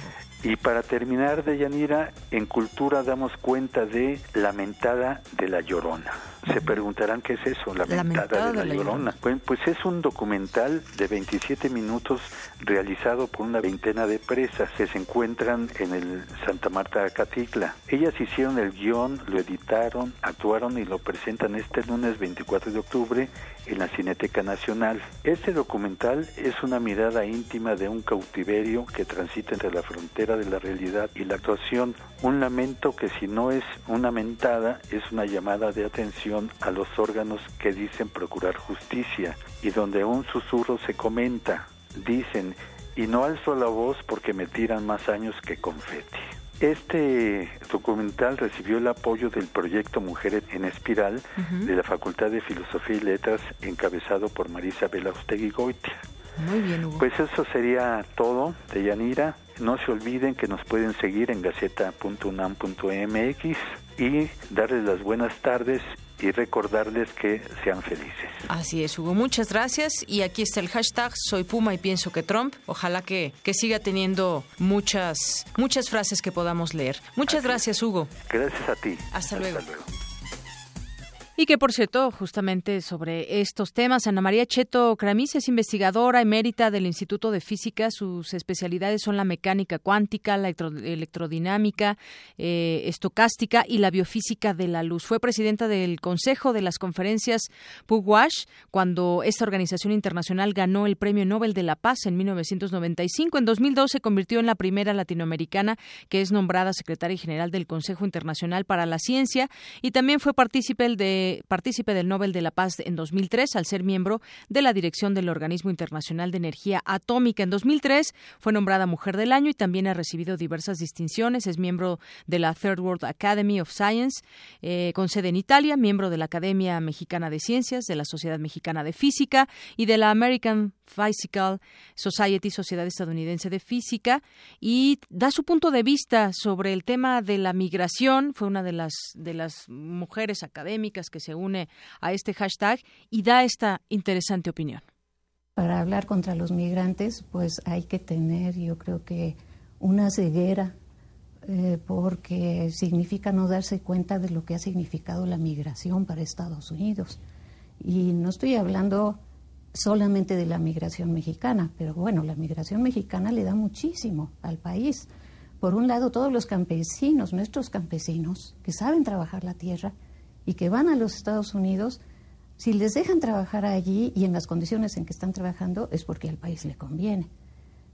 Y para terminar, de Yanira, en cultura damos cuenta de Lamentada de la Llorona. Se preguntarán qué es eso, Lamentada, de la, Llorona. pues es un documental de 27 minutos realizado por una veintena de presas que se encuentran en el Santa Marta Acatitla. Ellas hicieron el guion, lo editaron, actuaron y lo presentan este lunes 24 de octubre en la Cineteca Nacional. Este documental es una mirada íntima de un cautiverio que transita entre la frontera de la realidad y la actuación, un lamento que si no es una mentada es una llamada de atención a los órganos que dicen procurar justicia y donde un susurro se comenta, dicen, y no alzo la voz porque me tiran más años que confeti. Este documental recibió el apoyo del proyecto Mujeres en Espiral de la Facultad de Filosofía y Letras, encabezado por Marisa Belaustegui Goitia. Muy bien, Hugo. Pues eso sería todo de Yanira. No se olviden que nos pueden seguir en gaceta.unam.mx y darles las buenas tardes y recordarles que sean felices. Así es, Hugo. Muchas gracias. Y aquí está el hashtag Soy Puma y pienso que Trump. Ojalá que, que siga teniendo muchas, muchas frases que podamos leer. Muchas gracias, Hugo. Gracias a ti. Hasta, luego. Y que, por cierto, justamente sobre estos temas, Ana María Cheto Cramis es investigadora emérita del Instituto de Física. Sus especialidades son la mecánica cuántica, la electrodinámica, eh, estocástica y la biofísica de la luz. Fue presidenta del Consejo de las Conferencias Pugwash cuando esta organización internacional ganó el Premio Nobel de la Paz en 1995. En 2002 se convirtió en la primera latinoamericana que es nombrada secretaria general del Consejo Internacional para la Ciencia y también fue partícipe de partícipe del Nobel de la Paz en 2003 al ser miembro de la dirección del Organismo Internacional de Energía Atómica. En 2003 fue nombrada Mujer del Año y también ha recibido diversas distinciones. Es miembro de la Third World Academy of Science, eh, con sede en Italia, miembro de la Academia Mexicana de Ciencias, de la Sociedad Mexicana de Física y de la American Physical Society, Sociedad Estadounidense de Física, y da su punto de vista sobre el tema de la migración. Fue una de las, de las mujeres académicas que se une a este hashtag y da esta interesante opinión. Para hablar contra los migrantes, pues hay que tener, yo creo que, una ceguera, eh, porque significa no darse cuenta de lo que ha significado la migración para Estados Unidos. Y no estoy hablando solamente de la migración mexicana, pero bueno, la migración mexicana le da muchísimo al país. Por un lado, todos los campesinos, nuestros campesinos, que saben trabajar la tierra y que van a los Estados Unidos, si les dejan trabajar allí y en las condiciones en que están trabajando, es porque al país le conviene.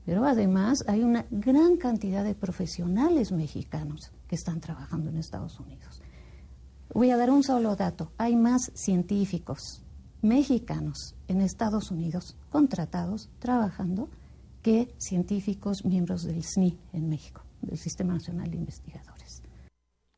Pero además hay una gran cantidad de profesionales mexicanos que están trabajando en Estados Unidos. Voy a dar un solo dato. Hay más científicos mexicanos en Estados Unidos contratados trabajando que científicos miembros del SNI en México, del Sistema Nacional de Investigadores.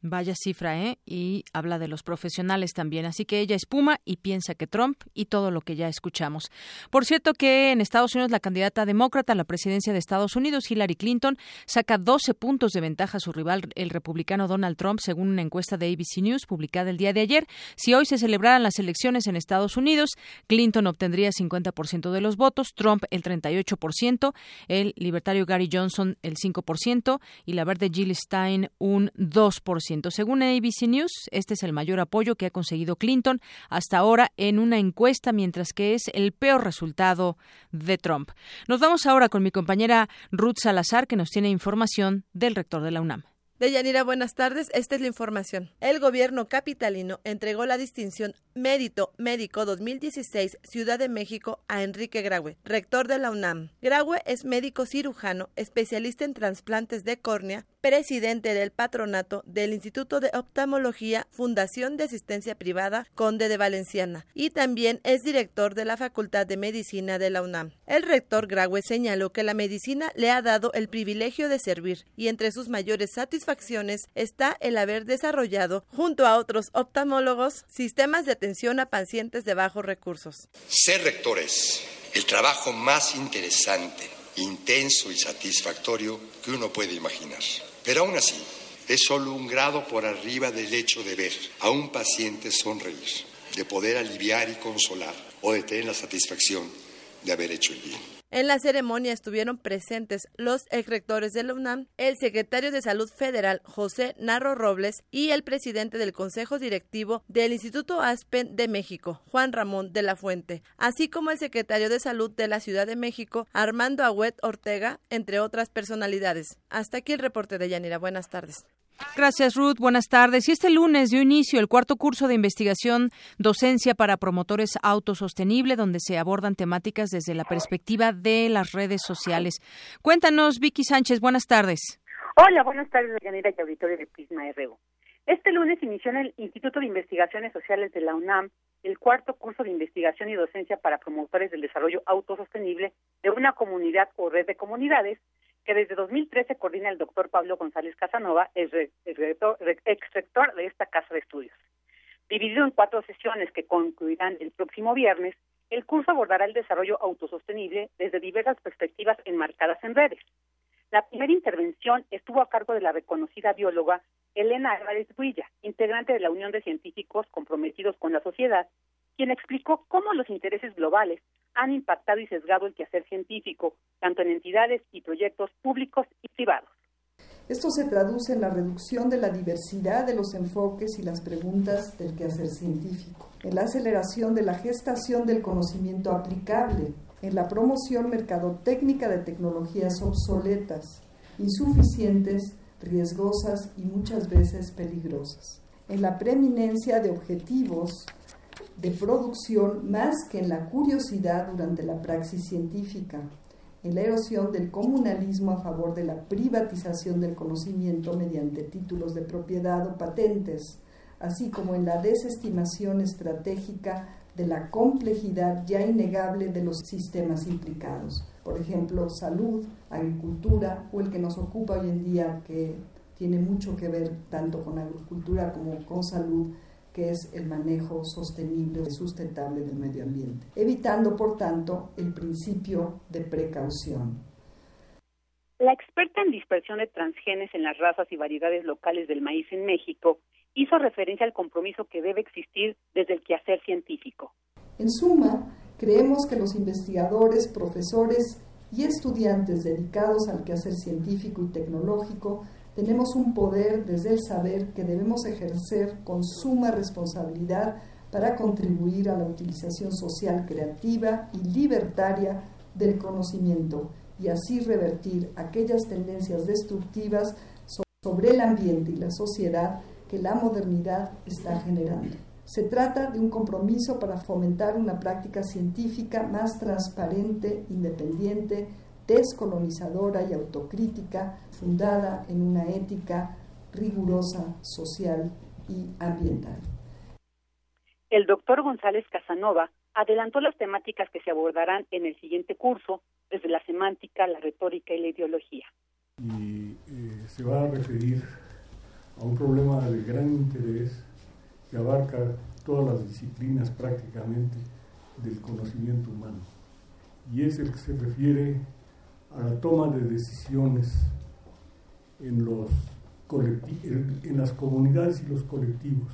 Vaya cifra, ¿eh? Y habla de los profesionales también. Así que ella espuma y piensa que Trump y todo lo que ya escuchamos. Por cierto que en Estados Unidos la candidata demócrata a la presidencia de Estados Unidos, Hillary Clinton, saca 12 puntos de ventaja a su rival, el republicano Donald Trump, según una encuesta de ABC News publicada el día de ayer. Si hoy se celebraran las elecciones en Estados Unidos, Clinton obtendría 50% de los votos, Trump el 38%, el libertario Gary Johnson el 5% y la verde Jill Stein un 2%. Según ABC News, este es el mayor apoyo que ha conseguido Clinton hasta ahora en una encuesta, mientras que es el peor resultado de Trump. Nos vamos ahora con mi compañera Ruth Salazar, que nos tiene información del rector de la UNAM. Deyanira, buenas tardes. Esta es la información. El gobierno capitalino entregó la distinción Mérito Médico 2016 Ciudad de México a Enrique Graue, rector de la UNAM. Graue es médico cirujano, especialista en trasplantes de córnea, presidente del patronato del Instituto de Oftalmología Fundación de Asistencia Privada Conde de Valenciana y también es director de la Facultad de Medicina de la UNAM. El rector Graue señaló que la medicina le ha dado el privilegio de servir y entre sus mayores satisfacciones está el haber desarrollado, junto a otros oftalmólogos, sistemas de atención a pacientes de bajos recursos. Ser rector es el trabajo más interesante, intenso y satisfactorio que uno puede imaginar. Pero aún así, es solo un grado por arriba del hecho de ver a un paciente sonreír, de poder aliviar y consolar o de tener la satisfacción de haber hecho el bien. En la ceremonia estuvieron presentes los exrectores de la UNAM, el secretario de Salud Federal José Narro Robles y el presidente del Consejo Directivo del Instituto Aspen de México, Juan Ramón de la Fuente, así como el secretario de Salud de la Ciudad de México, Armando Agüet Ortega, entre otras personalidades. Hasta aquí el reporte de Yanira. Buenas tardes. Gracias, Ruth. Buenas tardes. Y este lunes dio inicio el cuarto curso de investigación Docencia para Promotores Autosostenible, donde se abordan temáticas desde la perspectiva de las redes sociales. Cuéntanos, Vicky Sánchez. Buenas tardes. Hola, buenas tardes, Yanira y auditorio de Prisma RU. Este lunes inició en el Instituto de Investigaciones Sociales de la UNAM el cuarto curso de investigación y docencia para promotores del desarrollo autosostenible de una comunidad o red de comunidades que desde 2013 coordina el doctor Pablo González Casanova, ex rector de esta casa de estudios. Dividido en cuatro sesiones que concluirán el próximo viernes, el curso abordará el desarrollo autosostenible desde diversas perspectivas enmarcadas en redes. La primera intervención estuvo a cargo de la reconocida bióloga Elena Álvarez Builla, integrante de la Unión de Científicos Comprometidos con la Sociedad, quien explicó cómo los intereses globales han impactado y sesgado el quehacer científico, tanto en entidades y proyectos públicos y privados. Esto se traduce en la reducción de la diversidad de los enfoques y las preguntas del quehacer científico, en la aceleración de la gestación del conocimiento aplicable, en la promoción mercadotécnica de tecnologías obsoletas, insuficientes, riesgosas y muchas veces peligrosas, en la preeminencia de objetivos de producción más que en la curiosidad durante la praxis científica, en la erosión del comunalismo a favor de la privatización del conocimiento mediante títulos de propiedad o patentes, así como en la desestimación estratégica de la complejidad ya innegable de los sistemas implicados, por ejemplo, salud, agricultura o el que nos ocupa hoy en día, que tiene mucho que ver tanto con agricultura como con salud, que es el manejo sostenible y sustentable del medio ambiente, evitando, por tanto, el principio de precaución. La experta en dispersión de transgenes en las razas y variedades locales del maíz en México hizo referencia al compromiso que debe existir desde el quehacer científico. En suma, creemos que los investigadores, profesores y estudiantes dedicados al quehacer científico y tecnológico tenemos un poder desde el saber que debemos ejercer con suma responsabilidad para contribuir a la utilización social creativa y libertaria del conocimiento y así revertir aquellas tendencias destructivas sobre el ambiente y la sociedad que la modernidad está generando. Se trata de un compromiso para fomentar una práctica científica más transparente, independiente, descolonizadora y autocrítica fundada en una ética rigurosa, social y ambiental. El doctor González Casanova adelantó las temáticas que se abordarán en el siguiente curso, desde la semántica, la retórica y la ideología. Y eh, se va a referir a un problema de gran interés que abarca todas las disciplinas prácticamente del conocimiento humano. Y es el que se refiere a la toma de decisiones en, los en las comunidades y los colectivos.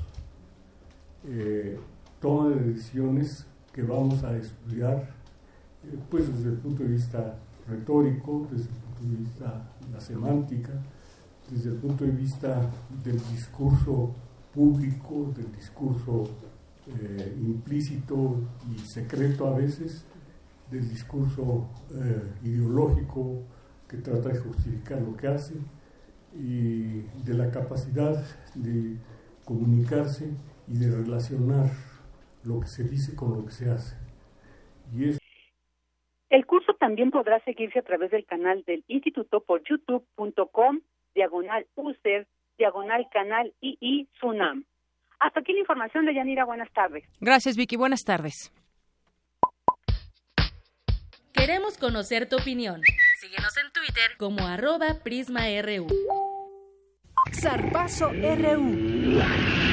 Eh, toma de decisiones que vamos a estudiar eh, pues desde el punto de vista retórico, desde el punto de vista de la semántica, desde el punto de vista del discurso público, del discurso eh, implícito y secreto a veces, del discurso eh, ideológico que trata de justificar lo que hace y de la capacidad de comunicarse y de relacionar lo que se dice con lo que se hace. Y El curso también podrá seguirse a través del canal del instituto por youtube.com, diagonal user, diagonal canal II Sunam. Hasta aquí la información de Yanira. Buenas tardes. Gracias, Vicky. Buenas tardes. Queremos conocer tu opinión. Síguenos en Twitter como arroba PrismaRU. Zarpazo RU.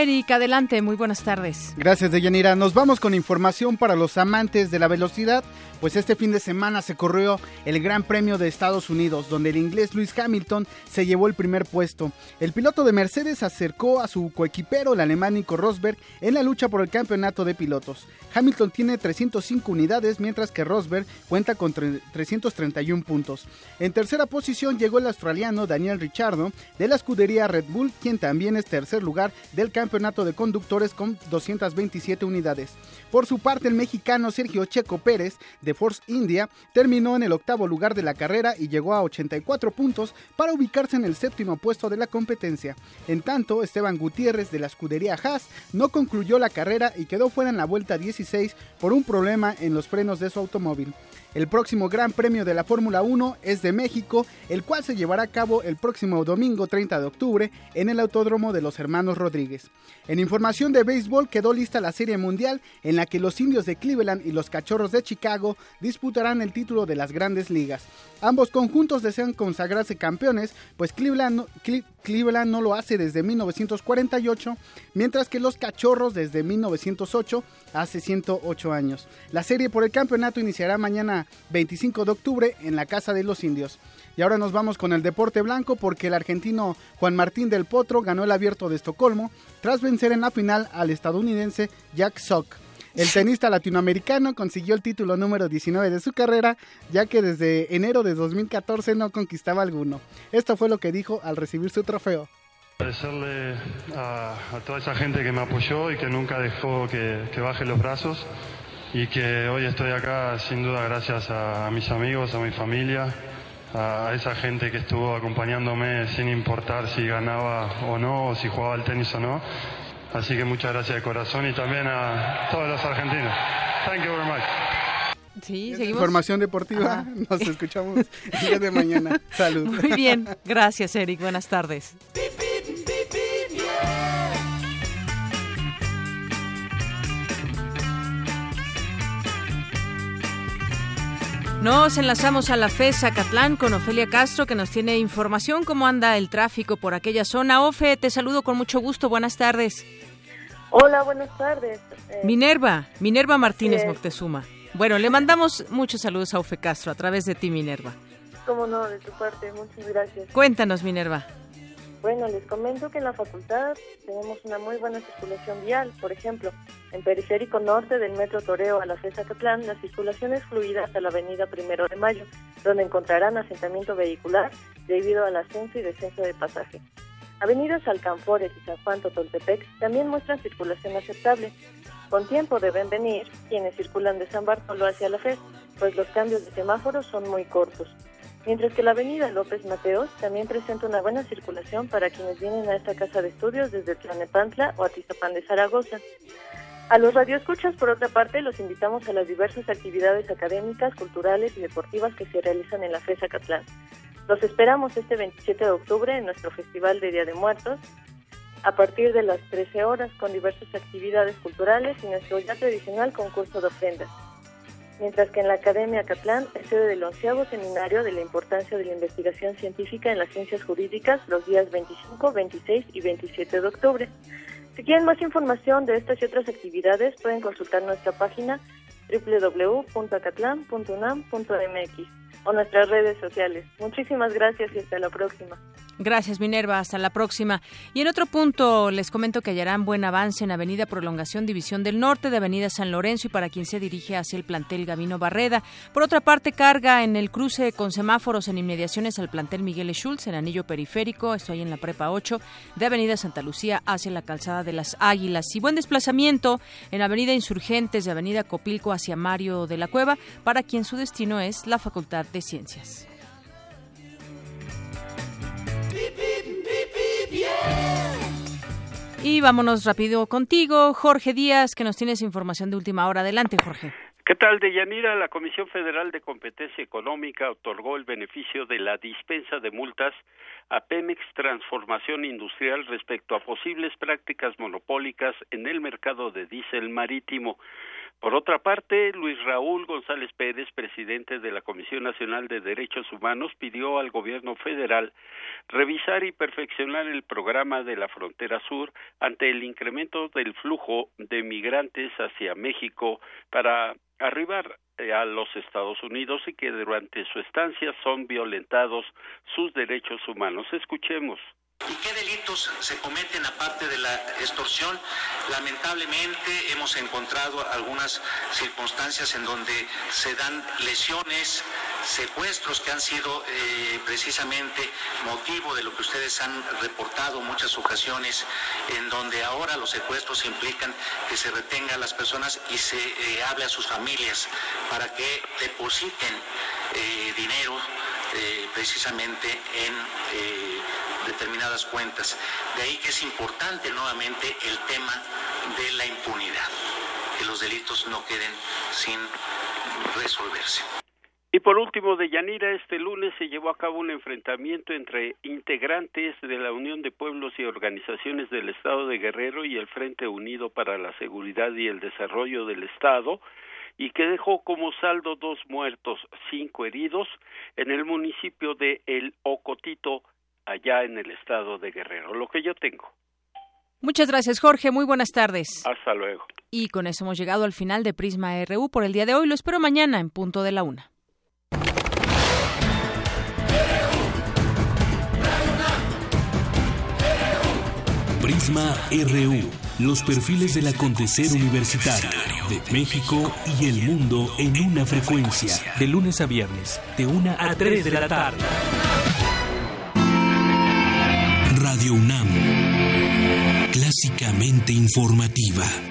Eric, adelante, muy buenas tardes. Gracias, Deyanira. Nos vamos con información para los amantes de la velocidad, pues este fin de semana se corrió el Gran Premio de Estados Unidos, donde el inglés Lewis Hamilton se llevó el primer puesto. El piloto de Mercedes acercó a su coequipero, el alemán Nico Rosberg, en la lucha por el campeonato de pilotos. Hamilton tiene 305 unidades, mientras que Rosberg cuenta con 331 puntos. En tercera posición llegó el australiano Daniel Ricciardo de la escudería Red Bull, quien también es tercer lugar del campeonato de conductores con 227 unidades. Por su parte, el mexicano Sergio Checo Pérez de Force India terminó en el octavo lugar de la carrera y llegó a 84 puntos para ubicarse en el séptimo puesto de la competencia. En tanto, Esteban Gutiérrez de la escudería Haas no concluyó la carrera y quedó fuera en la vuelta 16 por un problema en los frenos de su automóvil. El próximo Gran Premio de la Fórmula 1 es de México, el cual se llevará a cabo el próximo domingo 30 de octubre en el Autódromo de los Hermanos Rodríguez. En información de béisbol quedó lista la Serie Mundial en la que los indios de Cleveland y los Cachorros de Chicago disputarán el título de las grandes ligas. Ambos conjuntos desean consagrarse campeones, pues Cleveland, Cleveland no lo hace desde 1948, mientras que los Cachorros desde 1908, hace 108 años. La serie por el campeonato iniciará mañana 25 de octubre en la Casa de los Indios. Y ahora nos vamos con el deporte blanco porque el argentino Juan Martín del Potro ganó el abierto de Estocolmo tras vencer en la final al estadounidense Jack Sock. El tenista latinoamericano consiguió el título número 19 de su carrera, ya que desde enero de 2014 no conquistaba alguno. Esto fue lo que dijo al recibir su trofeo. Agradecerle a, toda esa gente que me apoyó y que nunca dejó que, baje los brazos y que hoy estoy acá sin duda gracias a, a mis amigos, a mi familia, a esa gente que estuvo acompañándome sin importar si ganaba o no, o si jugaba al tenis o no. Así que muchas gracias de corazón y también a todos los argentinos. Thank you very much. Sí, seguimos. Información deportiva. *laughs* Nos escuchamos el día de mañana. Salud. Muy bien. Gracias, Eric. Buenas tardes. Nos enlazamos a la FESA Catlán con Ofelia Castro que nos tiene información cómo anda el tráfico por aquella zona. Ofe, te saludo con mucho gusto. Buenas tardes. Hola, buenas tardes. Eh, Minerva, Minerva Martínez Moctezuma. Bueno, le mandamos muchos saludos a Ofe Castro a través de ti, Minerva. Cómo no, de tu parte, muchas gracias. Cuéntanos, Minerva. Bueno, les comento que en la facultad tenemos una muy buena circulación vial. Por ejemplo, en periférico norte del metro Toreo a la FESA Catlán, la circulación es fluida hasta la avenida Primero de Mayo, donde encontrarán asentamiento vehicular debido al ascenso y descenso de pasaje. Avenidas Alcanfores y San Juan Totoltepec también muestran circulación aceptable. Con tiempo deben venir quienes circulan de San Bartolo hacia la FES, pues los cambios de semáforos son muy cortos mientras que la avenida López Mateos también presenta una buena circulación para quienes vienen a esta casa de estudios desde Tlanepantla o Atizapán de Zaragoza. A los radioescuchas, por otra parte, los invitamos a las diversas actividades académicas, culturales y deportivas que se realizan en la FESA Catlán. Los esperamos este 27 de octubre en nuestro Festival de Día de Muertos, a partir de las 13 horas, con diversas actividades culturales y nuestro ya tradicional concurso de ofrendas mientras que en la Academia Catlán es sede del onceavo seminario de la importancia de la investigación científica en las ciencias jurídicas los días 25, 26 y 27 de octubre. Si quieren más información de estas y otras actividades, pueden consultar nuestra página www.acatlan.unam.mx o nuestras redes sociales. Muchísimas gracias y hasta la próxima. Gracias, Minerva. Hasta la próxima. Y en otro punto, les comento que hallarán buen avance en Avenida Prolongación División del Norte de Avenida San Lorenzo y para quien se dirige hacia el plantel Gavino Barreda. Por otra parte, carga en el cruce con semáforos en inmediaciones al plantel Miguel Schultz en anillo periférico. Estoy en la Prepa 8 de Avenida Santa Lucía hacia la calzada de las Águilas. Y buen desplazamiento en Avenida Insurgentes de Avenida Copilco hacia Mario de la Cueva para quien su destino es la Facultad de Ciencias. Y vámonos rápido contigo, Jorge Díaz, que nos tienes información de última hora. Adelante, Jorge. ¿Qué tal, Deyanira? La Comisión Federal de Competencia Económica otorgó el beneficio de la dispensa de multas a Pemex Transformación Industrial respecto a posibles prácticas monopólicas en el mercado de diésel marítimo. Por otra parte, Luis Raúl González Pérez, presidente de la Comisión Nacional de Derechos Humanos, pidió al gobierno federal revisar y perfeccionar el programa de la frontera sur ante el incremento del flujo de migrantes hacia México para arribar eh, a los Estados Unidos y que durante su estancia son violentados sus derechos humanos. Escuchemos. ¿Y qué delitos se cometen aparte de la extorsión? Lamentablemente hemos encontrado algunas circunstancias en donde se dan lesiones, secuestros que han sido eh, precisamente motivo de lo que ustedes han reportado muchas ocasiones, en donde ahora los secuestros implican que se retenga a las personas y se eh, hable a sus familias para que depositen eh, dinero precisamente en determinadas cuentas. De ahí que es importante nuevamente el tema de la impunidad, que los delitos no queden sin resolverse. Y por último, de Yanira, este lunes se llevó a cabo un enfrentamiento entre integrantes de la Unión de Pueblos y Organizaciones del Estado de Guerrero y el Frente Unido para la Seguridad y el Desarrollo del Estado, y que dejó como saldo dos muertos, cinco heridos, en el municipio de El Ocotito, allá en el estado de Guerrero. Lo que yo tengo. Muchas gracias, Jorge. Muy buenas tardes. Hasta luego. Y con eso hemos llegado al final de Prisma RU por el día de hoy. Lo espero mañana en punto de la una. Prisma RU. los perfiles del acontecer universitario de México y el mundo en una frecuencia. De lunes a viernes, de 1 a 3 de la tarde. UNAM, clásicamente informativa.